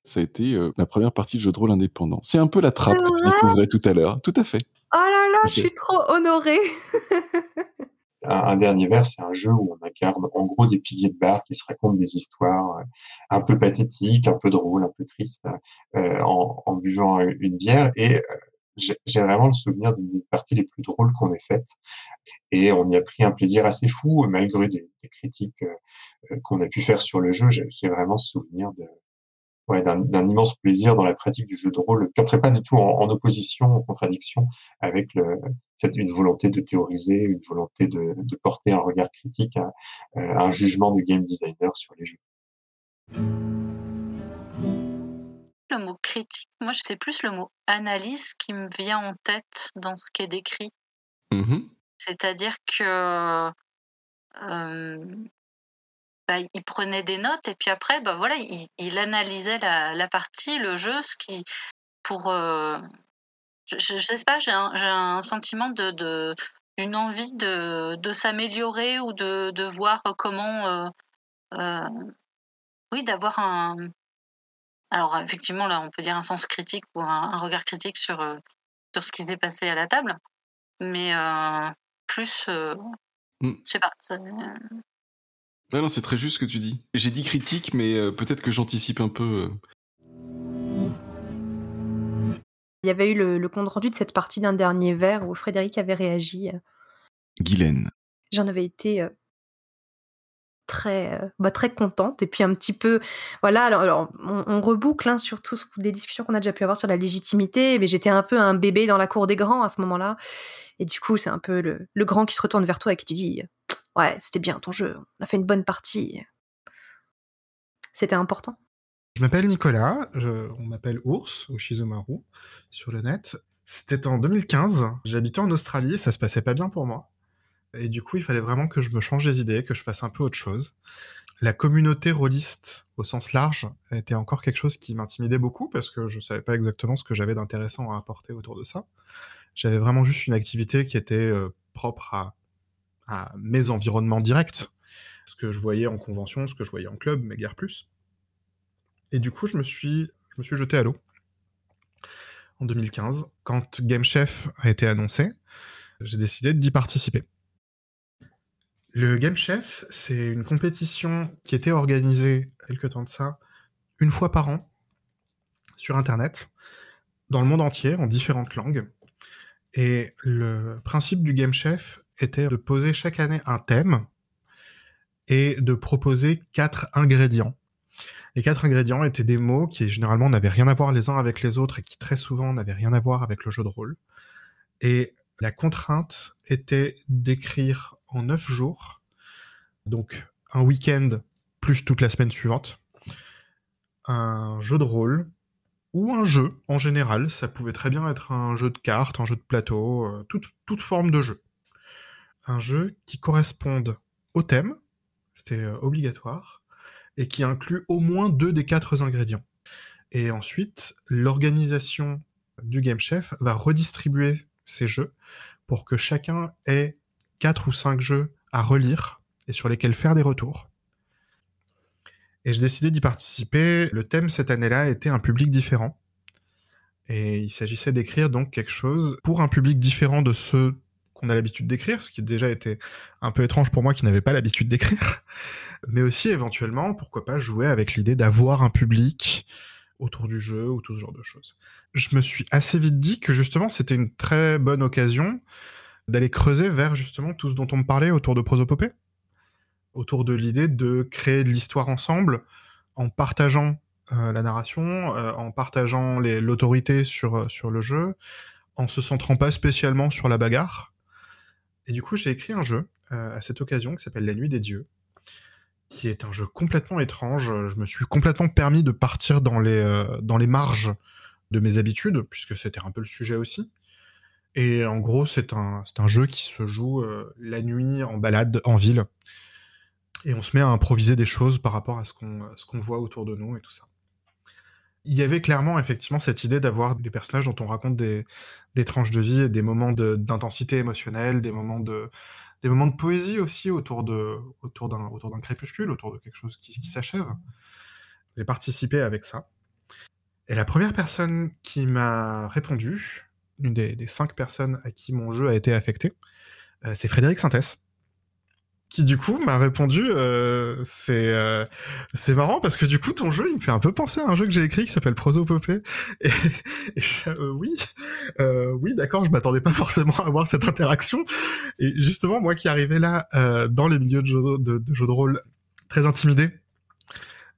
Ça a été euh, la première partie de jeu de rôle indépendant. C'est un peu la trappe que tu découvrais tout à l'heure. Tout à fait. Oh là là, je suis trop honorée. un, dernier verre, c'est un jeu où on incarne en gros des piliers de bar qui se racontent des histoires euh, un peu pathétiques, un peu drôles, un peu tristes, euh, en, en, buvant une bière. Et j'ai vraiment le souvenir d'une partie les plus drôles qu'on ait faites. Et on y a pris un plaisir assez fou, malgré des, critiques euh, qu'on a pu faire sur le jeu. J'ai vraiment ce souvenir d'un immense plaisir dans la pratique du jeu de rôle, qui n'entrait pas du tout en, opposition, en contradiction avec une volonté de théoriser, une volonté de, porter un regard critique, un, un jugement de game designer sur les jeux. Le mot critique, moi c'est plus le mot analyse qui me vient en tête dans ce qui est décrit. Mmh C'est-à-dire que euh, bah, il prenait des notes et puis après, bah voilà, il, il analysait la, la partie, le jeu, ce qui pour euh, je, je, sais pas, j'ai un, sentiment de, de une envie de, de s'améliorer ou de, de voir comment euh, euh, oui d'avoir un alors effectivement là on peut dire un sens critique ou un, un regard critique sur euh, sur ce qui s'est passé à la table mais euh, plus euh, Mm. je sais pas ça- Ouais, non, c'est très juste ce que tu dis. J'ai dit critique, mais euh, peut-être que j'anticipe un peu. euh. Il y avait eu le, le compte rendu de cette partie d'un dernier verre où Frédéric avait réagi. euh, Guylaine. J'en avais été euh, très, euh, bah, très contente. Et puis un petit peu, voilà, alors, on, reboucle hein, sur toutes les discussions qu'on a déjà pu avoir sur la légitimité, mais j'étais un peu un bébé dans la cour des grands à ce moment-là. Et du coup, c'est un peu le, le grand qui se retourne vers toi et qui te dit Ouais, c'était bien ton jeu, on a fait une bonne partie. C'était important. Je m'appelle Nicolas, je- on m'appelle Ours, au Shizumaru, sur le net. C'était en 2015, j'habitais en Australie, ça se passait pas bien pour moi. Et du coup, il fallait vraiment que je me change les idées, que je fasse un peu autre chose. La communauté rôliste, au sens large, était encore quelque chose qui m'intimidait beaucoup, parce que je savais pas exactement ce que j'avais d'intéressant à apporter autour de ça. J'avais vraiment juste une activité qui était euh, propre à, à mes environnements directs, ce que je voyais en convention, ce que je voyais en club, mais guère plus. Et du coup, je me suis, je me suis jeté à l'eau en 2015. Quand Game Chef a été annoncé, j'ai décidé d'y participer. Le Game Chef, c'est une compétition qui était organisée, quelque temps de ça, une fois par an, sur Internet, dans le monde entier, en différentes langues. Et le principe du Game Chef était de poser chaque année un thème et de proposer quatre ingrédients. Les quatre ingrédients étaient des mots qui généralement n'avaient rien à voir les uns avec les autres et qui très souvent n'avaient rien à voir avec le jeu de rôle. Et la contrainte était d'écrire en neuf jours, donc un week-end plus toute la semaine suivante, un jeu de rôle ou un jeu en général. Ça pouvait très bien être un jeu de cartes, un jeu de plateau, euh, toute, toute forme de jeu. Un jeu qui corresponde au thème, c'était euh, obligatoire, et qui inclut au moins deux des quatre ingrédients. Et ensuite, l'organisation du Game Chef va redistribuer ces jeux pour que chacun ait quatre ou cinq jeux à relire et sur lesquels faire des retours. Et j'ai décidé d'y participer. Le thème cette année-là était un public différent. Et il s'agissait d'écrire donc quelque chose pour un public différent de ceux qu'on a l'habitude d'écrire, ce qui déjà était un peu étrange pour moi qui n'avais pas l'habitude d'écrire, mais aussi éventuellement, pourquoi pas jouer avec l'idée d'avoir un public autour du jeu ou tout ce genre de choses. Je me suis assez vite dit que justement c'était une très bonne occasion d'aller creuser vers justement tout ce dont on me parlait autour de prosopopée, autour de l'idée de créer de l'histoire ensemble en partageant euh, la narration, euh, en partageant l'autorité sur, euh, sur le jeu, en se centrant pas spécialement sur la bagarre. Et du coup, j'ai écrit un jeu à cette occasion qui s'appelle La Nuit des Dieux, qui est un jeu complètement étrange. Je me suis complètement permis de partir dans les marges de mes habitudes, puisque c'était un peu le sujet aussi. Et en gros, c'est un, un jeu qui se joue euh, la nuit en balade en ville. Et on se met à improviser des choses par rapport à ce qu'on qu'on voit autour de nous et tout ça. Il y avait clairement effectivement cette idée d'avoir des personnages dont on raconte des, des tranches de vie et des moments d'intensité émotionnelle, des moments de, des moments de poésie aussi autour d'un autour crépuscule, autour de quelque chose qui, qui s'achève. J'ai participé avec ça. Et la première personne qui m'a répondu, l'une des, cinq personnes à qui mon jeu a été affecté, euh, c'est Frédéric Sintès qui du coup m'a répondu euh, c'est euh, c'est marrant parce que du coup ton jeu il me fait un peu penser à un jeu que j'ai écrit qui s'appelle Prosopopée. Et, oui oui d'accord je m'attendais pas forcément à avoir cette interaction. Et justement moi qui arrivais là dans les milieux de jeux de, rôle très intimidé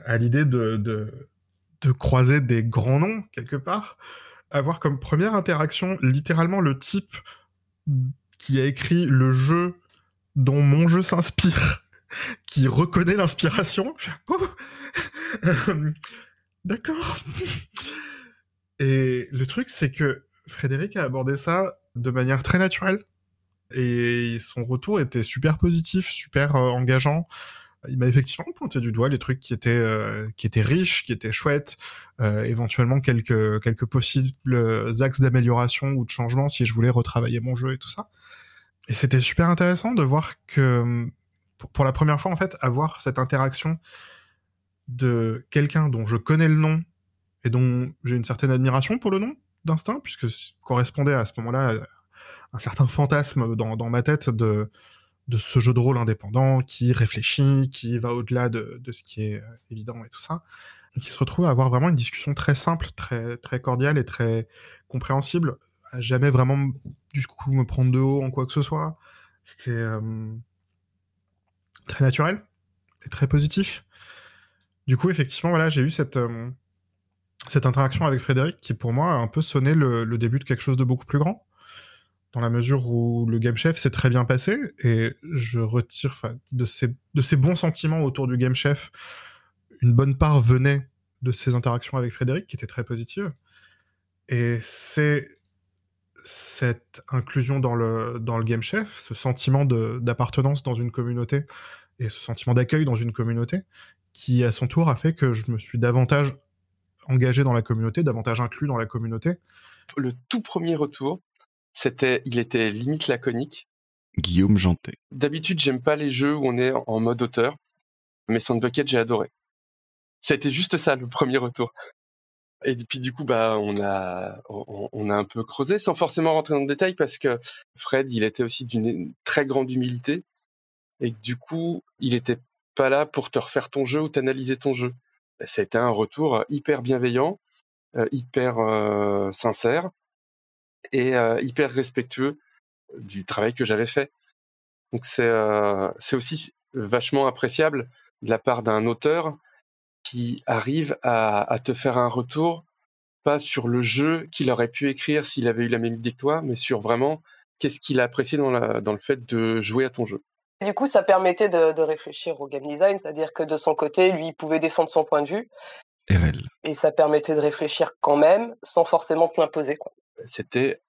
à l'idée de croiser des grands noms quelque part avoir comme première interaction littéralement le type qui a écrit le jeu dont mon jeu s'inspire qui reconnaît l'inspiration. Oh D'accord. Et le truc, c'est que Frédéric a abordé ça de manière très naturelle. Et son retour était super positif, super euh, engageant. Il m'a effectivement pointé du doigt les trucs qui étaient euh, qui étaient riches, qui étaient chouettes, euh, éventuellement quelques quelques possibles axes d'amélioration ou de changement si je voulais retravailler mon jeu et tout ça. Et c'était super intéressant de voir que pour- la première fois en fait avoir cette interaction de quelqu'un dont je connais le nom et dont j'ai une certaine admiration pour le nom d'instinct puisque correspondait à ce moment-là à un certain fantasme dans, dans ma tête de de ce jeu de rôle indépendant qui réfléchit, qui va au-delà de, de ce qui est euh, évident et tout ça, qui se retrouve à avoir vraiment une discussion très simple, très, très cordiale et très compréhensible, à jamais vraiment du coup me prendre de haut en quoi que ce soit. C'était euh, très naturel et très positif. Du coup, effectivement, voilà, j'ai eu cette, euh, cette interaction avec Frédéric qui, pour moi, a un peu sonné le début de quelque chose de beaucoup plus grand dans la mesure où le Game Chef s'est très bien passé et je retire de ces, de ces bons sentiments autour du Game Chef, une bonne part venait de ces interactions avec Frédéric qui étaient très positives. Et c'est cette inclusion dans le, dans le Game Chef, ce sentiment d'appartenance dans une communauté et ce sentiment d'accueil dans une communauté qui, à son tour, a fait que je me suis davantage engagé dans la communauté, davantage inclus dans la communauté. Le tout premier retour, c'était, il était limite laconique. Guillaume Jantet. D'habitude, j'aime pas les jeux où on est en mode auteur, mais Sandbucket, j'ai adoré. Été juste ça, le premier retour. Et puis du coup, bah, on a, on, on a un peu creusé, sans forcément rentrer dans le détail, parce que Fred, il était aussi d'une très grande humilité, et du coup, il était pas là pour te refaire ton jeu ou t'analyser ton jeu. Été un retour hyper bienveillant, euh, hyper euh, sincère et euh, hyper respectueux du travail que j'avais fait. Donc c'est euh, c'est aussi vachement appréciable de la part d'un auteur qui arrive à, à te faire un retour pas sur le jeu qu'il aurait pu écrire s'il avait eu la même idée que toi, mais sur vraiment qu'est-ce qu'il a apprécié dans, la, dans le fait de jouer à ton jeu. Du coup, ça permettait de, de réfléchir au game design, c'est-à-dire que de son côté, lui, il pouvait défendre son point de vue, RL. et ça permettait de réfléchir quand même, sans forcément te l'imposer. quoi. C'était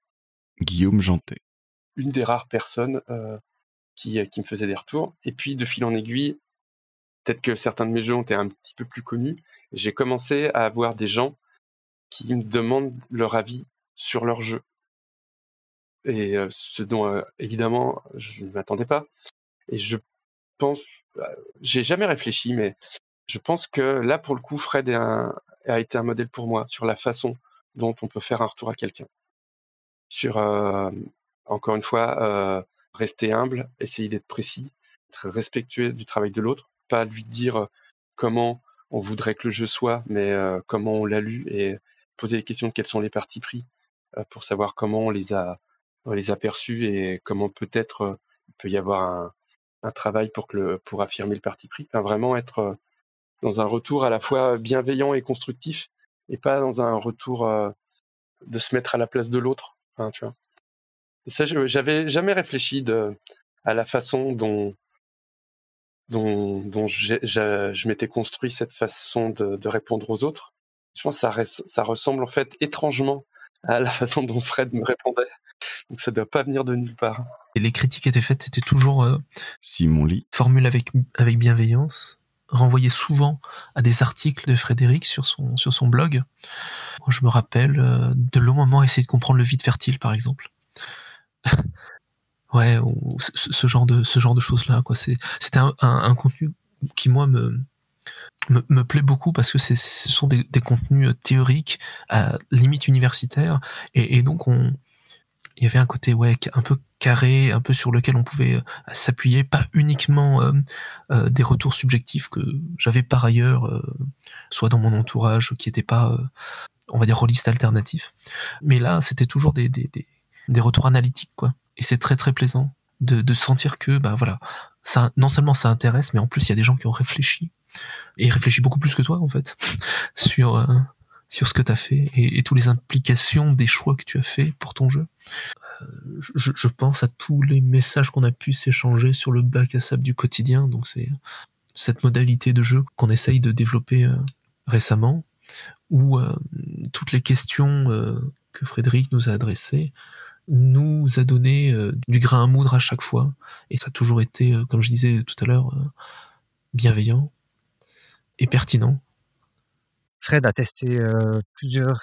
Guillaume Jantet. une des rares personnes euh, qui, qui me faisait des retours. Et puis, de fil en aiguille, peut-être que certains de mes jeux ont été un petit peu plus connus. J'ai commencé à avoir des gens qui me demandent leur avis sur leur jeu. Et euh, ce dont, euh, évidemment, je ne m'attendais pas. Et je pense, euh, j'ai jamais réfléchi, mais je pense que là, pour le coup, Fred un- a été un modèle pour moi sur la façon dont on peut faire un retour à quelqu'un. Sur, euh, encore une fois, euh, rester humble, essayer d'être précis, être respectueux du travail de l'autre, pas lui dire euh, comment on voudrait que le jeu soit, mais comment on l'a lu et poser les questions de quels sont les partis pris pour savoir comment on les a, on les a perçus et comment peut-être il peut y avoir un, travail pour que le, pour affirmer le parti pris. Vraiment être dans un retour à la fois bienveillant et constructif et pas dans un retour de se mettre à la place de l'autre. Enfin, tu vois. Et ça, je- j'avais jamais réfléchi de, à la façon dont dont, dont je m'étais construit cette façon de, de répondre aux autres. Je pense que ça, res- ça ressemble en fait étrangement à la façon dont Fred me répondait. Donc ça doit pas venir de nulle part. Et les critiques étaient faites, c'était toujours euh, Simon Lee. formule avec, avec bienveillance, renvoyé souvent à des articles de Frédéric sur son, sur son blog. Je me rappelle euh, de longs moments essayer de comprendre le vide fertile, par exemple. ouais, ou ce, genre de, ce genre de choses-là. C'était un, un- un contenu qui, moi, me, me, me plaît beaucoup parce que ce sont des, contenus euh, théoriques, à limite universitaire, et donc on, il y avait un côté ouais un peu carré, un peu sur lequel on pouvait euh, s'appuyer, pas uniquement euh, euh, des retours subjectifs que j'avais par ailleurs, soit dans mon entourage, qui n'étaient pas, on va dire, rôlistes alternatifs. Mais là, c'était toujours des, retours analytiques, quoi. Et c'est très très plaisant de, sentir que, bah voilà, ça, non seulement ça intéresse, mais en plus il y a des gens qui ont réfléchi et réfléchi beaucoup plus que toi en fait sur sur ce que tu as fait et, et toutes les implications des choix que tu as fait pour ton jeu. je, je pense à tous les messages qu'on a pu s'échanger sur le bac à sable du quotidien. Donc c'est cette modalité de jeu qu'on essaye de développer euh, récemment, où euh, toutes les questions euh, que Frédéric nous a adressées nous a donné du grain à moudre à chaque fois, et ça a toujours été, comme je disais tout à l'heure, bienveillant et pertinent. Fred a testé plusieurs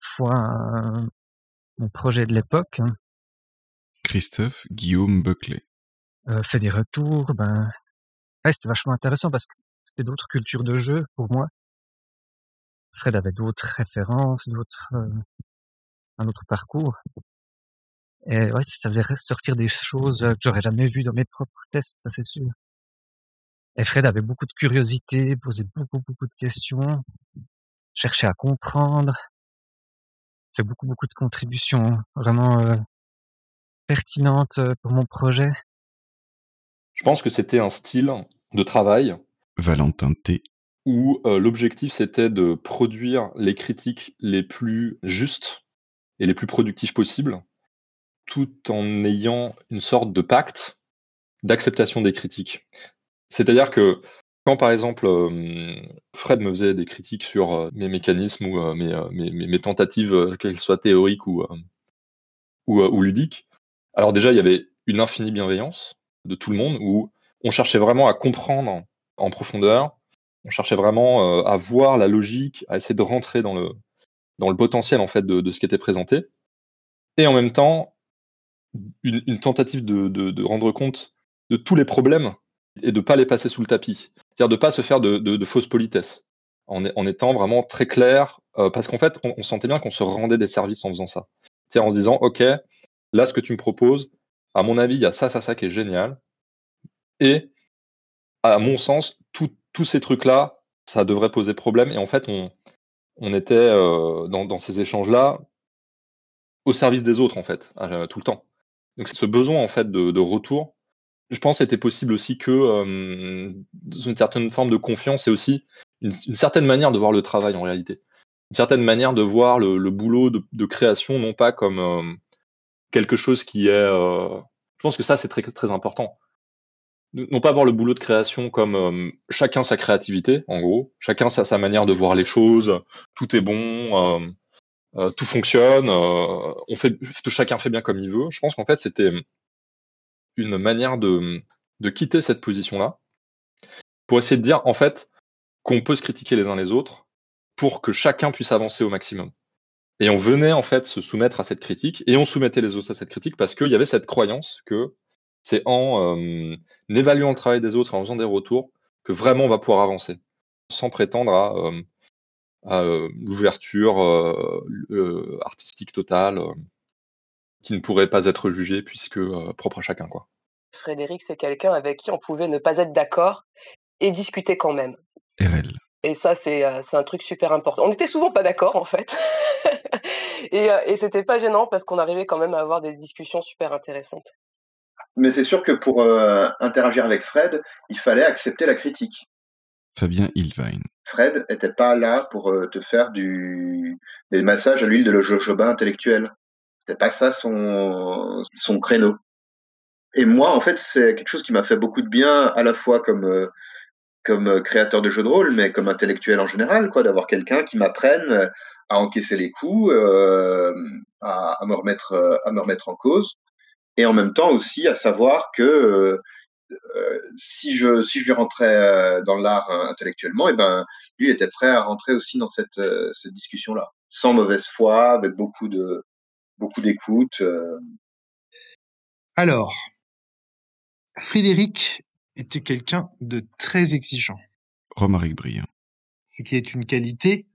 fois mon projet de l'époque. Hein. Christophe Guillaume Buckley. fait des retours, ben, Ouais, c'était vachement intéressant parce que c'était d'autres cultures de jeu pour moi. Fred avait d'autres références, d'autres, un autre parcours. Et ouais, ça faisait sortir des choses que j'aurais jamais vues dans mes propres tests, ça c'est sûr. Et Fred avait beaucoup de curiosité, posait beaucoup, beaucoup de questions, cherchait à comprendre, fait beaucoup, beaucoup de contributions vraiment euh, pertinentes euh, pour mon projet. Je pense que c'était un style de travail. Valentin T. Où euh, l'objectif c'était de produire les critiques les plus justes et les plus productifs possibles, tout en ayant une sorte de pacte d'acceptation des critiques. C'est-à-dire que quand par exemple euh, Fred me faisait des critiques sur euh, mes mécanismes ou mes, tentatives, qu'elles soient théoriques ou, ou, ludiques, alors déjà il y avait une infinie bienveillance de tout le monde où on cherchait vraiment à comprendre en profondeur, on cherchait vraiment euh, à voir la logique, à essayer de rentrer dans le, dans le potentiel en fait de, ce qui était présenté, et en même temps une, tentative de, rendre compte de tous les problèmes et de pas les passer sous le tapis, c'est-à-dire de pas se faire de, fausses politesses, en, en, étant vraiment très clair, euh, parce qu'en fait on, sentait bien qu'on se rendait des services en faisant ça, c'est-à-dire en se disant ok là ce que tu me proposes, à mon avis il y a ça ça ça qui est génial, et à mon sens, tous ces trucs-là, ça devrait poser problème. Et en fait, on, on était euh, dans, ces échanges-là au service des autres, en fait, euh, tout le temps. Donc ce besoin, en fait, de, retour, je pense c'était possible aussi que euh, une certaine forme de confiance et aussi une, certaine manière de voir le travail en réalité. Une certaine manière de voir le, boulot de, création, non pas comme quelque chose qui est... je pense que ça, c'est très, très important non pas voir le boulot de création comme euh, chacun sa créativité, en gros, chacun sa, sa manière de voir les choses, tout est bon, euh, euh, tout fonctionne, on fait, chacun fait bien comme il veut. Je pense qu'en fait c'était une manière de, quitter cette position-là pour essayer de dire en fait qu'on peut se critiquer les uns les autres pour que chacun puisse avancer au maximum. Et on venait en fait se soumettre à cette critique et on soumettait les autres à cette critique parce qu'il y avait cette croyance que c'est en évaluant le travail des autres et en faisant des retours que vraiment on va pouvoir avancer, sans prétendre à, l'ouverture artistique totale qui ne pourrait pas être jugée puisque propre à chacun. Quoi. Frédéric, c'est quelqu'un avec qui on pouvait ne pas être d'accord et discuter quand même. RL. Et ça, c'est un truc super important. On était souvent pas d'accord, en fait. et, et c'était pas gênant parce qu'on arrivait quand même à avoir des discussions super intéressantes. Mais c'est sûr que pour euh, interagir avec Fred, il fallait accepter la critique. Fabien Ilvain. Fred n'était pas là pour euh, te faire du des massages à l'huile de jojoba intellectuel. C'était pas ça son son créneau. Et moi, en fait, c'est quelque chose qui m'a fait beaucoup de bien, à la fois comme euh, comme créateur de jeux de rôle, mais comme intellectuel en général, quoi, d'avoir quelqu'un qui m'apprenne à encaisser les coups, à, me remettre à me remettre en cause et en même temps aussi à savoir que euh, euh, si je si je lui rentrais euh, dans l'art intellectuellement, et eh ben lui était prêt à rentrer aussi dans cette cette discussion là, sans mauvaise foi, avec beaucoup de beaucoup d'écoute. Alors, Frédéric était quelqu'un de très exigeant. Romaric Briand. Ce qui est une qualité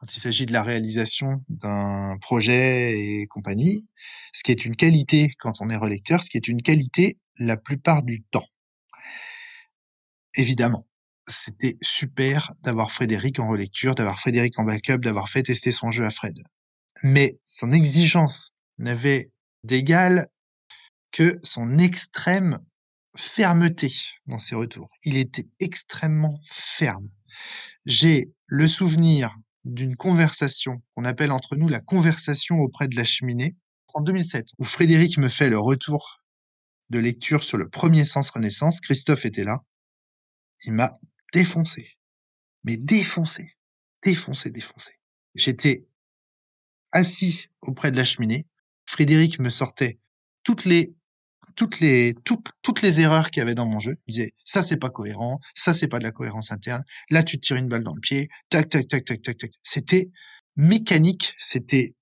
quand il s'agit de la réalisation d'un projet et compagnie, ce qui est une qualité quand on est relecteur, ce qui est une qualité la plupart du temps. Évidemment, c'était super d'avoir Frédéric en relecture, d'avoir Frédéric en backup, d'avoir fait tester son jeu à Fred. Mais son exigence n'avait d'égal que son extrême fermeté dans ses retours. Il était extrêmement ferme. J'ai le souvenir d'une conversation qu'on appelle entre nous la conversation auprès de la cheminée. en 2007, où Frédéric me fait le retour de lecture sur le premier sens Renaissance. Christophe était là. Il m'a défoncé. Mais défoncé. Défoncé, défoncé. J'étais assis auprès de la cheminée. Frédéric me sortait toutes les toutes les toutes, toutes les erreurs qu'il y avait dans mon jeu. Il disait ça c'est pas cohérent, ça c'est pas de la cohérence interne. Là tu te tires une balle dans le pied. Tac tac tac tac tac. C'était mécanique, c'était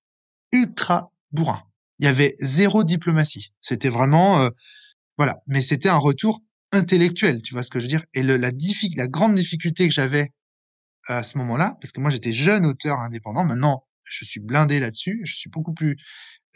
ultra bourrin. Il y avait zéro diplomatie. C'était vraiment euh, voilà, mais c'était un retour intellectuel, tu vois ce que je veux dire? Et le, la, la grande difficulté que j'avais à ce moment-là, parce que moi j'étais jeune auteur indépendant, maintenant je suis blindé là-dessus, je suis beaucoup plus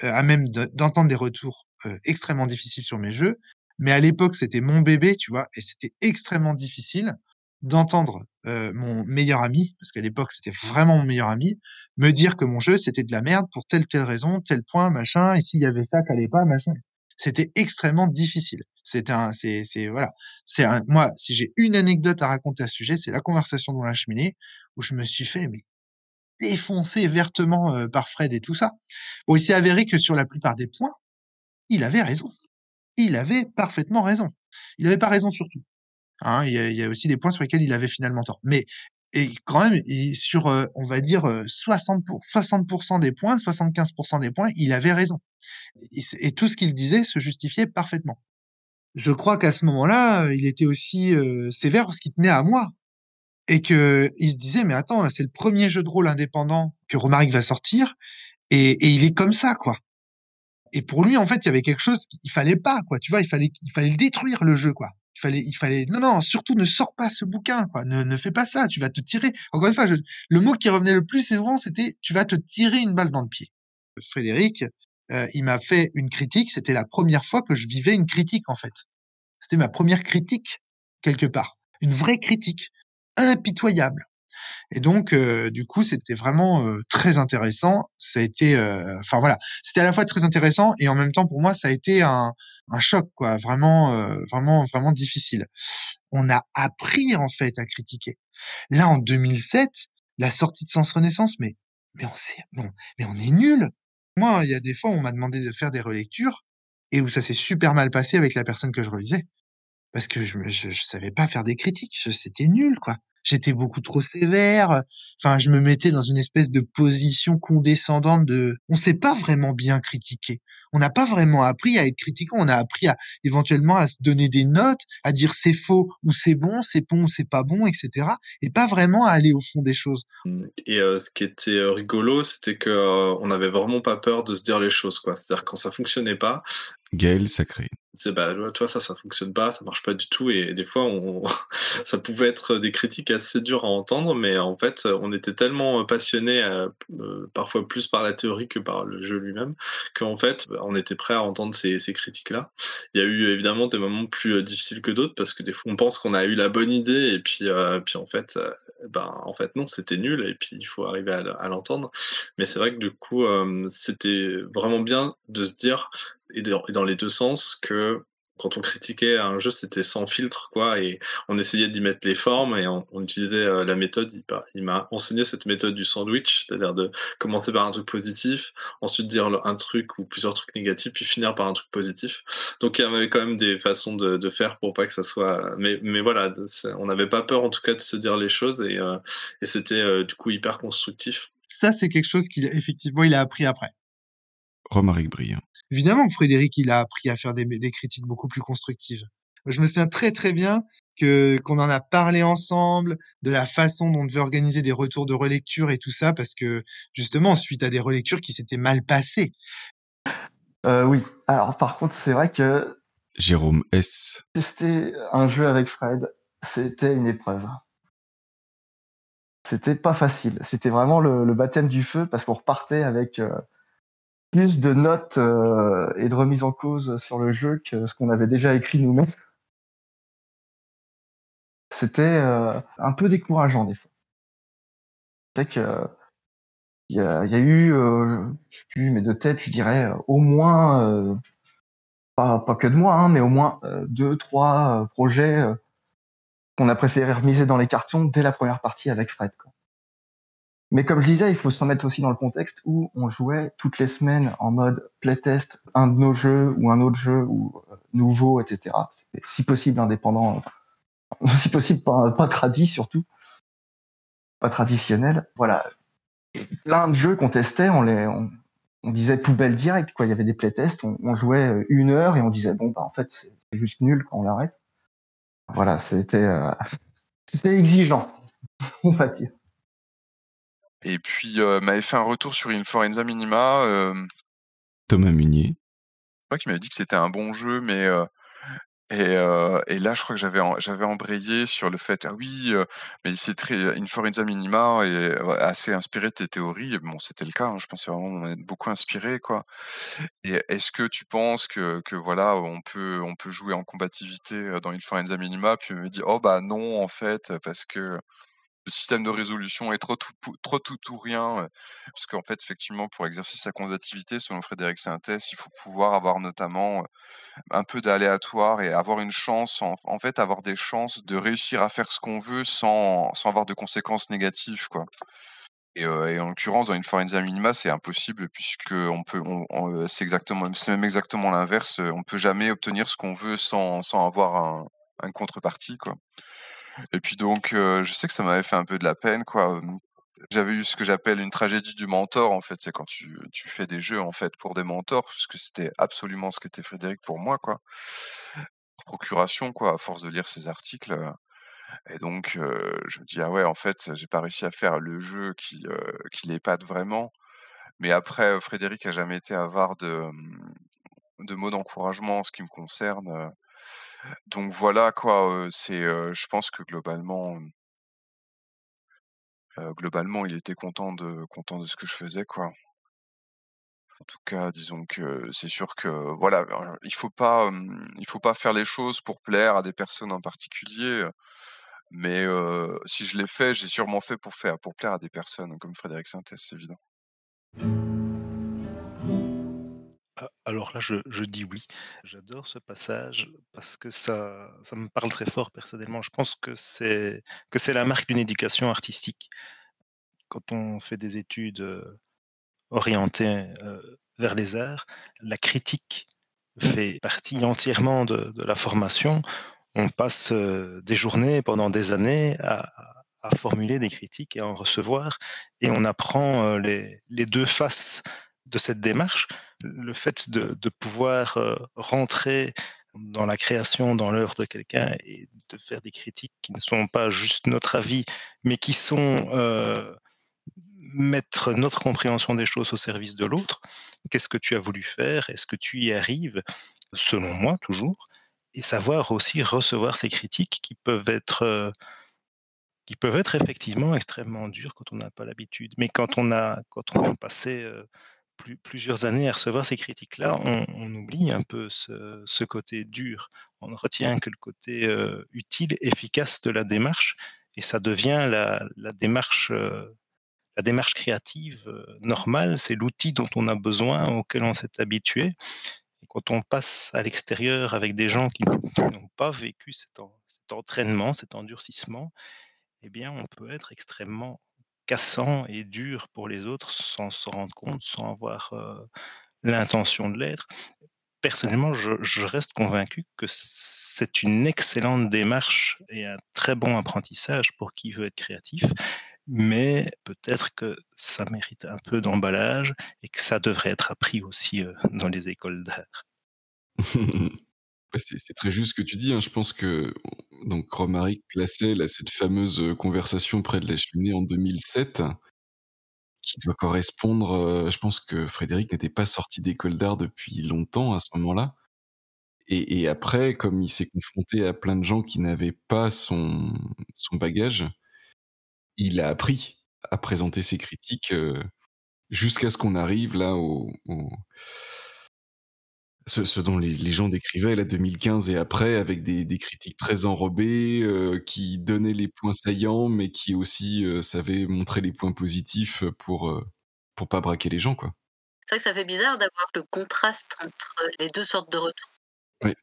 à même de- d'entendre des retours extrêmement difficiles sur mes jeux, mais à l'époque c'était mon bébé, tu vois, et c'était extrêmement difficile d'entendre mon meilleur ami, parce qu'à l'époque c'était vraiment mon meilleur ami, me dire que mon jeu c'était de la merde pour telle telle raison, tel point, machin, ici il y avait ça, qu'allait pas, machin. C'était extrêmement difficile. C'est un, c'est, c'est voilà, c'est un, moi si j'ai une anecdote à raconter à ce sujet, c'est la conversation dans la cheminée où je me suis fait mais défoncer vertement euh, par Fred et tout ça. Bon, il s'est avéré que sur la plupart des points, il avait raison. Il avait parfaitement raison. Il n'avait pas raison sur tout. Hein, il, y a, y a aussi des points sur lesquels il avait finalement tort. Mais et quand même, sur, euh, on va dire, euh, 60%, pour, 60 des points, 75% des points, il avait raison. Et, tout ce qu'il disait se justifiait parfaitement. Je crois qu'à ce moment-là, euh, il était aussi euh, sévère parce qu'il tenait à moi. Et que il se disait, mais attends, c'est le premier jeu de rôle indépendant que Romaric va sortir. Et, et il est comme ça, quoi. Et pour lui, en fait, il y avait quelque chose qu'il fallait pas, quoi. Tu vois, il fallait, il fallait détruire, le jeu, quoi. Il fallait, il fallait, non, non, surtout ne sors pas ce bouquin, quoi. Ne, ne fais pas ça, tu vas te tirer. Encore une fois, je- le mot qui revenait le plus souvent, c'était, tu vas te tirer une balle dans le pied. Frédéric, euh, il m'a fait une critique. C'était la première fois que je vivais une critique, en fait. C'était ma première critique, quelque part. Une vraie critique. Impitoyable. Et donc, euh, du coup, c'était vraiment euh, très intéressant. Ça a été, euh, enfin voilà, c'était à la fois très intéressant et en même temps pour moi, ça a été un, choc, quoi, vraiment, vraiment, vraiment difficile. On a appris en fait à critiquer. Là, en 2007, la sortie de Sens Renaissance, mais mais on sait, non, mais on est nul. Moi, il y a des fois, on m'a demandé de faire des relectures et où ça s'est super mal passé avec la personne que je relisais parce que je, je, je savais pas faire des critiques, c'était nul quoi. J'étais beaucoup trop sévère. Enfin, je me mettais dans une espèce de position condescendante de. On sait pas vraiment bien critiquer. On n'a pas vraiment appris à être critiquant. On a appris à éventuellement à se donner des notes, à dire c'est faux ou c'est bon, c'est bon ou c'est pas bon, etc. Et pas vraiment à aller au fond des choses. Et euh, ce qui était euh, rigolo, c'était que euh, on n'avait vraiment pas peur de se dire les choses, quoi. C'est-à-dire quand ça fonctionnait pas, Gaël Sacré. C'est bah tu vois ça ça fonctionne pas ça marche pas du tout. Et des fois on ça pouvait être des critiques assez dures à entendre mais en fait on était tellement passionnés parfois plus par la théorie que par le jeu lui-même qu'en fait on était prêt à entendre ces, critiques là il y a eu évidemment des moments plus euh, difficiles que d'autres parce que des fois on pense qu'on a eu la bonne idée et puis euh, puis en fait euh, ben en fait non c'était nul et puis il faut arriver à, l'entendre. Mais c'est vrai que du coup euh, c'était vraiment bien de se dire et dans, et dans les deux sens que quand on critiquait un jeu, c'était sans filtre, quoi, et on essayait d'y mettre les formes et on, on utilisait euh, la méthode. Il, m'a enseigné cette méthode du sandwich, c'est-à-dire de commencer par un truc positif, ensuite dire un truc ou plusieurs trucs négatifs, puis finir par un truc positif. Donc il y avait quand même des façons de, de faire pour pas que ça soit. Mais, mais voilà, on n'avait pas peur en tout cas de se dire les choses et, euh, et c'était euh, du coup hyper constructif. Ça, c'est quelque chose qu'il effectivement il a appris après. Romaric Briand. Évidemment que Frédéric, il a appris à faire des, des critiques beaucoup plus constructives. Je me souviens très très bien que qu'on en a parlé ensemble de la façon dont on devait organiser des retours de relecture et tout ça parce que justement suite à des relectures qui s'étaient mal passées. Euh, oui. Alors, par contre, c'est vrai que Jérôme S. tester un jeu avec Fred, c'était une épreuve. C'était pas facile. C'était vraiment le, le baptême du feu parce qu'on repartait avec euh, plus de notes euh, et de remise en cause sur le jeu que ce qu'on avait déjà écrit nous-mêmes. C'était euh, un peu décourageant des fois. C'est que il y a, eu, euh, je sais plus, mais de tête, je dirais euh, au moins, pas, pas que de moi, hein, mais au moins deux, trois projets qu'on a préféré remiser dans les cartons dès la première partie avec Fred. Mais comme je disais, il faut se remettre aussi dans le contexte où on jouait toutes les semaines en mode playtest un de nos jeux ou un autre jeu ou euh, nouveau, etc. Si possible indépendant, si possible pas, pas tradi surtout, pas traditionnel. Voilà, plein de jeux qu'on testait, on les, on, on disait poubelle direct quoi. Il y avait des playtests, on, jouait euh, une heure et on disait bon bah en fait c'est juste nul quand on l'arrête. Voilà, c'était euh, c'était exigeant, on va dire. Et puis, m'avait fait un retour sur Inforenza Minima, Thomas Munier. moi qui m'avait dit que c'était un bon jeu, mais et, euh, et là, je crois que j'avais j'avais embrayé sur le fait, ah oui, euh, mais c'est très Inforenza Minima est assez inspiré de tes théories. Bon, c'était le cas. hein, je pensais vraiment m'en être beaucoup inspiré, quoi. Et est-ce que tu penses que, que voilà, on peut on peut jouer en combativité dans Inforenza Minima, puis il me dit, oh bah non en fait, parce que le système de résolution est trop tout, tout ou rien. euh, Parce qu'en fait, effectivement, pour exercer sa combativité, selon Frédéric Sintès, il faut pouvoir avoir notamment euh, un peu d'aléatoire et avoir une chance, en, fait, avoir des chances de réussir à faire ce qu'on veut sans, sans avoir de conséquences négatives, quoi. Et, euh, en l'occurrence, dans une Forenza Minima, c'est impossible puisque on peut, on, c'est exactement, c'est même exactement l'inverse. On peut jamais obtenir ce qu'on veut sans, sans avoir un, un contrepartie, quoi. Et puis donc, je sais que ça m'avait fait un peu de la peine, quoi. J'avais eu ce que j'appelle une tragédie du mentor, en fait. C'est quand tu, fais des jeux, en fait, pour des mentors, parce que c'était absolument ce qu'était Frédéric pour moi, quoi. Procuration, quoi, à force de lire ses articles. Et donc, je me dis, ah ouais, en fait, j'ai pas réussi à faire le jeu qui, euh, qui l'épate vraiment. Mais après, Frédéric a jamais été avare de, de mots d'encouragement en ce qui me concerne. Donc voilà, quoi, c'est, je pense que globalement, euh, globalement, il était content de, content de ce que je faisais, quoi. En tout cas, disons que c'est sûr que voilà, il faut pas, hum, il faut pas faire les choses pour plaire à des personnes en particulier. Mais si je l'ai fait, j'ai sûrement fait pour faire, pour plaire à des personnes comme Frédéric Sintès, c'est évident. Ah, Alors là, je, dis oui. J'adore ce passage parce que ça, ça me parle très fort personnellement. Je pense que c'est la marque d'une éducation artistique. Quand on fait des études euh, orientées euh, vers les arts, la critique fait partie entièrement de, la formation. On passe euh, des journées pendant des années à, formuler des critiques et à en recevoir, et on apprend les deux faces de cette démarche. Le fait de, pouvoir euh, rentrer dans la création, dans l'œuvre de quelqu'un et de faire des critiques qui ne sont pas juste notre avis, mais qui sont euh, mettre notre compréhension des choses au service de l'autre. Qu'est-ce que tu as voulu faire? Est-ce que tu y arrives? Selon moi, toujours. Et savoir aussi recevoir ces critiques qui peuvent être, euh, qui peuvent être effectivement extrêmement dures quand on n'a pas l'habitude. Mais quand on a, quand on a passé plus- plusieurs années à recevoir ces critiques-là, on, oublie un peu ce, côté dur. On ne retient que le côté utile, efficace de la démarche, et ça devient la, démarche, créative normale. C'est l'outil dont on a besoin, auquel on s'est habitué. Et quand on passe à l'extérieur avec des gens qui, n'ont pas vécu cet, cet entraînement, cet endurcissement, eh bien, on peut être extrêmement cassant et dur pour les autres sans s'en rendre compte, sans avoir euh, l'intention de l'être. Personnellement, je, je reste convaincu que c'est une excellente démarche et un très bon apprentissage pour qui veut être créatif, mais peut-être que ça mérite un peu d'emballage et que ça devrait être appris aussi euh, dans les écoles d'art. C'est très juste ce que tu dis. hein. Je pense que donc Romaric plaçait là, cette fameuse conversation près de la cheminée en 2007, qui doit correspondre. je pense que Frédéric n'était pas sorti d'école d'art depuis longtemps à ce moment-là. Et, après, comme il s'est confronté à plein de gens qui n'avaient pas son, bagage, il a appris à présenter ses critiques jusqu'à ce qu'on arrive là au- ce, ce dont les, les gens décrivaient là 2015 et après avec des, des critiques très enrobées euh, qui donnaient les points saillants mais qui aussi euh, savaient montrer les points positifs pour euh, pour pas braquer les gens quoi. C'est vrai que ça fait bizarre d'avoir le contraste entre les deux sortes de retours. Oui.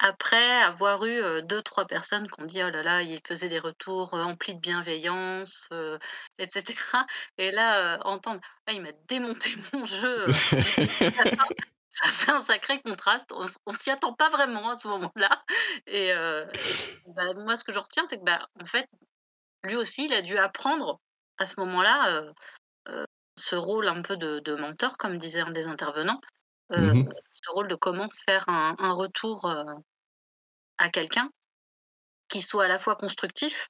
après avoir eu deux, trois personnes qui ont dit oh là là, il faisait des retours emplis de bienveillance, etc. Et là, entendre ah, il m'a démonté mon jeu, ça fait un sacré contraste. On, on s'y attend pas vraiment à ce moment-là. Et euh, bah, moi, ce que je retiens, c'est que bah, en fait, lui aussi, il a dû apprendre à ce moment-là euh, euh, ce rôle un peu de, de mentor, comme disait un des intervenants, euh, Mhm. ce rôle de comment faire un, un retour euh, à quelqu'un qui soit à la fois constructif,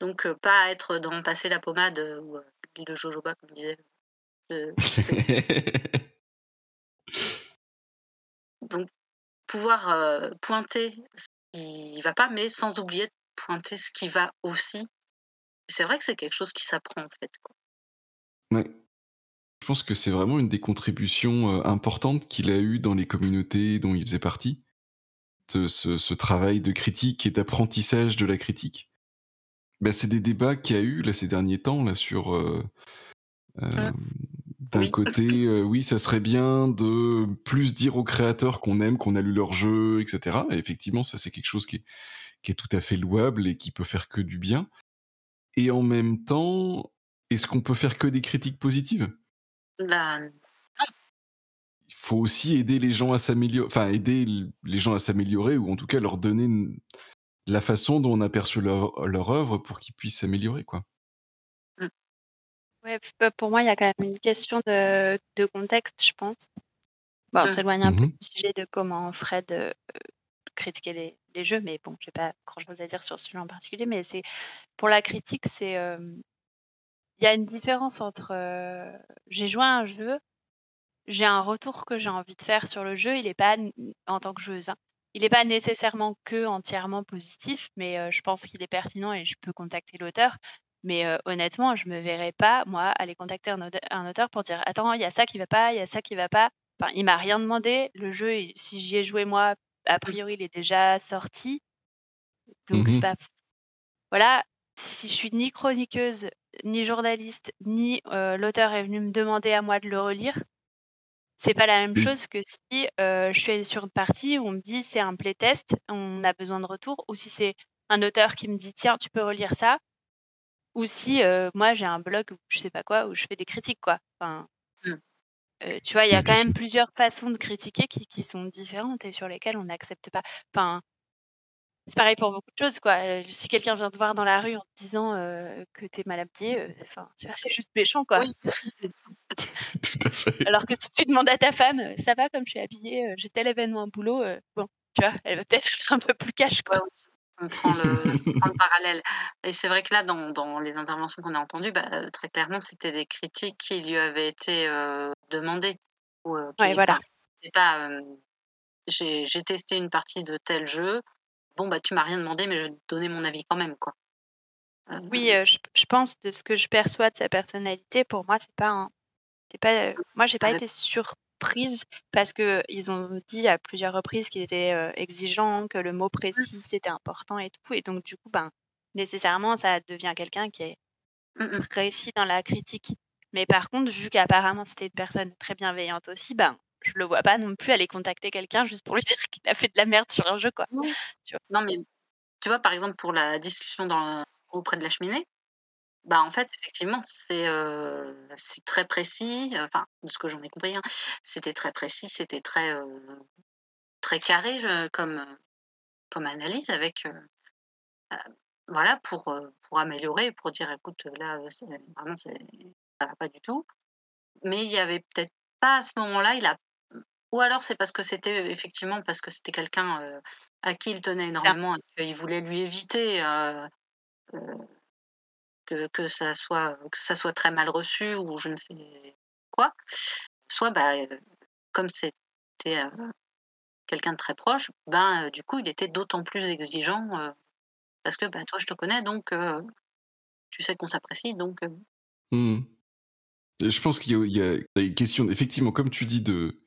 donc euh, pas être dans passer la pommade euh, ou euh, l'huile de jojoba, comme disait. c'est- donc pouvoir euh, pointer ce qui va pas, mais sans oublier de pointer ce qui va aussi. C'est vrai que c'est quelque chose qui s'apprend en fait. quoi. Ouais. Je pense que c'est vraiment une des contributions euh, importantes qu'il a eues dans les communautés dont il faisait partie. Ce, ce- ce travail de critique et d'apprentissage de la critique. Bah, c'est des débats qu'il y a eu là, ces derniers temps là, sur. euh, euh, D'un Oui. côté, euh, oui, ça serait bien de plus dire aux créateurs qu'on aime, qu'on a lu leur jeu, etc. Et effectivement, ça c'est quelque chose qui est, qui est tout à fait louable et qui peut faire que du bien. Et en même temps, est-ce qu'on peut faire que des critiques positives? Là, il faut aussi aider les gens à s'améliorer, enfin aider les gens à s'améliorer ou en tout cas leur donner la façon dont on a perçu leur, leur œuvre pour qu'ils puissent s'améliorer, quoi. Ouais, p- pour moi, il y a quand même une question de, de contexte, je pense. Bon, on Mm. s'éloigne un peu Mhm. du sujet de comment Fred euh, critiquait les, les jeux, mais bon, j'ai pas grand-chose à dire sur celui en particulier, mais c'est pour la critique, c'est euh, il y a une différence entre euh, j'ai joué à un jeu, j'ai un retour que j'ai envie de faire sur le jeu, il est pas en tant que joueuse, hein, il n'est pas nécessairement que entièrement positif, mais euh, je pense qu'il est pertinent et je peux contacter l'auteur. Mais euh, honnêtement, je me verrais pas, moi, aller contacter un, auteur pour dire Attends, il y a ça qui va pas, il y a ça qui va pas. Enfin, il m'a rien demandé. Le jeu, il- si j'y ai joué moi, a priori, il est déjà sorti. Donc, c'est Mhm. pas. Voilà, si je suis ni chroniqueuse, ni journaliste, ni euh, l'auteur est venu me demander à moi de le relire, c'est pas la même chose que si euh, je suis sur une partie où on me dit c'est un playtest, on a besoin de retour, ou si c'est un auteur qui me dit tiens, tu peux relire ça, ou si euh, moi j'ai un blog ou je sais pas quoi où je fais des critiques quoi. Enfin, Mm. euh, tu vois, il y Oui, a quand même sûr. plusieurs façons de critiquer qui, qui sont différentes et sur lesquelles on n'accepte pas. Enfin, c'est pareil pour beaucoup de choses quoi. Si quelqu'un vient te voir dans la rue en te disant euh, que t'es mal habillé, enfin, tu vois, c'est juste méchant quoi. Tout à fait. Alors que si tu demandes à ta femme, ça va comme je suis habillée, j'ai tel événement au boulot, bon, tu vois, elle va peut-être être un peu plus cash quoi. On prend le, on prend le parallèle. Et c'est vrai que là, dans, dans les interventions qu'on a entendues, bah, euh, très clairement, c'était des critiques qui lui avaient été euh, demandées. Ou, euh, qui- Ouais, voilà. pas, euh, j'ai testé une partie de tel jeu. Bon, bah, tu m'as rien demandé, mais je vais te donner mon avis quand même, quoi. Oui, euh, je, je pense de ce que je perçois de sa personnalité, pour moi, c'est pas un, c'est pas, moi, j'ai pas été parce que ils ont dit à plusieurs reprises qu'il était euh, exigeant, que le mot précis c'était important et tout, et donc du coup, ben, nécessairement, ça devient quelqu'un qui est Mm, mm. précis dans la critique. Mais par contre, vu qu'apparemment c'était une personne très bienveillante aussi, ben, je le vois pas non plus aller contacter quelqu'un juste pour lui dire qu'il a fait de la merde sur un jeu, quoi. Tu vois? Non, mais tu vois, par exemple, pour la discussion dans, auprès de la cheminée, bah, en fait, effectivement, c'est euh, c'est très précis. Enfin, de ce que j'en ai compris, hein, c'était très précis, c'était très, euh, très carré je- comme, comme analyse avec. euh, euh, voilà, pour, euh, pour améliorer, pour dire écoute, là, euh, c'est- vraiment, c'est- ça va pas du tout. Mais il y avait peut-être pas à ce moment-là, il a. Ou alors c'est parce que c'était effectivement parce que c'était quelqu'un euh, à qui il tenait énormément et qu'il voulait lui éviter euh, que, que ça soit que ça soit très mal reçu ou je ne sais quoi. Soit bah euh, comme c'était euh, quelqu'un de très proche, ben euh, du coup il était d'autant plus exigeant euh, parce que bah toi je te connais donc euh, tu sais qu'on s'apprécie donc. Et je pense qu'il y, a- il y a des questions, effectivement, comme tu dis, de,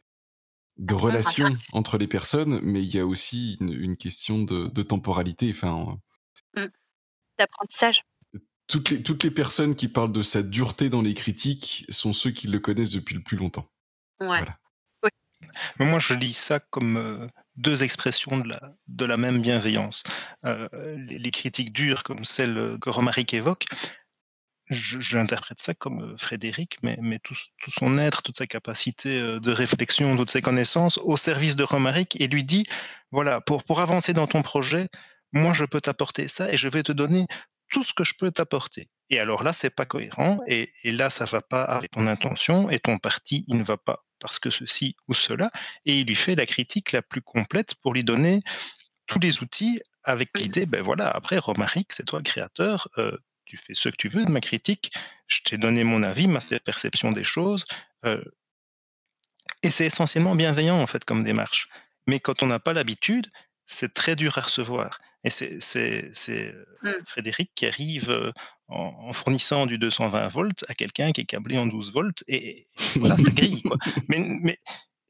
de Attention, relation rattrape. entre les personnes, mais il y a aussi une, une question de, de temporalité. Enfin, Mm. D'apprentissage. Toutes les, toutes les personnes qui parlent de sa dureté dans les critiques sont ceux qui le connaissent depuis le plus longtemps. ouais. Mais moi, je lis ça comme euh, deux expressions de la, de la même bienveillance. Euh, les, les critiques dures comme celles que Romaric évoque, je- j'interprète ça comme euh, Frédéric, mais, mais tout, tout son être, toute sa capacité euh, de réflexion, toutes ses connaissances au service de Romaric et lui dit, voilà, pour, pour avancer dans ton projet, moi je peux t'apporter ça et je vais te donner tout ce que je peux t'apporter. Et alors là, c'est pas cohérent et, et là, ça va pas avec ton intention et ton parti, il ne va pas parce que ceci ou cela. Et il lui fait la critique la plus complète pour lui donner tous les outils avec l'idée, ben voilà, après, Romaric, c'est toi le créateur, euh, tu fais ce que tu veux de ma critique, je t'ai donné mon avis, ma perception des choses, euh, et c'est essentiellement bienveillant, en fait, comme démarche. Mais quand on n'a pas l'habitude, c'est très dur à recevoir. Et c'est euh, Mm. Frédéric qui arrive euh, en, en fournissant du 220 volts à quelqu'un qui est câblé en 12 volts, et, et voilà, ça grille, quoi. Mais, mais,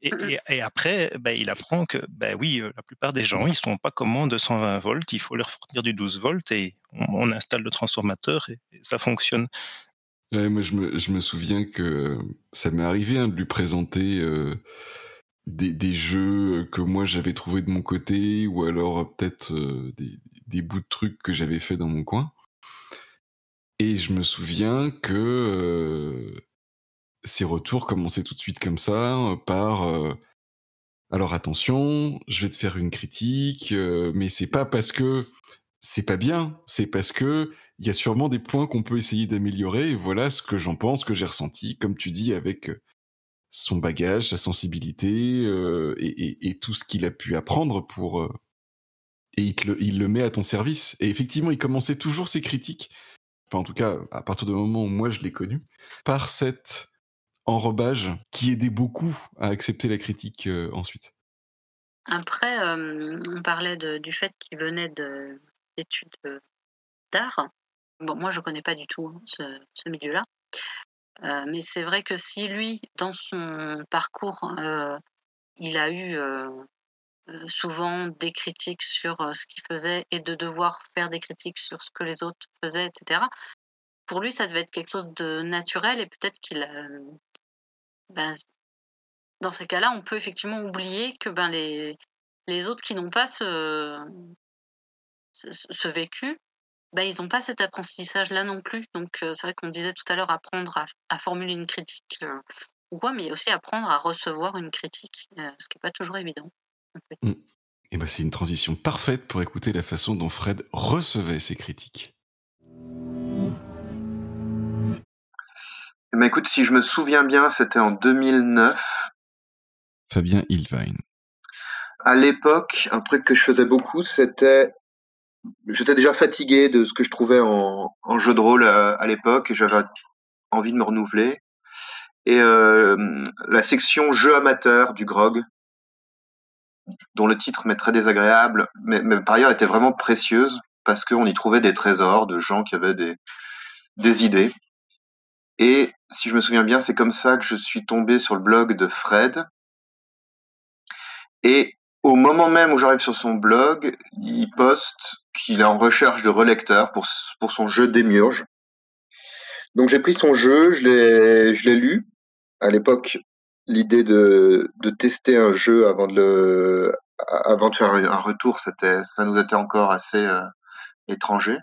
et, et- et après, ben, il apprend que, ben oui, euh, la plupart des gens, ils sont pas comme moi en 220 volts, il faut leur fournir du 12 volts et on, on installe le transformateur et, et ça fonctionne. Ouais, moi, je me, je me souviens que ça m'est arrivé hein, de lui présenter euh, des, jeux que moi j'avais trouvé de mon côté, ou alors euh, peut-être euh, des, bouts de trucs que j'avais fait dans mon coin. Et je me souviens que euh, ces retours commençaient tout de suite comme ça, par alors attention, je vais te faire une critique, mais c'est pas parce que c'est pas bien, c'est parce que il y a sûrement des points qu'on peut essayer d'améliorer, et voilà ce que j'en pense, que j'ai ressenti, comme tu dis, avec son bagage, sa sensibilité, euh, et, tout ce qu'il a pu apprendre pour... euh, et il, le, met à ton service. Et effectivement, il commençait toujours ses critiques, enfin en tout cas, à partir du moment où moi je l'ai connu, par cet enrobage qui aidait beaucoup à accepter la critique euh, ensuite. Après, on parlait du fait qu'il venait de- d'études d'art. Bon, moi, je connais pas du tout hein, ce milieu-là. Euh, mais c'est vrai que si lui, dans son parcours, euh, il a eu euh, souvent des critiques sur ce qu'il faisait et de devoir faire des critiques sur ce que les autres faisaient, etc. Pour lui, ça devait être quelque chose de naturel et peut-être qu'il a, ben, dans ces cas-là, on peut effectivement oublier que ben, les, les autres qui n'ont pas ce, ce vécu, ben, ils n'ont pas cet apprentissage-là non plus. Donc, euh, c'est vrai qu'on disait tout à l'heure apprendre à, à formuler une critique euh, ou quoi, mais aussi apprendre à recevoir une critique, euh, ce qui n'est pas toujours évident. en fait. Mm. Et ben c'est une transition parfaite pour écouter la façon dont Fred recevait ses critiques. Eh ben, écoute, si je me souviens bien, c'était en 2009. Fabien Ilvine. À l'époque, un truc que je faisais beaucoup, c'était j'étais déjà fatigué de ce que je trouvais en, jeu de rôle à, à l'époque et j'avais envie de me renouveler. Et euh, la section jeux amateurs du GROG, dont le titre m'est très désagréable, mais, mais par ailleurs était vraiment précieuse parce qu'on y trouvait des trésors de gens qui avaient des, des idées. Et si je me souviens bien, c'est comme ça que je suis tombé sur le blog de Fred. Et au moment même où j'arrive sur son blog, il poste qu'il est en recherche de relecteurs pour, son jeu Démiurge. Donc j'ai pris son jeu, je l'ai, lu. À l'époque, l'idée de, tester un jeu avant de faire un retour, ça nous était encore assez euh, étranger.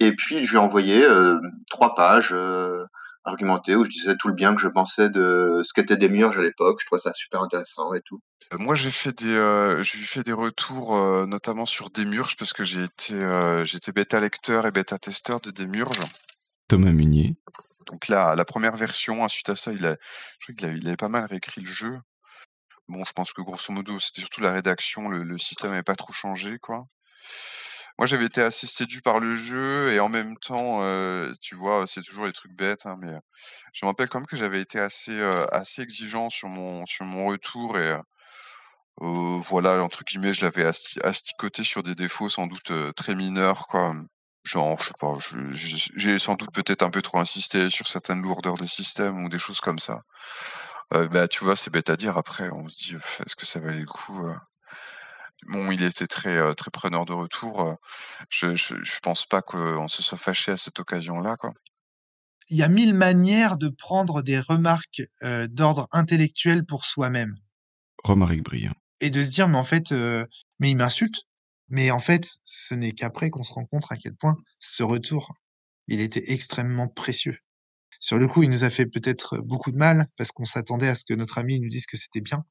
Et puis je lui ai envoyé euh, trois pages euh, argumentées où je disais tout le bien que je pensais de ce qu'était Démiurge à l'époque. Je trouvais ça super intéressant et tout. Euh, Moi, j'ai fait des, euh, j'ai fait des retours, euh, notamment sur Démurge, parce que j'ai été, euh, j'étais bêta lecteur et bêta testeur de Démurge. Thomas Munier. Donc là, la première version, suite à ça, il a, je crois qu'il avait, il avait pas mal réécrit le jeu. Bon, je pense que grosso modo, c'était surtout la rédaction, le, le système n'avait pas trop changé, quoi. Moi, j'avais été assez séduit par le jeu et en même temps, euh, tu vois, c'est toujours les trucs bêtes, hein, mais euh, je me rappelle quand même que j'avais été assez, euh, assez exigeant sur mon, sur mon retour et voilà, entre guillemets, je l'avais asti- asticoté sur des défauts sans doute très mineurs, quoi. Genre, je sais pas, j'ai sans doute peut-être un peu trop insisté sur certaines lourdeurs des systèmes ou des choses comme ça. Euh, bah, tu vois, c'est bête à dire. Après, on se dit, est-ce que ça valait le coup Bon, il était très, euh, très preneur de retour. euh, Je, je, je pense pas qu'on se soit fâché à cette occasion-là, quoi. Il y a mille manières de prendre des remarques euh, d'ordre intellectuel pour soi-même. Romaric Briand. et de se dire, mais en fait, euh, mais il m'insulte. Mais en fait, ce n'est qu'après qu'on se rend compte à quel point ce retour, il était extrêmement précieux. Sur le coup, il nous a fait peut-être beaucoup de mal parce qu'on s'attendait à ce que notre ami nous dise que c'était bien.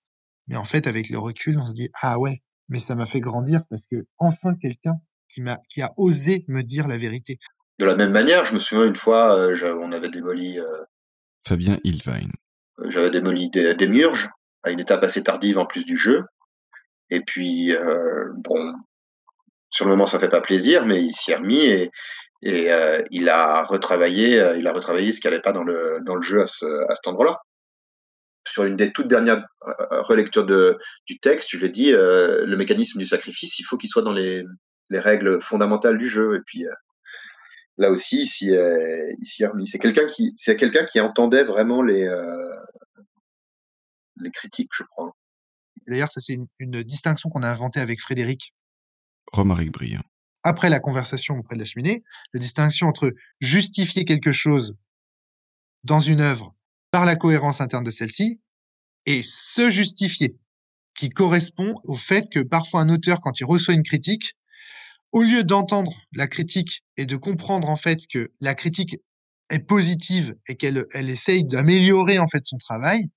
Mais en fait, avec le recul, on se dit, ah ouais, mais ça m'a fait grandir parce que enfin quelqu'un qui m'a, qui a osé me dire la vérité. De la même manière, je me souviens une fois, euh, on avait démoli, euh, Fabien Ilvain. j'avais démoli des, des murges à une étape assez tardive en plus du jeu. Et puis, euh, bon, sur le moment, ça fait pas plaisir, mais il s'y est remis et, et euh, il a retravaillé, euh, il a retravaillé ce qui allait pas dans le dans le jeu à, ce, à cet endroit-là. Sur une des toutes dernières euh, relectures de, du texte, je lui ai dit euh, le mécanisme du sacrifice, il faut qu'il soit dans les, les règles fondamentales du jeu. Et puis euh, là aussi, il s'y est, il s'y est remis. C'est quelqu'un qui, c'est quelqu'un qui entendait vraiment les euh, les critiques, je crois. D'ailleurs, ça c'est une, une distinction qu'on a inventée avec Frédéric Romaric Briand. après la conversation auprès de la cheminée, la distinction entre justifier quelque chose dans une œuvre par la cohérence interne de celle-ci et se justifier, qui correspond au fait que parfois un auteur, quand il reçoit une critique, au lieu d'entendre la critique et de comprendre en fait que la critique est positive et qu'elle elle essaye d'améliorer en fait son travail,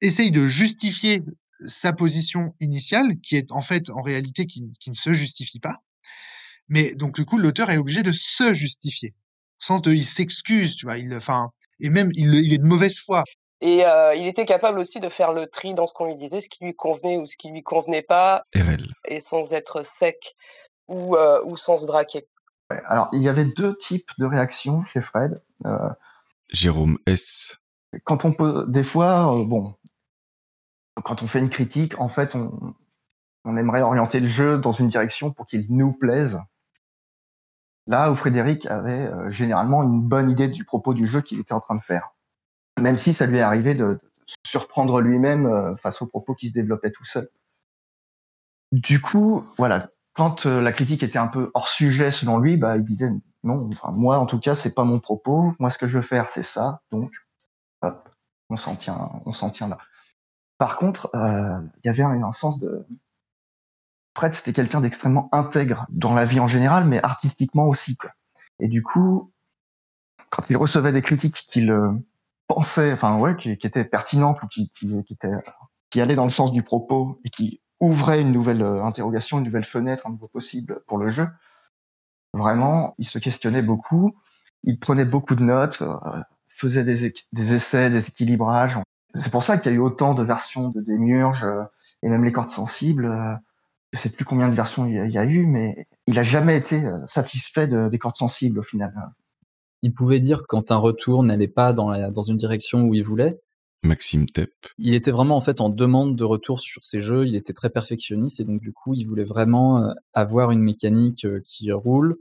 essaye de justifier sa position initiale, qui est en fait en réalité qui, qui ne se justifie pas. Mais donc du coup, l'auteur est obligé de se justifier, au sens de il s'excuse, tu vois, il, enfin, et même il, il est de mauvaise foi. Et euh, il était capable aussi de faire le tri dans ce qu'on lui disait, ce qui lui convenait ou ce qui lui convenait pas, RL. et sans être sec ou, euh, ou sans se braquer. Ouais, Alors, il y avait deux types de réactions chez Fred. Euh, Jérôme S. quand on peut, des fois, euh, bon, quand on fait une critique, en fait, on, on aimerait orienter le jeu dans une direction pour qu'il nous plaise. Là où Frédéric avait euh, généralement une bonne idée du propos du jeu qu'il était en train de faire. Même si ça lui est arrivé de, surprendre lui-même euh, face aux propos qui se développaient tout seul. Du coup, voilà, quand euh, la critique était un peu hors sujet selon lui, bah, il disait non, moi en tout cas, c'est pas mon propos. Moi, ce que je veux faire, c'est ça. Donc, hop, on s'en tient, on s'en tient là. Par contre, il y avait un sens de. Fred, c'était quelqu'un d'extrêmement intègre dans la vie en général, mais artistiquement aussi. Quoi. Et du coup, quand il recevait des critiques qu'il euh, pensait, enfin ouais, qui, étaient pertinentes ou qui, étaient, qui allaient dans le sens du propos et qui ouvraient une nouvelle euh, interrogation, une nouvelle fenêtre, un nouveau possible pour le jeu, vraiment, il se questionnait beaucoup. Il prenait beaucoup de notes, euh, faisait des, essais, des équilibrages. C'est pour ça qu'il y a eu autant de versions de Démiurge et même les cordes sensibles. Je sais plus combien de versions il y a, eu, mais il a jamais été euh, satisfait de- des cordes sensibles au final. Il pouvait dire quand un retour n'allait pas dans, la, dans une direction où il voulait. Maxime Tepp. Il était vraiment en fait en demande de retour sur ses jeux. Il était très perfectionniste et donc du coup, il voulait vraiment euh, avoir une mécanique euh, qui roule,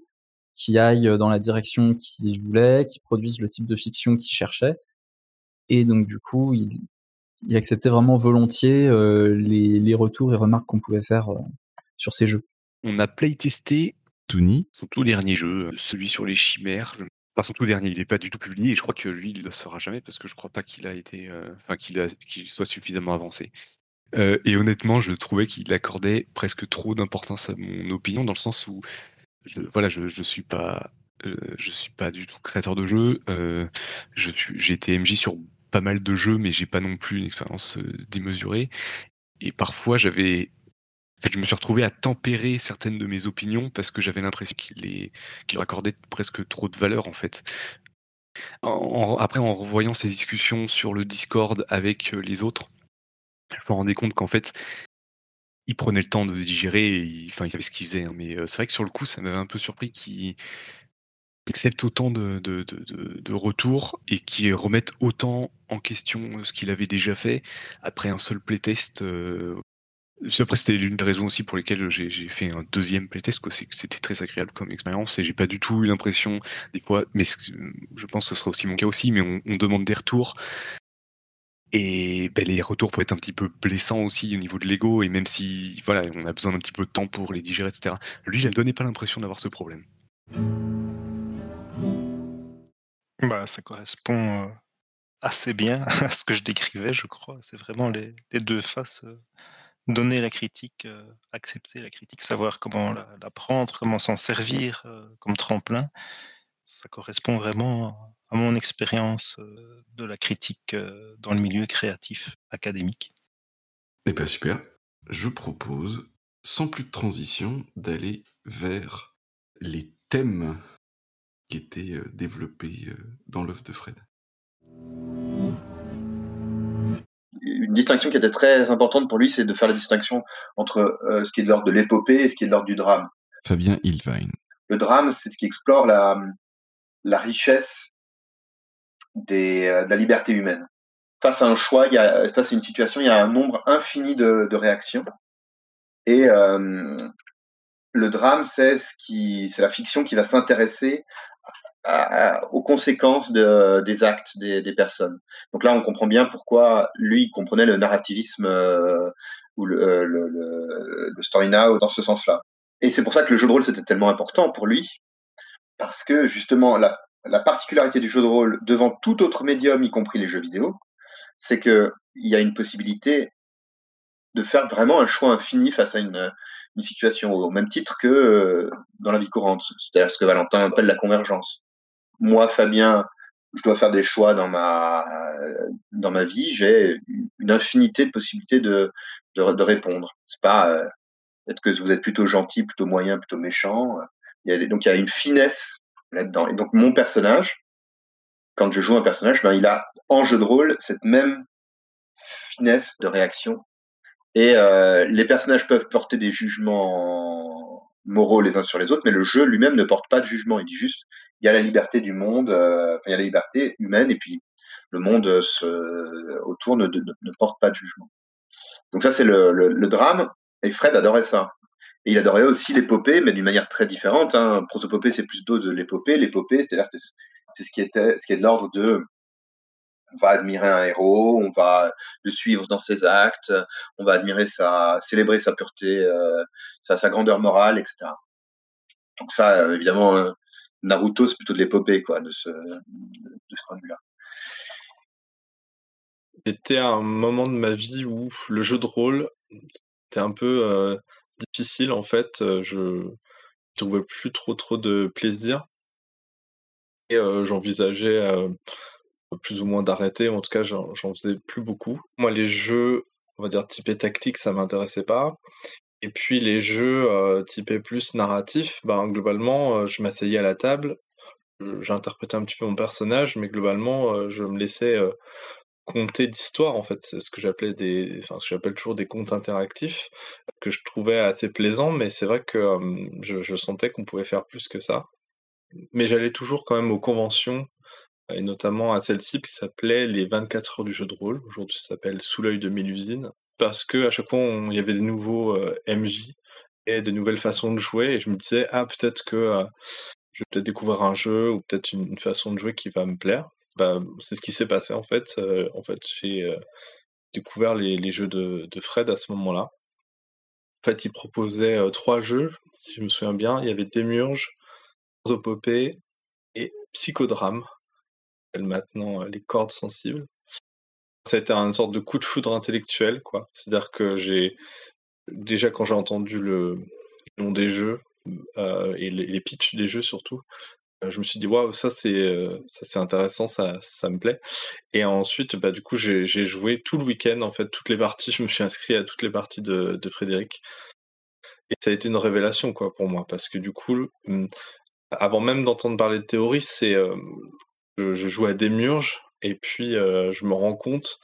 qui aille dans la direction qu'il voulait, qui produise le type de fiction qu'il cherchait. Et donc du coup, il, il acceptait vraiment volontiers euh, les, les retours et remarques qu'on pouvait faire euh, sur ses jeux. On a playtesté Tony. son tout dernier jeu, euh, celui sur les chimères. Enfin, son tout dernier, il n'est pas du tout publié et je crois que lui, il ne le saura jamais parce que je crois pas qu'il a été, euh, enfin, qu'il soit suffisamment avancé. Euh, et honnêtement, je trouvais qu'il accordait presque trop d'importance à mon opinion dans le sens où, je, voilà, je, je suis pas, euh, je suis pas du tout créateur de jeux. euh, je j'ai été MJ sur pas mal de jeux, mais j'ai pas non plus une expérience euh, démesurée. Et parfois, j'avais en fait, je me suis retrouvé à tempérer certaines de mes opinions parce que j'avais l'impression qu'il les... leur accordait presque trop de valeur en fait. En- après, en revoyant ces discussions sur le Discord avec euh, les autres, je me rendais compte qu'en fait, il prenait le temps de digérer, et enfin, il savait ce qu'il faisait. hein, mais euh, c'est vrai que sur le coup, ça m'avait un peu surpris qu'il accepte autant de, de, de, de- retours et qu'il remette autant en question euh, ce qu'il avait déjà fait après un seul playtest. euh, après, c'était l'une des raisons aussi pour lesquelles j'ai fait un deuxième playtest, c'était très agréable comme expérience et j'ai pas du tout eu l'impression, des fois, mais je pense que ce sera aussi mon cas aussi, mais on, demande des retours. Et ben, les retours peuvent être un petit peu blessants aussi au niveau de l'ego, et même si voilà, on a besoin d'un petit peu de temps pour les digérer, etc. Lui, il ne donnait pas l'impression d'avoir ce problème. Bah, ça correspond euh, assez bien à ce que je décrivais, je crois. C'est vraiment les, les deux faces euh, donner la critique, euh, accepter la critique, savoir comment la, prendre, comment s'en servir euh, comme tremplin, ça correspond vraiment à mon expérience euh, de la critique dans le milieu créatif académique. Eh bien super. Je propose, sans plus de transition, d'aller vers les thèmes qui étaient développés dans l'œuvre de Fred. Une distinction qui était très importante pour lui, c'est de faire la distinction entre euh, ce qui est de l'ordre de l'épopée et ce qui est de l'ordre du drame. Fabien Ilvine. Le drame, c'est ce qui explore la, la richesse des, euh, de la liberté humaine. Face à un choix, il y a, face à une situation, il y a un nombre infini de, de réactions. Et euh, le drame, c'est ce qui, c'est la fiction qui va s'intéresser aux conséquences de, des actes des, personnes. Donc là, on comprend bien pourquoi lui comprenait le narrativisme euh, ou le, euh, le, story now dans ce sens-là. Et c'est pour ça que le jeu de rôle c'était tellement important pour lui, parce que justement la, la particularité du jeu de rôle devant tout autre médium, y compris les jeux vidéo, c'est que il y a une possibilité de faire vraiment un choix infini face à une, une situation, au même titre que euh, dans la vie courante, c'est-à-dire ce que Valentin appelle la convergence. Moi, Fabien, je dois faire des choix dans ma dans vie, j'ai une infinité de possibilités de de, répondre. C'est pas peut-être que vous êtes plutôt gentil, plutôt moyen, plutôt méchant. Il a donc il y a une finesse là-dedans. Et donc mon personnage, quand je joue un personnage, ben il a en jeu de rôle cette même finesse de réaction. Et euh, les personnages peuvent porter des jugements moraux les uns sur les autres, mais le jeu lui-même ne porte pas de jugement. Il dit juste, il y a la liberté du monde, euh, il y a la liberté humaine, et puis le monde euh, autour ne, porte pas de jugement. Donc ça, c'est le, drame, et Fred adorait ça. Et il adorait aussi l'épopée, mais d'une manière très différente. Hein. Prosopopée, c'est d'eau de l'épopée. L'épopée, c'est-à-dire c'est, ce qui ce est de l'ordre de on va admirer un héros, on va le suivre dans ses actes, on va admirer sa, célébrer sa pureté, euh, sa, grandeur morale, etc. Donc ça, évidemment, euh, Naruto, c'est plutôt de l'épopée, quoi, de ce, de ce point de vue-là. J'étais à un moment de ma vie où le jeu de rôle était un peu euh, difficile en fait. Euh, Je trouvais plus trop trop de plaisir et euh, j'envisageais plus ou moins d'arrêter. En tout cas, j'en faisais plus beaucoup. Moi, les jeux, on va dire typés tactiques, ça m'intéressait pas. Et puis les jeux typés plus narratifs, ben globalement, je m'asseyais à la table, j'interprétais un petit peu mon personnage, mais globalement, je me laissais conter d'histoires en fait. C'est ce que j'appelais des, enfin ce que j'appelle toujours des contes interactifs que je trouvais assez plaisants, mais c'est vrai que je, je sentais qu'on pouvait faire plus que ça. Mais j'allais toujours quand même aux conventions et notamment à celle-ci qui s'appelait les 24 heures du jeu de rôle. Aujourd'hui, ça s'appelle Sous l'œil de Mélusine parce que à chaque fois il y avait des nouveaux euh, MJ et de nouvelles façons de jouer et je me disais ah peut-être que euh, je vais peut-être découvrir un jeu ou peut-être une, façon de jouer qui va me plaire. Bah, c'est ce qui s'est passé en fait. Euh, en fait, j'ai découvert les, jeux de, Fred à ce moment-là. En fait, il proposait trois jeux, si je me souviens bien. Il y avait Démurge, Prosopopée et Psychodrame, maintenant les cordes sensibles. Ça a été une sorte de coup de foudre intellectuel, quoi. C'est-à-dire que j'ai déjà quand j'ai entendu le nom des jeux euh, et les, pitchs des jeux surtout, euh, je me suis dit waouh ça c'est euh, intéressant, ça me plaît. Et ensuite bah du coup j'ai joué tout le week-end en fait toutes les parties, je me suis inscrit à toutes les parties de, Frédéric. Et ça a été une révélation quoi pour moi parce que du coup avant même d'entendre parler de théorie, c'est je, joue à Démurge et puis je me rends compte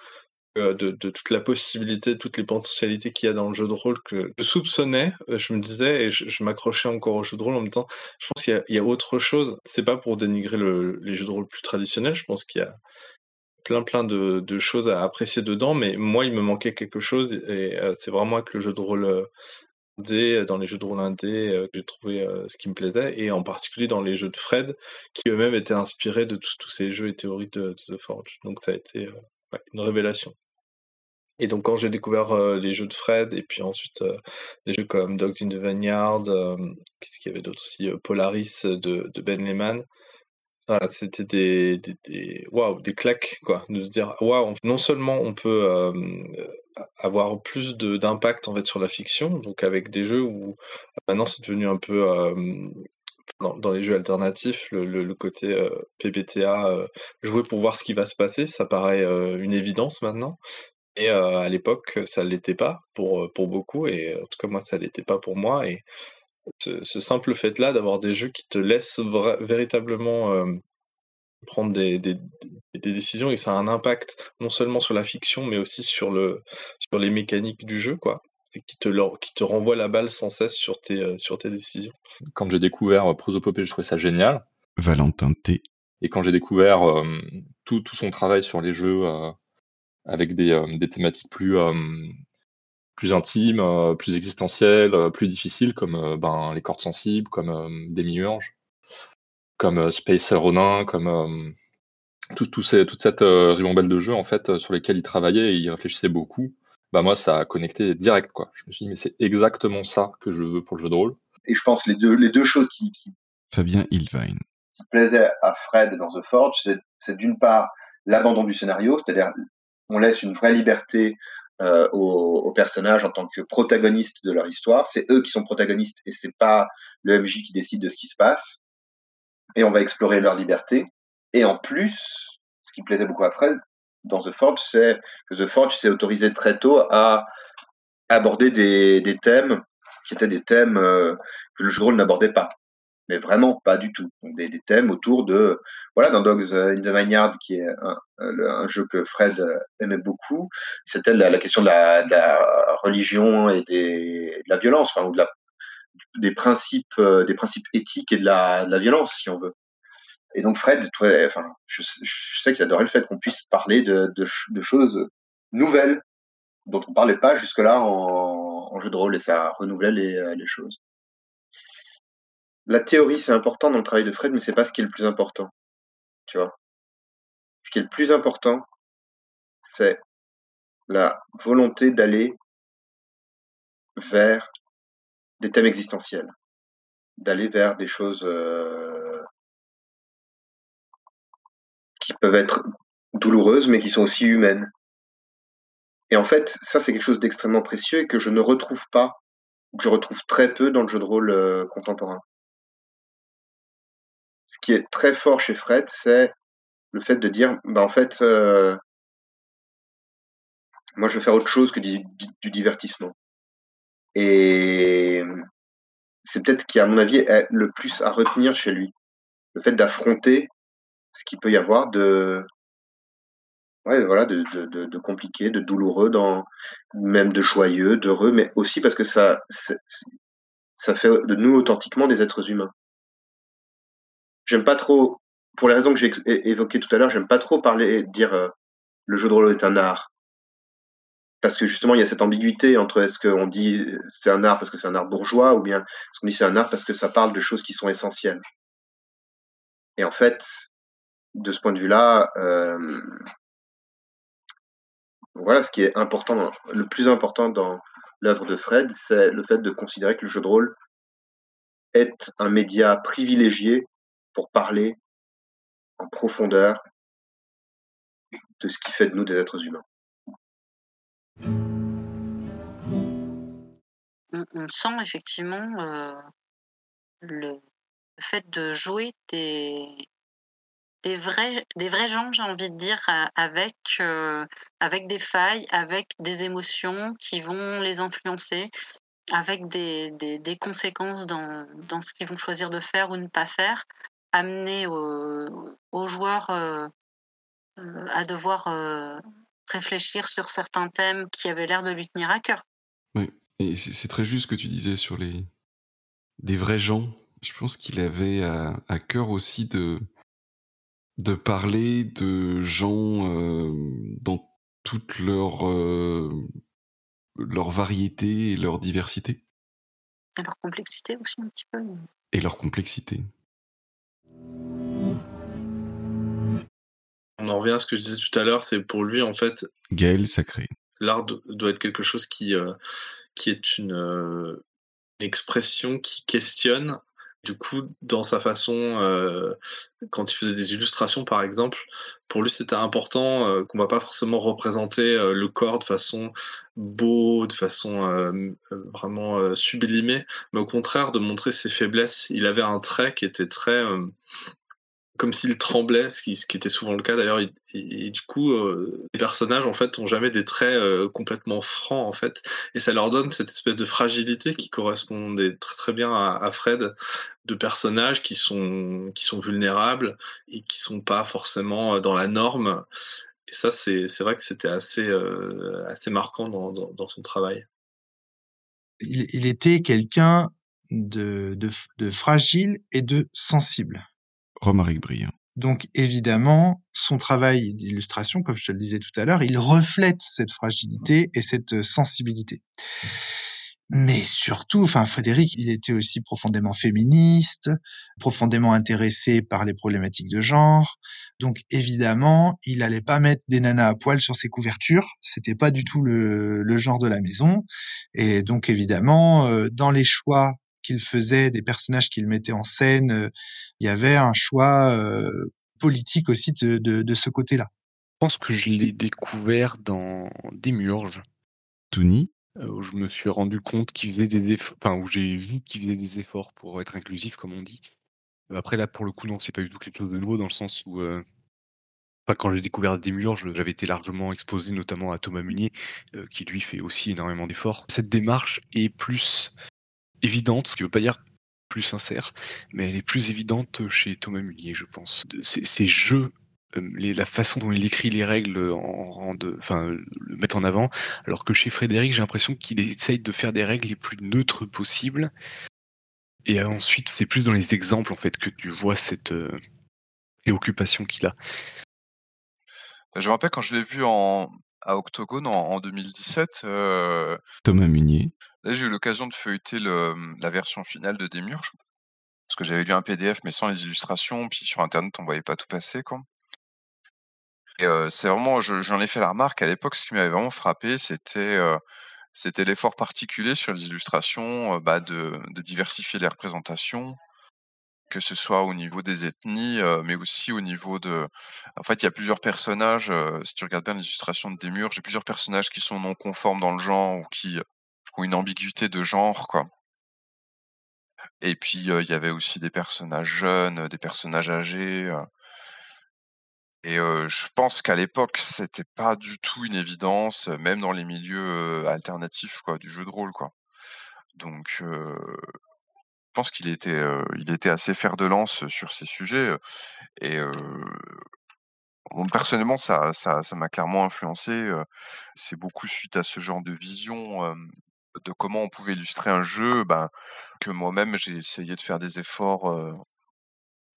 de, de toute la possibilité, toutes les potentialités qu'il y a dans le jeu de rôle que je soupçonnais. Je me disais et je, m'accrochais encore au jeu de rôle en me disant, je pense qu'il y a, autre chose. C'est pas pour dénigrer le- les jeux de rôle plus traditionnels. Je pense qu'il y a plein plein de, choses à apprécier dedans, mais moi il me manquait quelque chose et c'est vraiment avec le jeu de rôle indé, dans les jeux de rôle indé, euh, j'ai trouvé euh, ce qui me plaisait, et en particulier dans les jeux de Fred, qui eux-mêmes étaient inspirés de tous ces jeux et théories de, The Forge. Donc ça a été euh, une révélation. Et donc quand j'ai découvert euh, les jeux de Fred, et puis ensuite euh, des jeux comme Dogs in the Vineyard, euh, qu'est-ce qu'il y avait d'autre aussi, euh, Polaris de, de Ben Lehman, C'était des, claques, quoi, de se dire, non seulement on peut avoir plus d'impact en fait sur la fiction, donc avec des jeux où maintenant c'est devenu un peu dans, les jeux alternatifs, le, côté euh, PBTA, jouer pour voir ce qui va se passer, ça paraît une évidence maintenant. Et euh, à l'époque, ça ne l'était pas pour, beaucoup, et en tout cas moi, ça ne l'était pas pour moi. Ce, ce simple fait-là d'avoir des jeux qui te laissent véritablement euh, prendre des, des, des décisions et ça a un impact non seulement sur la fiction, mais aussi sur, le, sur les mécaniques du jeu, quoi, et qui te, leur- qui te renvoie la balle sans cesse sur tes, euh, sur tes décisions. Quand j'ai découvert euh, Prosopopée, je trouvais ça génial. Valentin T. Et quand j'ai découvert euh, tout, tout son travail sur les jeux euh, avec des, euh, des thématiques plus, euh, plus intimes, euh, plus existentielles, euh, plus difficiles, comme euh, ben, les cordes sensibles, comme euh, Demiurge, comme euh, Space Ronin, comme euh, tout, tout ces- toute cette euh, ribambelle de jeux en fait euh, sur lesquels il travaillait et il réfléchissait beaucoup. Bah moi, ça a connecté direct quoi. Je me suis dit mais c'est exactement ça que je veux pour le jeu de rôle. Et je pense que les deux, les deux choses qui, qui, Fabien Ilvine. qui plaisaient à Fred dans The Forge, c'est, c'est d'une part l'abandon du scénario, c'est-à-dire on laisse une vraie liberté euh, aux, aux personnages en tant que protagonistes de leur histoire. C'est eux qui sont protagonistes et c'est pas le MJ qui décide de ce qui se passe. Et on va explorer leur liberté. Et en plus, ce qui plaisait beaucoup Fred dans The Forge, c'est que The Forge s'est autorisé très tôt à aborder des, des thèmes qui étaient des thèmes euh, que le jeu rôle n'abordait pas. Mais vraiment pas du tout. Donc des, thèmes autour de, voilà, dans Dogs in the Vineyard, qui est un, un jeu que Fred euh, aimait beaucoup, c'était la, question de la, religion et de la violence, enfin, ou de des principes, euh, des principes éthiques et de la, violence, si on veut. Et donc Fred, enfin, je, sais qu'il adorait le fait qu'on puisse parler de, de, ch- de choses nouvelles dont on parlait pas jusque-là en, jeu de rôle et ça renouvelait euh, les choses. La théorie, c'est important dans le travail de Fred, mais c'est pas ce qui est le plus important. Tu vois? Ce qui est le plus important, c'est la volonté d'aller vers des thèmes existentiels, d'aller vers des choses euh, qui peuvent être douloureuses, mais qui sont aussi humaines. Et en fait, ça, c'est quelque chose d'extrêmement précieux et que je ne retrouve pas, que je retrouve très peu dans le jeu de rôle euh, contemporain. Qui est très fort chez Fred, c'est le fait de dire, bah, en fait, euh, moi, je veux faire autre chose que du, divertissement. Et c'est peut-être qui, à mon avis, est le plus à retenir chez lui. Le fait d'affronter ce qu'il peut y avoir de, ouais, voilà, de, de, compliqué, de douloureux, dans, même de joyeux, d'heureux, mais aussi parce que ça, ça fait de nous authentiquement des êtres humains. J'aime pas trop, pour les raisons que j'ai évoquées tout à l'heure, j'aime pas trop parler, dire euh, le jeu de rôle est un art. Parce que justement, il y a cette ambiguïté entre est-ce qu'on dit euh, c'est un art parce que c'est un art bourgeois ou bien est-ce qu'on dit c'est un art parce que ça parle de choses qui sont essentielles. Et en fait, de ce point de vue-là, euh, voilà, ce qui est important, le plus important dans l'œuvre de Fred, c'est le fait de considérer que le jeu de rôle est un média privilégié pour parler en profondeur de ce qui fait de nous des êtres humains. On, sent effectivement euh, le, fait de jouer des, des, vrais, des vrais gens, j'ai envie de dire, avec, euh, avec des failles, avec des émotions qui vont les influencer, avec des, des, des conséquences dans, dans ce qu'ils vont choisir de faire ou ne pas faire, amener aux, aux joueurs euh, euh, à devoir euh, réfléchir sur certains thèmes qui avaient l'air de lui tenir à cœur. Oui, et c'est très juste ce que tu disais sur les des vrais gens. Je pense qu'il avait à, à cœur aussi de de parler de gens euh, dans toute leur leur variété et leur diversité Et leur complexité aussi un petit peu. et leur complexité. On en revient à ce que je disais tout à l'heure, c'est pour lui, en fait, Gaël Sacré. l'art do- doit être quelque chose qui, euh, qui est une, euh, une expression qui questionne Du coup, dans sa façon, euh, quand il faisait des illustrations, par exemple, pour lui, c'était important qu'on va pas forcément représenter le corps de façon beau, de façon vraiment sublimée, mais au contraire de montrer ses faiblesses. Il avait un trait qui était très comme s'il tremblait, ce qui, était souvent le cas d'ailleurs. Et, du coup, euh, les personnages en fait ont jamais des traits euh, complètement francs en fait, et ça leur donne cette espèce de fragilité qui correspondait très très bien à, Fred, de personnages qui sont vulnérables et qui sont pas forcément euh, dans la norme. Et ça, c'est vrai que c'était assez marquant dans, son travail. Il, était quelqu'un de fragile et de sensible. Romaric. Donc évidemment, son travail d'illustration, comme je te le disais tout à l'heure, il reflète cette fragilité et cette euh, sensibilité. Mais surtout, enfin, Frédéric, il était aussi profondément féministe, profondément intéressé par les problématiques de genre. Donc, évidemment, il allait pas mettre des nanas à poil sur ses couvertures. C'était pas du tout le, le genre de la maison. Et donc, évidemment, euh, dans les choix qu'il faisait, des personnages qu'il mettait en scène, euh, il y avait un choix euh, politique aussi de, de, de ce côté-là. Je pense que je l'ai découvert dans Démurge. Touni euh, où je me suis rendu compte qu'il faisait des efforts, enfin, où j'ai vu qu'il faisait des efforts pour être inclusif, comme on dit. Après, là, pour le coup, non, c'est pas du tout quelque chose de nouveau, dans le sens où, euh, enfin, quand j'ai découvert Démurge, j'avais été largement exposé, notamment à Thomas Munier, euh, qui lui fait aussi énormément d'efforts. Cette démarche est plus évidente, ce qui veut pas dire plus sincère, mais elle est plus évidente chez Thomas Munier, je pense. Ces, jeux, euh, les- la façon dont il écrit les règles, en, de- enfin, le mettre en avant, alors que chez Frédéric, j'ai l'impression qu'il essaye de faire des règles les plus neutres possibles. Et euh, ensuite, c'est plus dans les exemples en fait que tu vois cette euh, préoccupation qu'il a. Je me rappelle quand je l'ai vu en, à Octogone en, en 2017, euh, Thomas Munier. Là j'ai eu l'occasion de feuilleter le, la version finale de Démurge, parce que j'avais lu un PDF mais sans les illustrations, puis sur internet on voyait pas tout passer quoi. Et c'est vraiment, je- j'en ai fait la remarque à l'époque, ce qui m'avait vraiment frappé, c'était l'effort particulier sur les illustrations, bah, de, diversifier les représentations, que ce soit au niveau des ethnies, mais aussi au niveau de... En fait, il y a plusieurs personnages, si tu regardes bien les illustrations de Démurge, j'ai plusieurs personnages qui sont non conformes dans le genre ou qui une ambiguïté de genre, quoi. Et puis, il y avait aussi des personnages jeunes, des personnages âgés. et je pense qu'à l'époque, c'était pas du tout une évidence, même dans les milieux alternatifs, quoi, du jeu de rôle, quoi. Donc, je pense qu'il était, il était assez fer de lance sur ces sujets. Et personnellement, ça, ça, ça m'a clairement influencé. C'est beaucoup suite à ce genre de vision de comment on pouvait illustrer un jeu, ben, que moi-même j'ai essayé de faire des efforts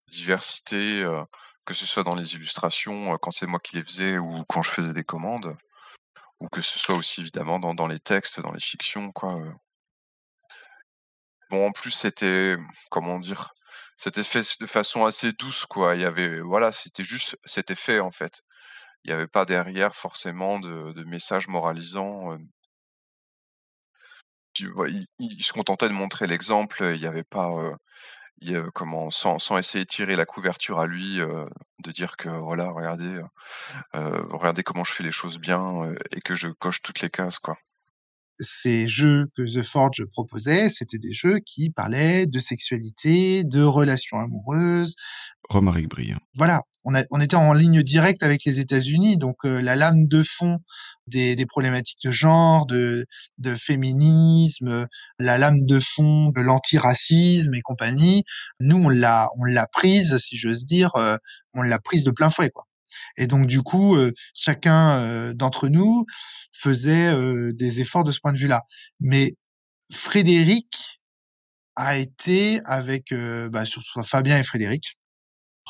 diversité, que ce soit dans les illustrations quand c'est moi qui les faisais ou quand je faisais des commandes, ou que ce soit aussi évidemment dans, les textes, dans les fictions, quoi. Bon, en plus, c'était, comment dire, c'était fait de façon assez douce, quoi. Il y avait, voilà, c'était juste, c'était fait, en fait. Il n'y avait pas derrière forcément de, de message moralisant. Il, il se contentait de montrer l'exemple. Il n'y avait pas, euh, il comment, sans, sans essayer de tirer la couverture à lui, euh, de dire que voilà, regardez, euh, regardez comment je fais les choses bien et que je coche toutes les cases, quoi. ces jeux que The Forge proposait, c'était des jeux qui parlaient de sexualité, de relations amoureuses. Romaric Briand. Voilà, on, a, on était en ligne directe avec les États-Unis, donc la lame de fond des, des problématiques de genre, de, de féminisme, la lame de fond de l'antiracisme et compagnie, nous on l'a on l'a prise, si j'ose dire, euh, on l'a prise de plein fouet quoi. Et donc du coup, euh, chacun euh, d'entre nous faisait euh, des efforts de ce point de vue-là. Mais Frédéric a été avec euh, bah, surtout Fabien et Frédéric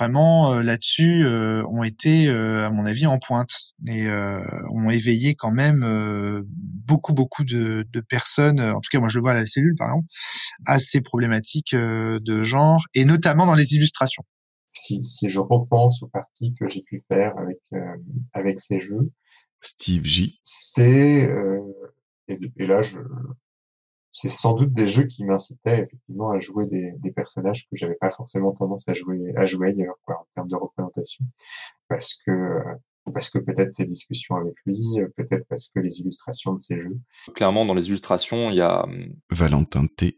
vraiment euh, là-dessus euh, ont été euh, à mon avis en pointe et euh, ont éveillé quand même euh, beaucoup beaucoup de, de personnes en tout cas moi je le vois à la cellule par exemple à ces problématiques euh, de genre et notamment dans les illustrations Si, si je repense aux parties que j'ai pu faire avec, euh, avec ces jeux, Steve J. c'est, euh, et, et là je, c'est sans doute des jeux qui m'incitaient effectivement à jouer des, des personnages que j'avais pas forcément tendance à jouer à jouer ailleurs quoi, en termes de représentation parce que euh, parce que peut-être ces discussions avec lui, euh, peut-être parce que les illustrations de ces jeux. Clairement, dans les illustrations, il y a hum, Valentin T.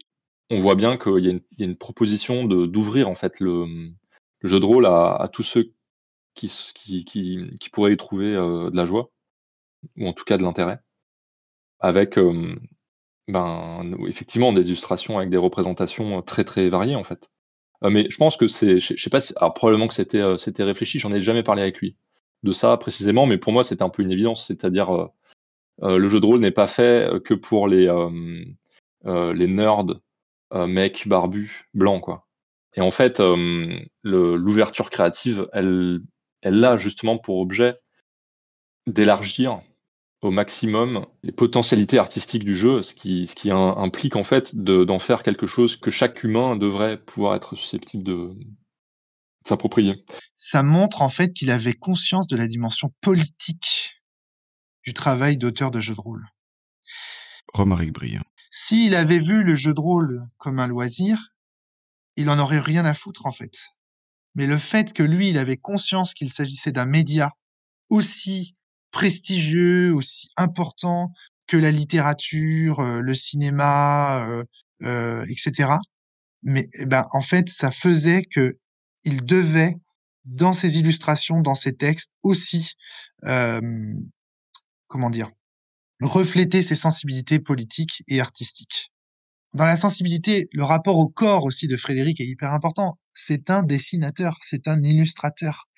on voit bien qu'il y, a une- il y a une proposition de d'ouvrir en fait le, le jeu de rôle à, à tous ceux qui, qui, qui, qui pourraient y trouver euh, de la joie ou en tout cas de l'intérêt, avec euh, ben effectivement des illustrations avec des représentations euh, très très variées en fait. Euh, mais je pense que c'est, je je sais pas, si, alors probablement que c'était euh, c'était réfléchi. J'en ai jamais parlé avec lui de ça précisément, mais pour moi c'était un peu une évidence, c'est-à-dire euh, euh, le jeu de rôle n'est pas fait euh, que pour les les nerds mecs barbus blancs quoi. Et en fait, l'ouverture créative, elle, elle a justement pour objet d'élargir au maximum les potentialités artistiques du jeu, ce qui, ce qui im- implique en fait de- d'en faire quelque chose que chaque humain devrait pouvoir être susceptible de de s'approprier. Ça montre en fait qu'il avait conscience de la dimension politique du travail d'auteur de jeux de rôle. Romaric Briand. S'il avait vu le jeu de rôle comme un loisir, il en aurait rien à foutre en fait. Mais le fait que lui, il avait conscience qu'il s'agissait d'un média aussi prestigieux, aussi important que la littérature, euh, le cinéma, euh, euh, etc. Mais eh ben, en fait, ça faisait que il devait, dans ses illustrations, dans ses textes, aussi, comment dire, refléter ses sensibilités politiques et artistiques. Dans la sensibilité, le rapport au corps aussi de Frédéric est hyper important. C'est un dessinateur, c'est un illustrateur.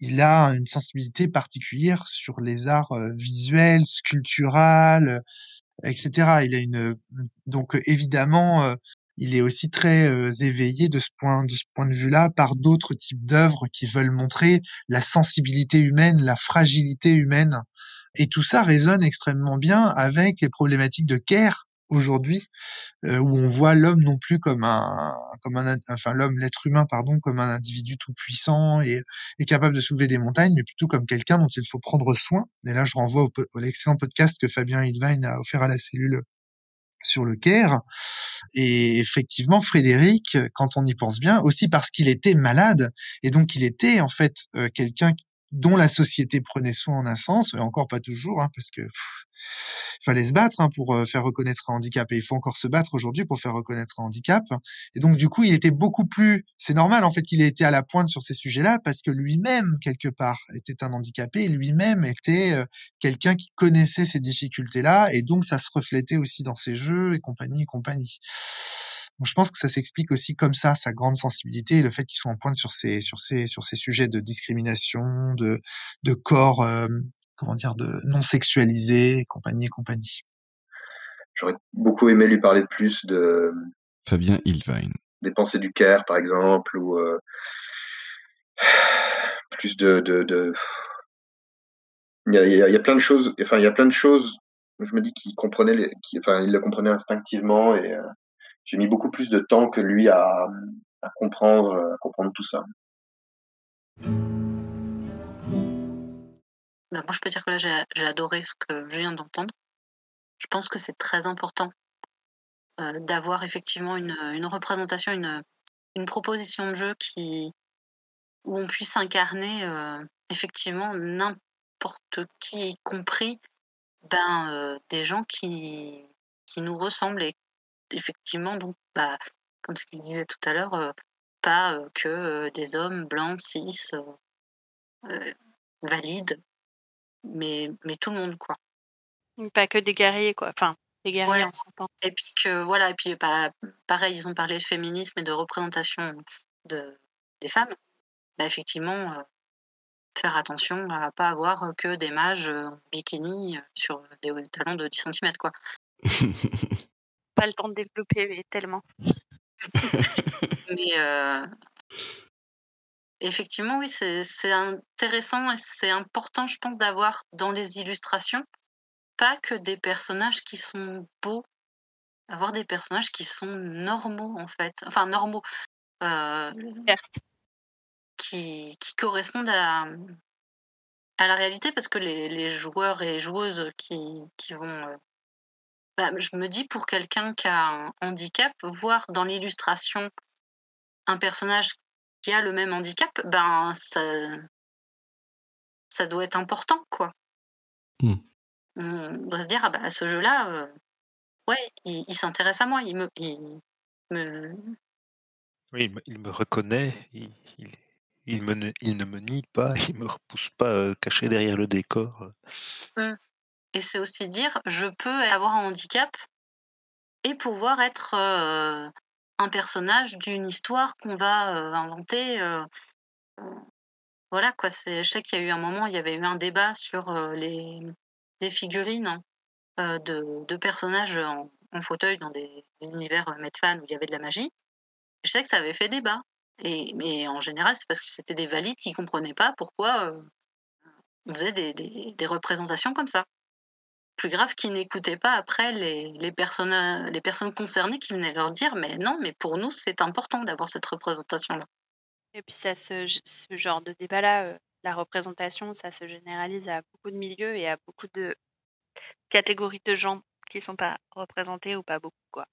Il a une sensibilité particulière sur les arts visuels, sculpturales, etc. Il a une donc euh, évidemment, il est aussi très éveillé de ce point de ce point de vue-là par d'autres types d'œuvres qui veulent montrer la sensibilité humaine, la fragilité humaine. Et tout ça résonne extrêmement bien avec les problématiques de care aujourd'hui, euh, où on voit l'homme non plus comme un, comme un, enfin l'homme, l'être humain, pardon, comme un individu tout puissant et, et capable de soulever des montagnes, mais plutôt comme quelqu'un dont il faut prendre soin. Et là, je renvoie au, à l'excellent podcast que Fabien Hilvain a offert à la cellule sur le Caire. Et effectivement, Frédéric, quand on y pense bien, aussi parce qu'il était malade, et donc il était en fait euh, quelqu'un dont la société prenait soin en un sens, et encore pas toujours, hein, parce que fallait se battre hein, pour euh, faire reconnaître un handicap, et il faut encore se battre aujourd'hui pour faire reconnaître un handicap. Et donc du coup, il était beaucoup plus, c'est normal en fait qu'il ait été à la pointe sur ces sujets-là, parce que lui-même quelque part était un handicapé, lui-même était euh, quelqu'un qui connaissait ces difficultés-là, et donc ça se reflétait aussi dans ses jeux et compagnie et compagnie. Donc, je pense que ça s'explique aussi comme ça, sa grande sensibilité et le fait qu'il soit en pointe sur ces, sur ces, sur ces sujets de discrimination, de, de corps, euh, comment dire, de non sexualisé, et compagnie et compagnie. J'aurais beaucoup aimé lui parler plus de Fabien Hilvain. des pensées du Caire, par exemple, ou euh, plus de, de, de... Il, y a, il, y plein de choses. Enfin, il y a plein de choses. Je me dis qu'il comprenait, les, qu'il- enfin, il le comprenait instinctivement, et euh, j'ai mis beaucoup plus de temps que lui à, à comprendre, à comprendre tout ça. Bah, moi, je peux dire que là, j'ai adoré ce que je viens d'entendre. Je pense que c'est très important euh, d'avoir effectivement une, une représentation, une, une proposition de jeu qui, où on puisse incarner euh, effectivement n'importe qui, y compris ben, euh, des gens qui, qui nous ressemblent et effectivement, donc, bah, comme ce qu'il disait tout à l'heure, pas que des hommes blancs, cis, valides, mais, mais tout le monde, quoi. Pas que des guerriers, quoi. Enfin, des guerriers, Ouais. on. Et puis que voilà, et puis bah, pareil, ils ont parlé de féminisme et de représentation de, des femmes. Bah, effectivement, euh, faire attention à pas avoir que des mages euh, en bikini euh, sur des talons de 10 cm, quoi. Pas le temps de développer, mais tellement. Mais euh, effectivement, oui, c'est c'est intéressant et c'est important, je pense, d'avoir dans les illustrations pas que des personnages qui sont beaux, avoir des personnages qui sont normaux, en fait. Enfin, normaux. euh, qui, qui correspondent à, à la réalité parce que les, les joueurs et joueuses qui, qui vont euh, bah, je me dis pour quelqu'un qui a un handicap, voir dans l'illustration un personnage qui a le même handicap, ben ça, ça doit être important, quoi. Mmh. On doit se dire, ah bah, ce jeu-là, euh, ouais, il, il s'intéresse à moi, il me, il me... Oui, il me, reconnaît, il, il, il me, ne- il ne me nie pas, il me repousse pas euh, caché derrière le décor. Mmh. Et c'est aussi dire, je peux avoir un handicap et pouvoir être euh, un personnage d'une histoire qu'on va euh, inventer. euh, voilà quoi, je sais qu'il y a eu un moment, il y avait eu un débat sur euh, les, figurines hein, de, personnages en, fauteuil dans des, univers Medfan où il y avait de la magie. Je sais que ça avait fait débat. Et, en général, c'est parce que c'était des valides qui comprenaient pas pourquoi on faisait des représentations comme ça. Plus grave qu'ils n'écoutaient pas après les, les, personnes, les personnes concernées qui venaient leur dire mais non, mais pour nous, c'est important d'avoir cette représentation-là. Et puis ça, ce, ce genre de débat-là, euh, la représentation, ça se généralise à beaucoup de milieux et à beaucoup de catégories de gens qui sont pas représentés ou pas beaucoup, quoi.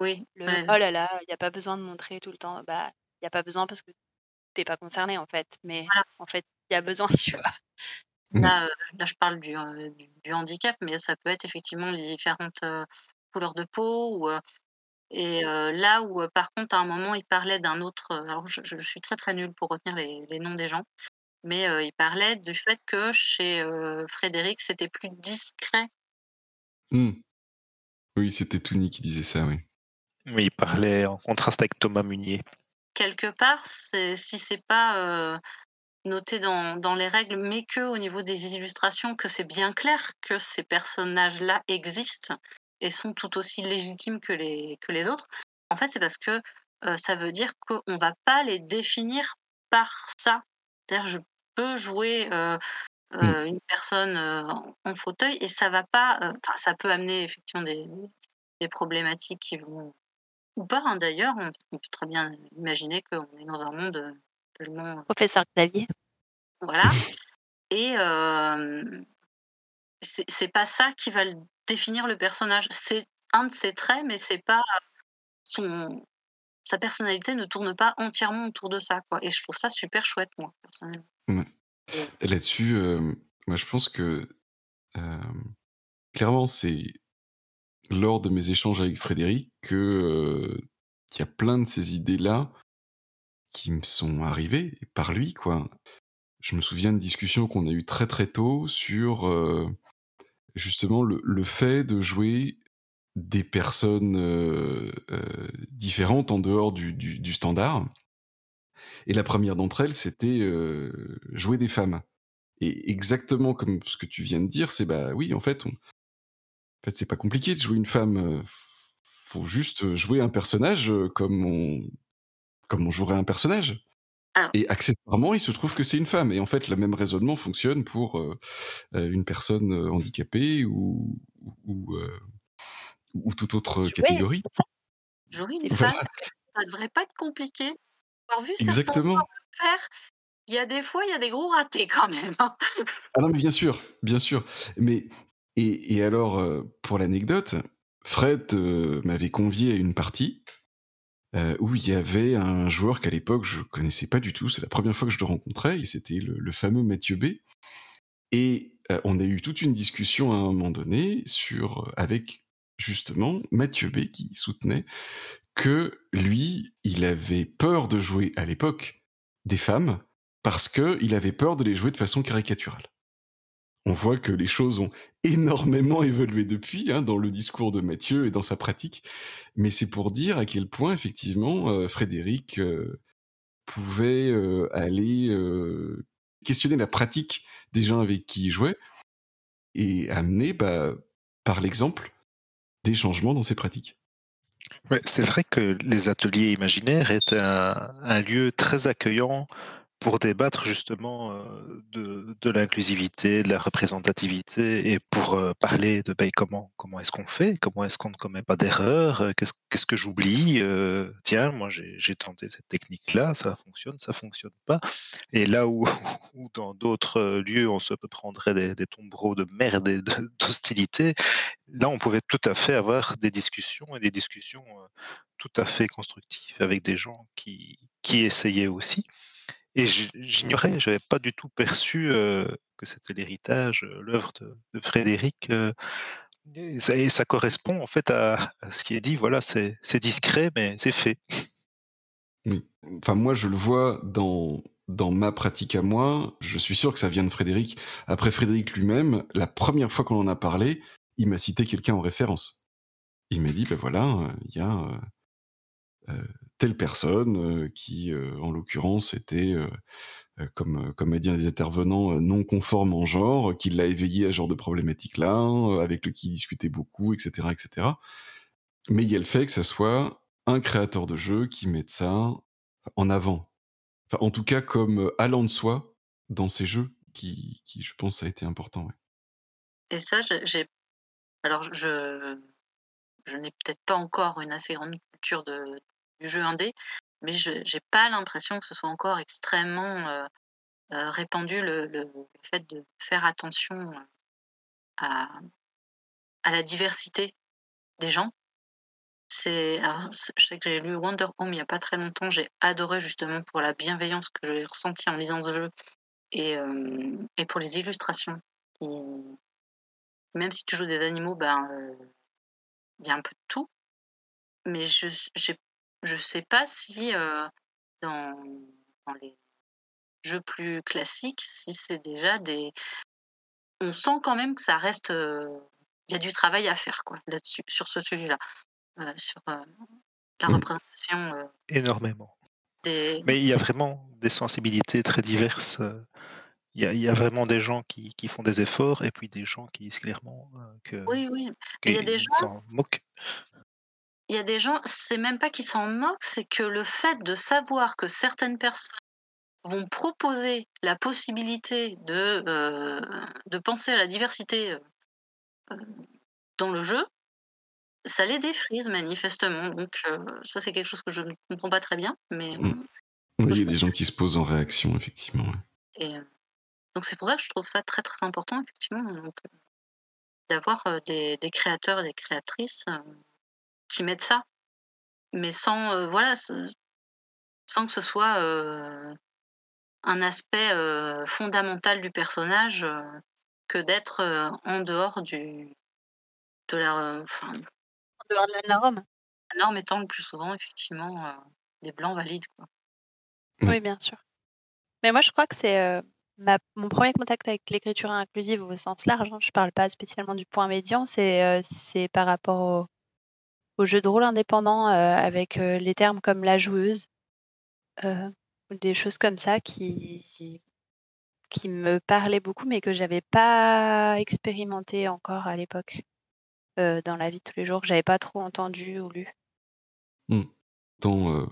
Oui. Le ouais. oh là là, il n'y a pas besoin de montrer tout le temps. Bah, il n'y a pas besoin parce que t'es pas concerné en fait. Mais en fait, il y a besoin, tu vois. Là, euh, là, je parle du, euh, du, du handicap, mais ça peut être effectivement les différentes euh, couleurs de peau. Ou, euh, et euh, là où, euh, par contre, à un moment, il parlait d'un autre. euh, alors, je, je suis très très nulle pour retenir les, les noms des gens, mais euh, il parlait du fait que chez euh, Frédéric, c'était plus discret. Mmh. Oui, c'était Touni qui disait ça, oui. Oui, il parlait en contraste avec Thomas Munier. Quelque part, si c'est pas euh, noté dans, dans les règles, mais que au niveau des illustrations, que c'est bien clair que ces personnages-là existent et sont tout aussi légitimes que les, que les autres, en fait, c'est parce que euh, ça veut dire qu'on va pas les définir par ça. C'est-à-dire, je peux jouer euh, euh, une personne en, fauteuil et ça va pas. Enfin, ça peut amener effectivement des, des problématiques qui vont ou pas hein, d'ailleurs. On, on peut très bien imaginer qu'on est dans un monde tellement Professeur Xavier. voilà. Et euh, c'est pas ça qui va le définir le personnage. C'est un de ses traits, mais c'est pas son sa personnalité ne tourne pas entièrement autour de ça, quoi. Et je trouve ça super chouette, moi, personnellement. Et Là-dessus, euh, moi je pense que euh, clairement c'est lors de mes échanges avec Frédéric que euh, qu'il y a plein de ces idées-là qui me sont arrivées par lui, quoi. Je me souviens de discussions qu'on a eues très très tôt sur euh, justement le, le fait de jouer des personnes euh, euh, différentes en dehors du, du, standard. Et la première d'entre elles, c'était jouer des femmes. Et exactement comme ce que tu viens de dire, c'est bah oui, en fait, en fait, c'est pas compliqué de jouer une femme. Faut juste jouer un personnage comme on, comme on jouerait un personnage. Alors, Et accessoirement, il se trouve que c'est une femme. Et en fait, le même raisonnement fonctionne pour euh, euh, une personne euh, handicapée ou, ou, euh, ou toute autre catégorie. jouer une Voilà. femme, ça devrait pas être compliqué. Vu Exactement. faire, il y a des fois, il y a des gros ratés quand même. hein. Ah non, mais bien sûr, bien sûr. Mais et, et alors, pour l'anecdote, Fred euh, m'avait convié à une partie euh, où il y avait un joueur qu'à l'époque je connaissais pas du tout. C'est la première fois que je le rencontrais et c'était le, fameux Mathieu B. Et euh, on a eu toute une discussion à un moment donné euh, avec justement Mathieu B qui soutenait que lui, il avait peur de jouer à l'époque des femmes parce que il avait peur de les jouer de façon caricaturale. On voit que les choses ont énormément évolué depuis hein, dans le discours de Mathieu et dans sa pratique, mais c'est pour dire à quel point effectivement euh, Frédéric euh, pouvait euh, aller questionner la pratique des gens avec qui il jouait et amener bah, par l'exemple des changements dans ses pratiques. C'est vrai que les ateliers imaginaires étaient un lieu très accueillant pour débattre justement euh, de, de l'inclusivité, de la représentativité et pour euh, parler de ben, comment, comment est-ce qu'on fait, comment est-ce qu'on ne commet pas d'erreurs, euh, qu'est-ce, qu'est-ce que j'oublie, tiens, moi j'ai, tenté cette technique-là, ça fonctionne, ça fonctionne pas. Et là où, où dans d'autres lieux on se prendrait des, des tombereaux de merde et d'hostilité, là on pouvait tout à fait avoir des discussions et des discussions tout à fait constructives avec des gens qui, qui essayaient aussi. Et j'ignorais, j'avais pas du tout perçu que c'était l'héritage, l'œuvre de, Frédéric. et, ça, correspond en fait à, ce qui est dit. Voilà, c'est discret, mais c'est fait. Oui. Enfin, moi, je le vois dans, ma pratique à moi. Je suis sûr que ça vient de Frédéric. Après Frédéric lui-même, la première fois qu'on en a parlé, il m'a cité quelqu'un en référence. Il m'a dit, ben voilà, il y a telle personne euh, qui, euh, en l'occurrence, était, euh, comme, comme a dit un des intervenants, non conforme en genre, qui l'a éveillé à ce genre de problématique-là, avec le qui il discutait beaucoup, etc., etc. Mais il y a le fait que ça soit un créateur de jeu qui mette ça en avant. Enfin, en tout cas, comme allant de soi dans ces jeux, qui, qui je pense, a été important. Et ça, j'ai. Alors, je, je n'ai peut-être pas encore une assez grande culture de, jeu indé, mais je n'ai pas l'impression que ce soit encore extrêmement euh, euh, répandu le, fait de faire attention euh, à, la diversité des gens. C'est, je sais que j'ai lu Wonder Home il n'y a pas très longtemps. J'ai adoré justement pour la bienveillance que j'ai ressentie en lisant ce jeu et, et pour les illustrations. qui- même si tu joues des animaux, ben il y a un peu de tout. Mais je j'ai, je sais pas si euh, dans, dans les jeux plus classiques, si c'est déjà des. On sent quand même que ça reste. euh, Il y a du travail à faire quoi là-dessus, sur ce sujet-là, euh, sur la représentation Énormément. des. Mais il y a vraiment des sensibilités très diverses. Il y a, il y a vraiment des gens qui, qui font des efforts et puis des gens qui disent clairement que Oui, oui. Mais il y a des gens. s'en moquent. Il y a des gens, c'est même pas qu'ils s'en moquent, c'est que le fait de savoir que certaines personnes vont proposer la possibilité de, euh, de penser à la diversité euh, dans le jeu, ça les défrise manifestement. Donc euh, ça c'est quelque chose que je ne comprends pas très bien, mais Mm. Oui, il y a des gens qui se posent en réaction, effectivement. ouais. et, euh, donc c'est pour ça que je trouve ça très très important effectivement euh, d'avoir euh, des, des créateurs et des créatrices euh, qui mettent ça, mais sans euh, voilà sans que ce soit euh, un aspect euh, fondamental du personnage euh, que d'être euh, en dehors du de la enfin, En dehors de la norme. la norme étant le plus souvent effectivement euh, des blancs valides quoi. Oui, bien sûr. Mais moi, je crois que c'est euh, ma- mon premier contact avec l'écriture inclusive au sens large. hein. Je parle pas spécialement du point médian, c'est euh, c'est par rapport au, au jeu de rôle indépendant euh, avec euh, les termes comme la joueuse, euh, des choses comme ça qui, qui, me parlaient beaucoup, mais que j'avais pas expérimenté encore à l'époque dans la vie de tous les jours, que j'avais pas trop entendu ou lu. Mm. Tant,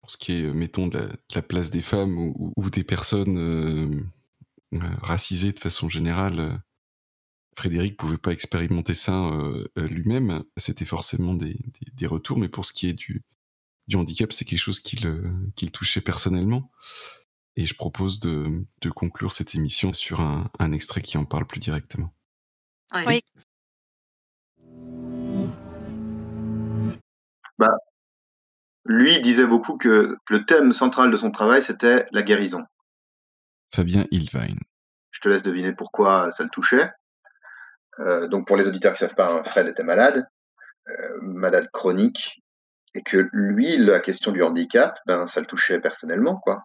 pour ce qui est, mettons, de la, place des femmes ou, des personnes racisées de façon générale, Frédéric pouvait pas expérimenter ça euh, euh, lui-même. C'était forcément des, des- des retours, mais pour ce qui est du, du handicap, c'est quelque chose qui le, qui le touchait personnellement. Et je propose de, de conclure cette émission sur un, un extrait qui en parle plus directement. Oui. Bah, lui il disait beaucoup que le thème central de son travail, c'était la guérison. Fabien Ilvain. Je te laisse deviner pourquoi ça le touchait. Euh, donc pour les auditeurs qui ne savent pas, hein, Fred était malade, euh, malade chronique, et que lui, la question du handicap, ben ça le touchait personnellement, quoi.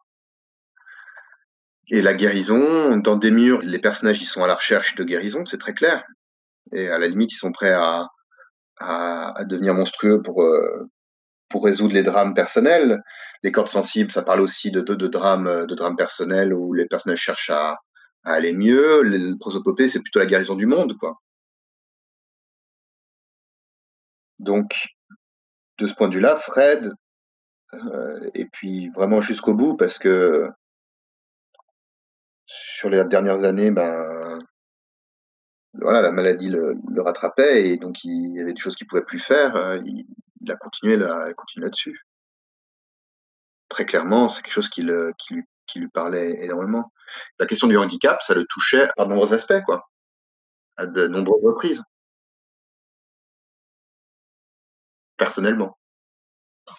Et la guérison, dans des murs, les personnages ils sont à la recherche de guérison, c'est très clair. Et à la limite, ils sont prêts à, à, devenir monstrueux pour, euh, pour résoudre les drames personnels. Les cordes sensibles, ça parle aussi de, de, de drames, de drames personnels où les personnages cherchent à, aller mieux. Le prosopopée, c'est plutôt la guérison du monde, quoi. Donc, de ce point de vue-là, Fred, euh, et puis vraiment jusqu'au bout, parce que sur les dernières années, ben, voilà, la maladie le, rattrapait et donc il y avait des choses qu'il pouvait plus faire. euh, il, a continué là-dessus. Très clairement, c'est quelque chose qui, le, qui, lui, qui lui parlait énormément. La question du handicap, ça le touchait à de nombreux aspects, quoi, à de nombreuses reprises. Personnellement.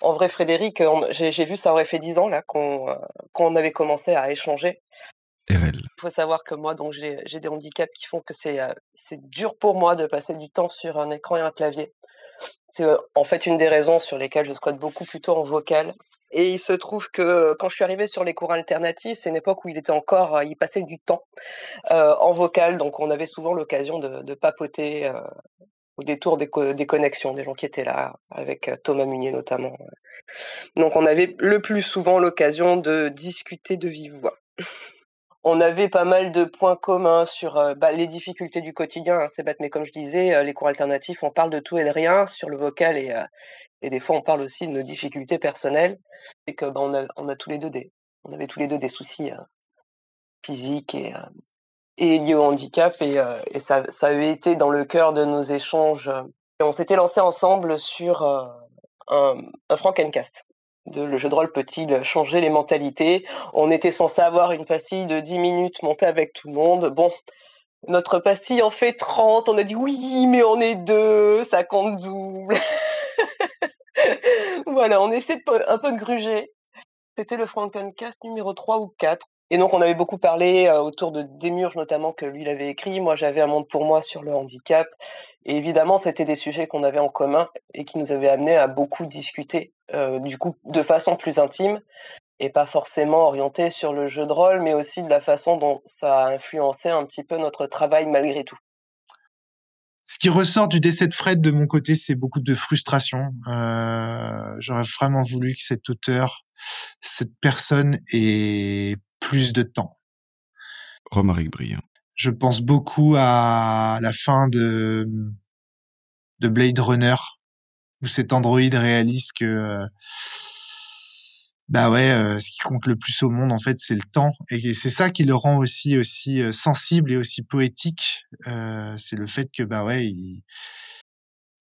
En vrai, Frédéric, j'ai vu, ça aurait fait dix ans là qu'on euh, qu'on avait commencé à échanger. Il faut savoir que moi, donc j'ai des handicaps qui font que c'est euh, c'est dur pour moi de passer du temps sur un écran et un clavier. C'est euh, en fait une des raisons sur lesquelles je squatte beaucoup plutôt en vocal. Et il se trouve que quand je suis arrivée sur les cours alternatifs, c'est une époque où il était encore, euh, il passait du temps euh, en vocal, donc on avait souvent l'occasion de, papoter euh, au détour des, des connexions, des gens qui étaient là, avec Thomas Munier notamment. Donc on avait le plus souvent l'occasion de discuter de vive voix. On avait pas mal de points communs sur euh, bah, les difficultés du quotidien, hein, c'est bête, mais comme je disais, euh, les cours alternatifs, on parle de tout et de rien sur le vocal et, euh, et des fois on parle aussi de nos difficultés personnelles et que bah, on, a, on a tous les deux des, on avait tous les deux des soucis physiques et, et liés au handicap et, ça, ça avait été dans le cœur de nos échanges. on s'était lancé ensemble sur un, un Frankencast. De le jeu de rôle peut-il changer les mentalités? On était censé avoir une pastille de 10 minutes montée avec tout le monde. Bon, notre pastille en fait 30. On a dit oui, mais on est deux, ça compte double. voilà, on essaie de, un peu de gruger. C'était le Frankencast numéro 3 ou 4. Et donc, on avait beaucoup parlé euh, autour de Démurge, notamment, que lui, il avait écrit. Moi, j'avais un monde pour moi sur le handicap. Et évidemment, c'était des sujets qu'on avait en commun et qui nous avaient amené à beaucoup discuter, euh, du coup, de façon plus intime et pas forcément orientée sur le jeu de rôle, mais aussi de la façon dont ça a influencé un petit peu notre travail malgré tout. Ce qui ressort du décès de Fred de mon côté, c'est beaucoup de frustration. Euh, J'aurais vraiment voulu que cet auteur, cette personne ait plus de temps. Romaric Briand. Je pense beaucoup à la fin de, de Blade Runner, où cet androïde réalise que euh, bah ouais, euh, ce qui compte le plus au monde en fait, c'est le temps, et c'est ça qui le rend aussi aussi euh, sensible et aussi poétique. Euh, c'est le fait que bah ouais, il,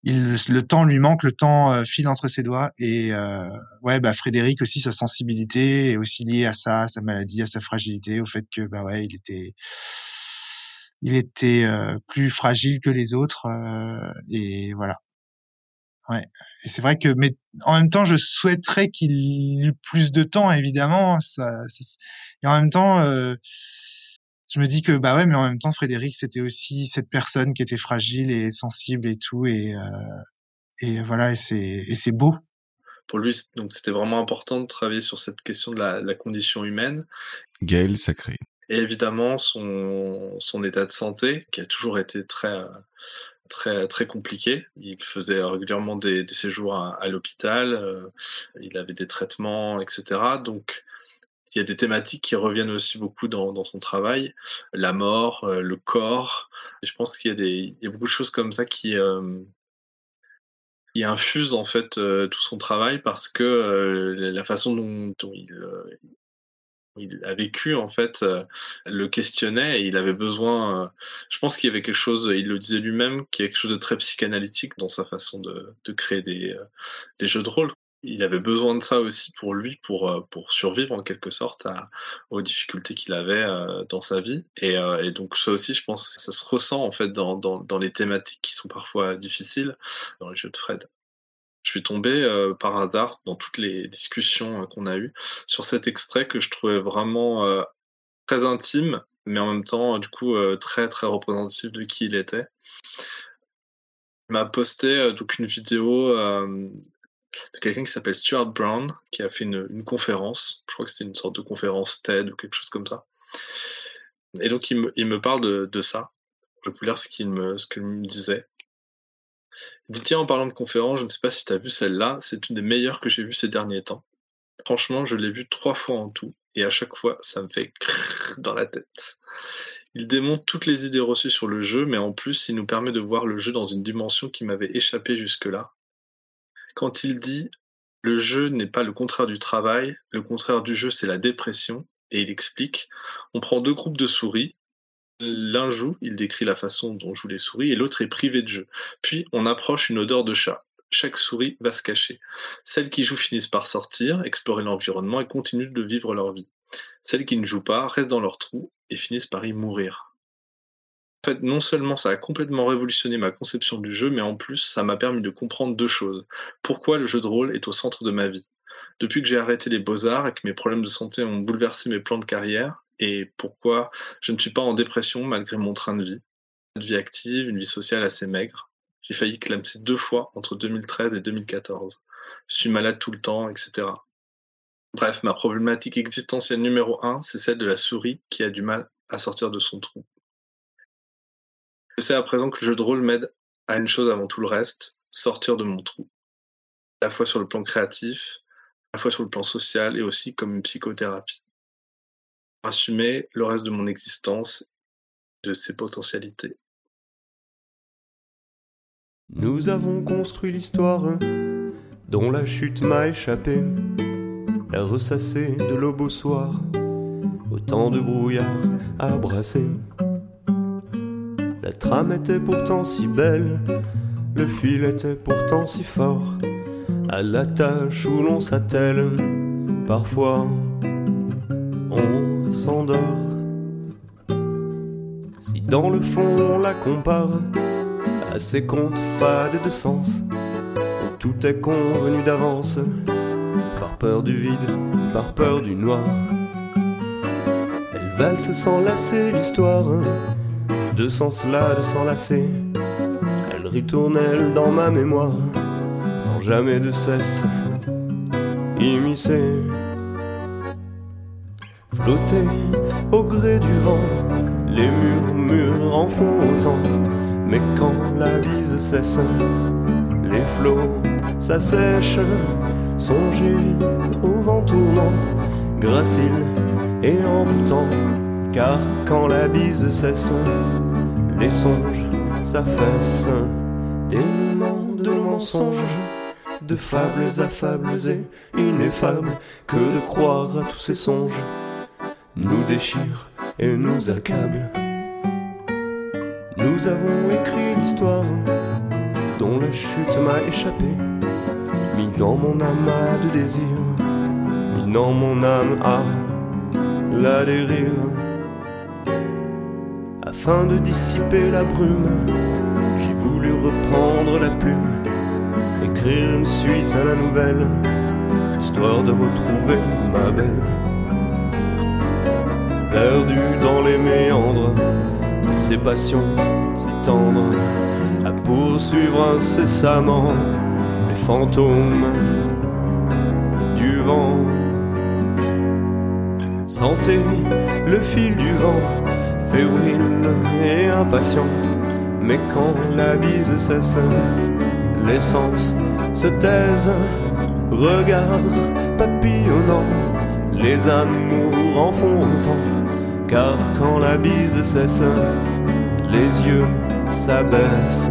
il le temps lui manque, le temps euh, file entre ses doigts, et euh, ouais, bah Frédéric aussi sa sensibilité est aussi liée à ça, à sa maladie, à sa fragilité, au fait que bah ouais, il était il était euh, plus fragile que les autres, euh, et voilà. Ouais. Et c'est vrai que, mais en même temps, je souhaiterais qu'il eût plus de temps, évidemment. Ça, et en même temps, euh, je me dis que, bah ouais, mais en même temps, Frédéric, c'était aussi cette personne qui était fragile et sensible et tout, et, euh, et voilà, et c'est, et c'est beau. Pour lui, donc c'était vraiment important de travailler sur cette question de la, la condition humaine Gaël Sacré. et évidemment son, son état de santé qui a toujours été très très très compliqué. Il faisait régulièrement des, des séjours à, à l'hôpital, euh, il avait des traitements, etc. Donc il y a des thématiques qui reviennent aussi beaucoup dans, son travail, la mort, euh, le corps. Je pense qu'il y a beaucoup de choses comme ça qui euh, qui infuse en fait euh, tout son travail parce que la façon dont, il, a vécu en fait le questionnait et il avait besoin. je pense qu'il y avait quelque chose, il le disait lui-même, qu'il y a quelque chose de très psychanalytique dans sa façon de, créer des jeux de rôle. Il avait besoin de ça aussi pour lui, pour, euh, pour survivre en quelque sorte aux difficultés qu'il avait euh, dans sa vie. Et, euh, et donc ça aussi, je pense, ça se ressent en fait dans, dans, dans les thématiques qui sont parfois difficiles dans les jeux de Fred. Je suis tombé par hasard dans toutes les discussions qu'on a eues sur cet extrait que je trouvais vraiment très intime, mais en même temps, du coup, très très représentatif de qui il était. Il m'a posté donc une vidéo de quelqu'un qui s'appelle Stuart Brown, qui a fait une, conférence. Je crois que c'était une sorte de conférence TED ou quelque chose comme ça. Et donc, il me, parle de, ça. Je lire ce qu'il me, disait. Il dit Tiens, en parlant de conférence, je ne sais pas si tu as vu celle-là, c'est une des meilleures que j'ai vues ces derniers temps. Franchement, je l'ai vue trois fois en tout, et à chaque fois, ça me fait crrrr dans la tête. Il démonte toutes les idées reçues sur le jeu, mais en plus, il nous permet de voir le jeu dans une dimension qui m'avait échappé jusque-là. Quand il dit Le jeu n'est pas le contraire du travail, le contraire du jeu, c'est la dépression, et il explique on prend deux groupes de souris. L'un joue, il décrit la façon dont jouent les souris, et l'autre est privé de jeu. Puis on approche une odeur de chat. Chaque souris va se cacher. Celles qui jouent finissent par sortir, explorer l'environnement et continuent de vivre leur vie. Celles qui ne jouent pas restent dans leur trou et finissent par y mourir. En fait, non seulement ça a complètement révolutionné ma conception du jeu, mais en plus, ça m'a permis de comprendre deux choses. Pourquoi le jeu de rôle est au centre de ma vie? Depuis que j'ai arrêté les beaux-arts et que mes problèmes de santé ont bouleversé mes plans de carrière, et pourquoi je ne suis pas en dépression malgré mon train de vie? Une vie active, une vie sociale assez maigre. J'ai failli clamser deux fois entre 2013 et 2014. Je suis malade tout le temps, etc. Bref, ma problématique existentielle numéro un, c'est celle de la souris qui a du mal à sortir de son trou. Je sais à présent que le jeu de rôle m'aide à une chose avant tout le reste, sortir de mon trou. À la fois sur le plan créatif, à la fois sur le plan social et aussi comme une psychothérapie. Assumer le reste de mon existence, de ses potentialités. Nous avons construit l'histoire dont la chute m'a échappé, la ressassée de l'aube au soir, autant de brouillard à brasser. La trame était pourtant si belle, le fil était pourtant si fort, à la tâche où l'on s'attelle, parfois on s'endort. Si dans le fond on la compare à ces contes fades de sens, où tout est convenu d'avance, par peur du vide, par peur du noir. Elle valse sans lasser l'histoire, de sens là, de s'enlacer. Elle ritournelle dans ma mémoire, sans jamais de cesse immiscer. Flotter au gré du vent, les murmures en font autant. Mais quand la bise cesse, les flots s'assèchent. Songez au vent tournant, gracile et envoûtant. Car quand la bise cesse, les songes s'affaissent. Dénouement de nos mensonges, de fables à fables et ineffables, que de croire à tous ces songes nous déchire et nous accable. Nous avons écrit l'histoire dont la chute m'a échappé, mis dans mon amas de désir, mis dans mon âme à la dérive. Afin de dissiper la brume, j'ai voulu reprendre la plume, écrire une suite à la nouvelle, histoire de retrouver ma belle. Perdu dans les méandres, ces passions si à poursuivre incessamment les fantômes du vent. Sentez le fil du vent, fébrile et impatient, mais quand la bise cesse, les sens se taisent, regard papillonnant, les amours en font autant, car quand la bise cesse, les yeux s'abaissent.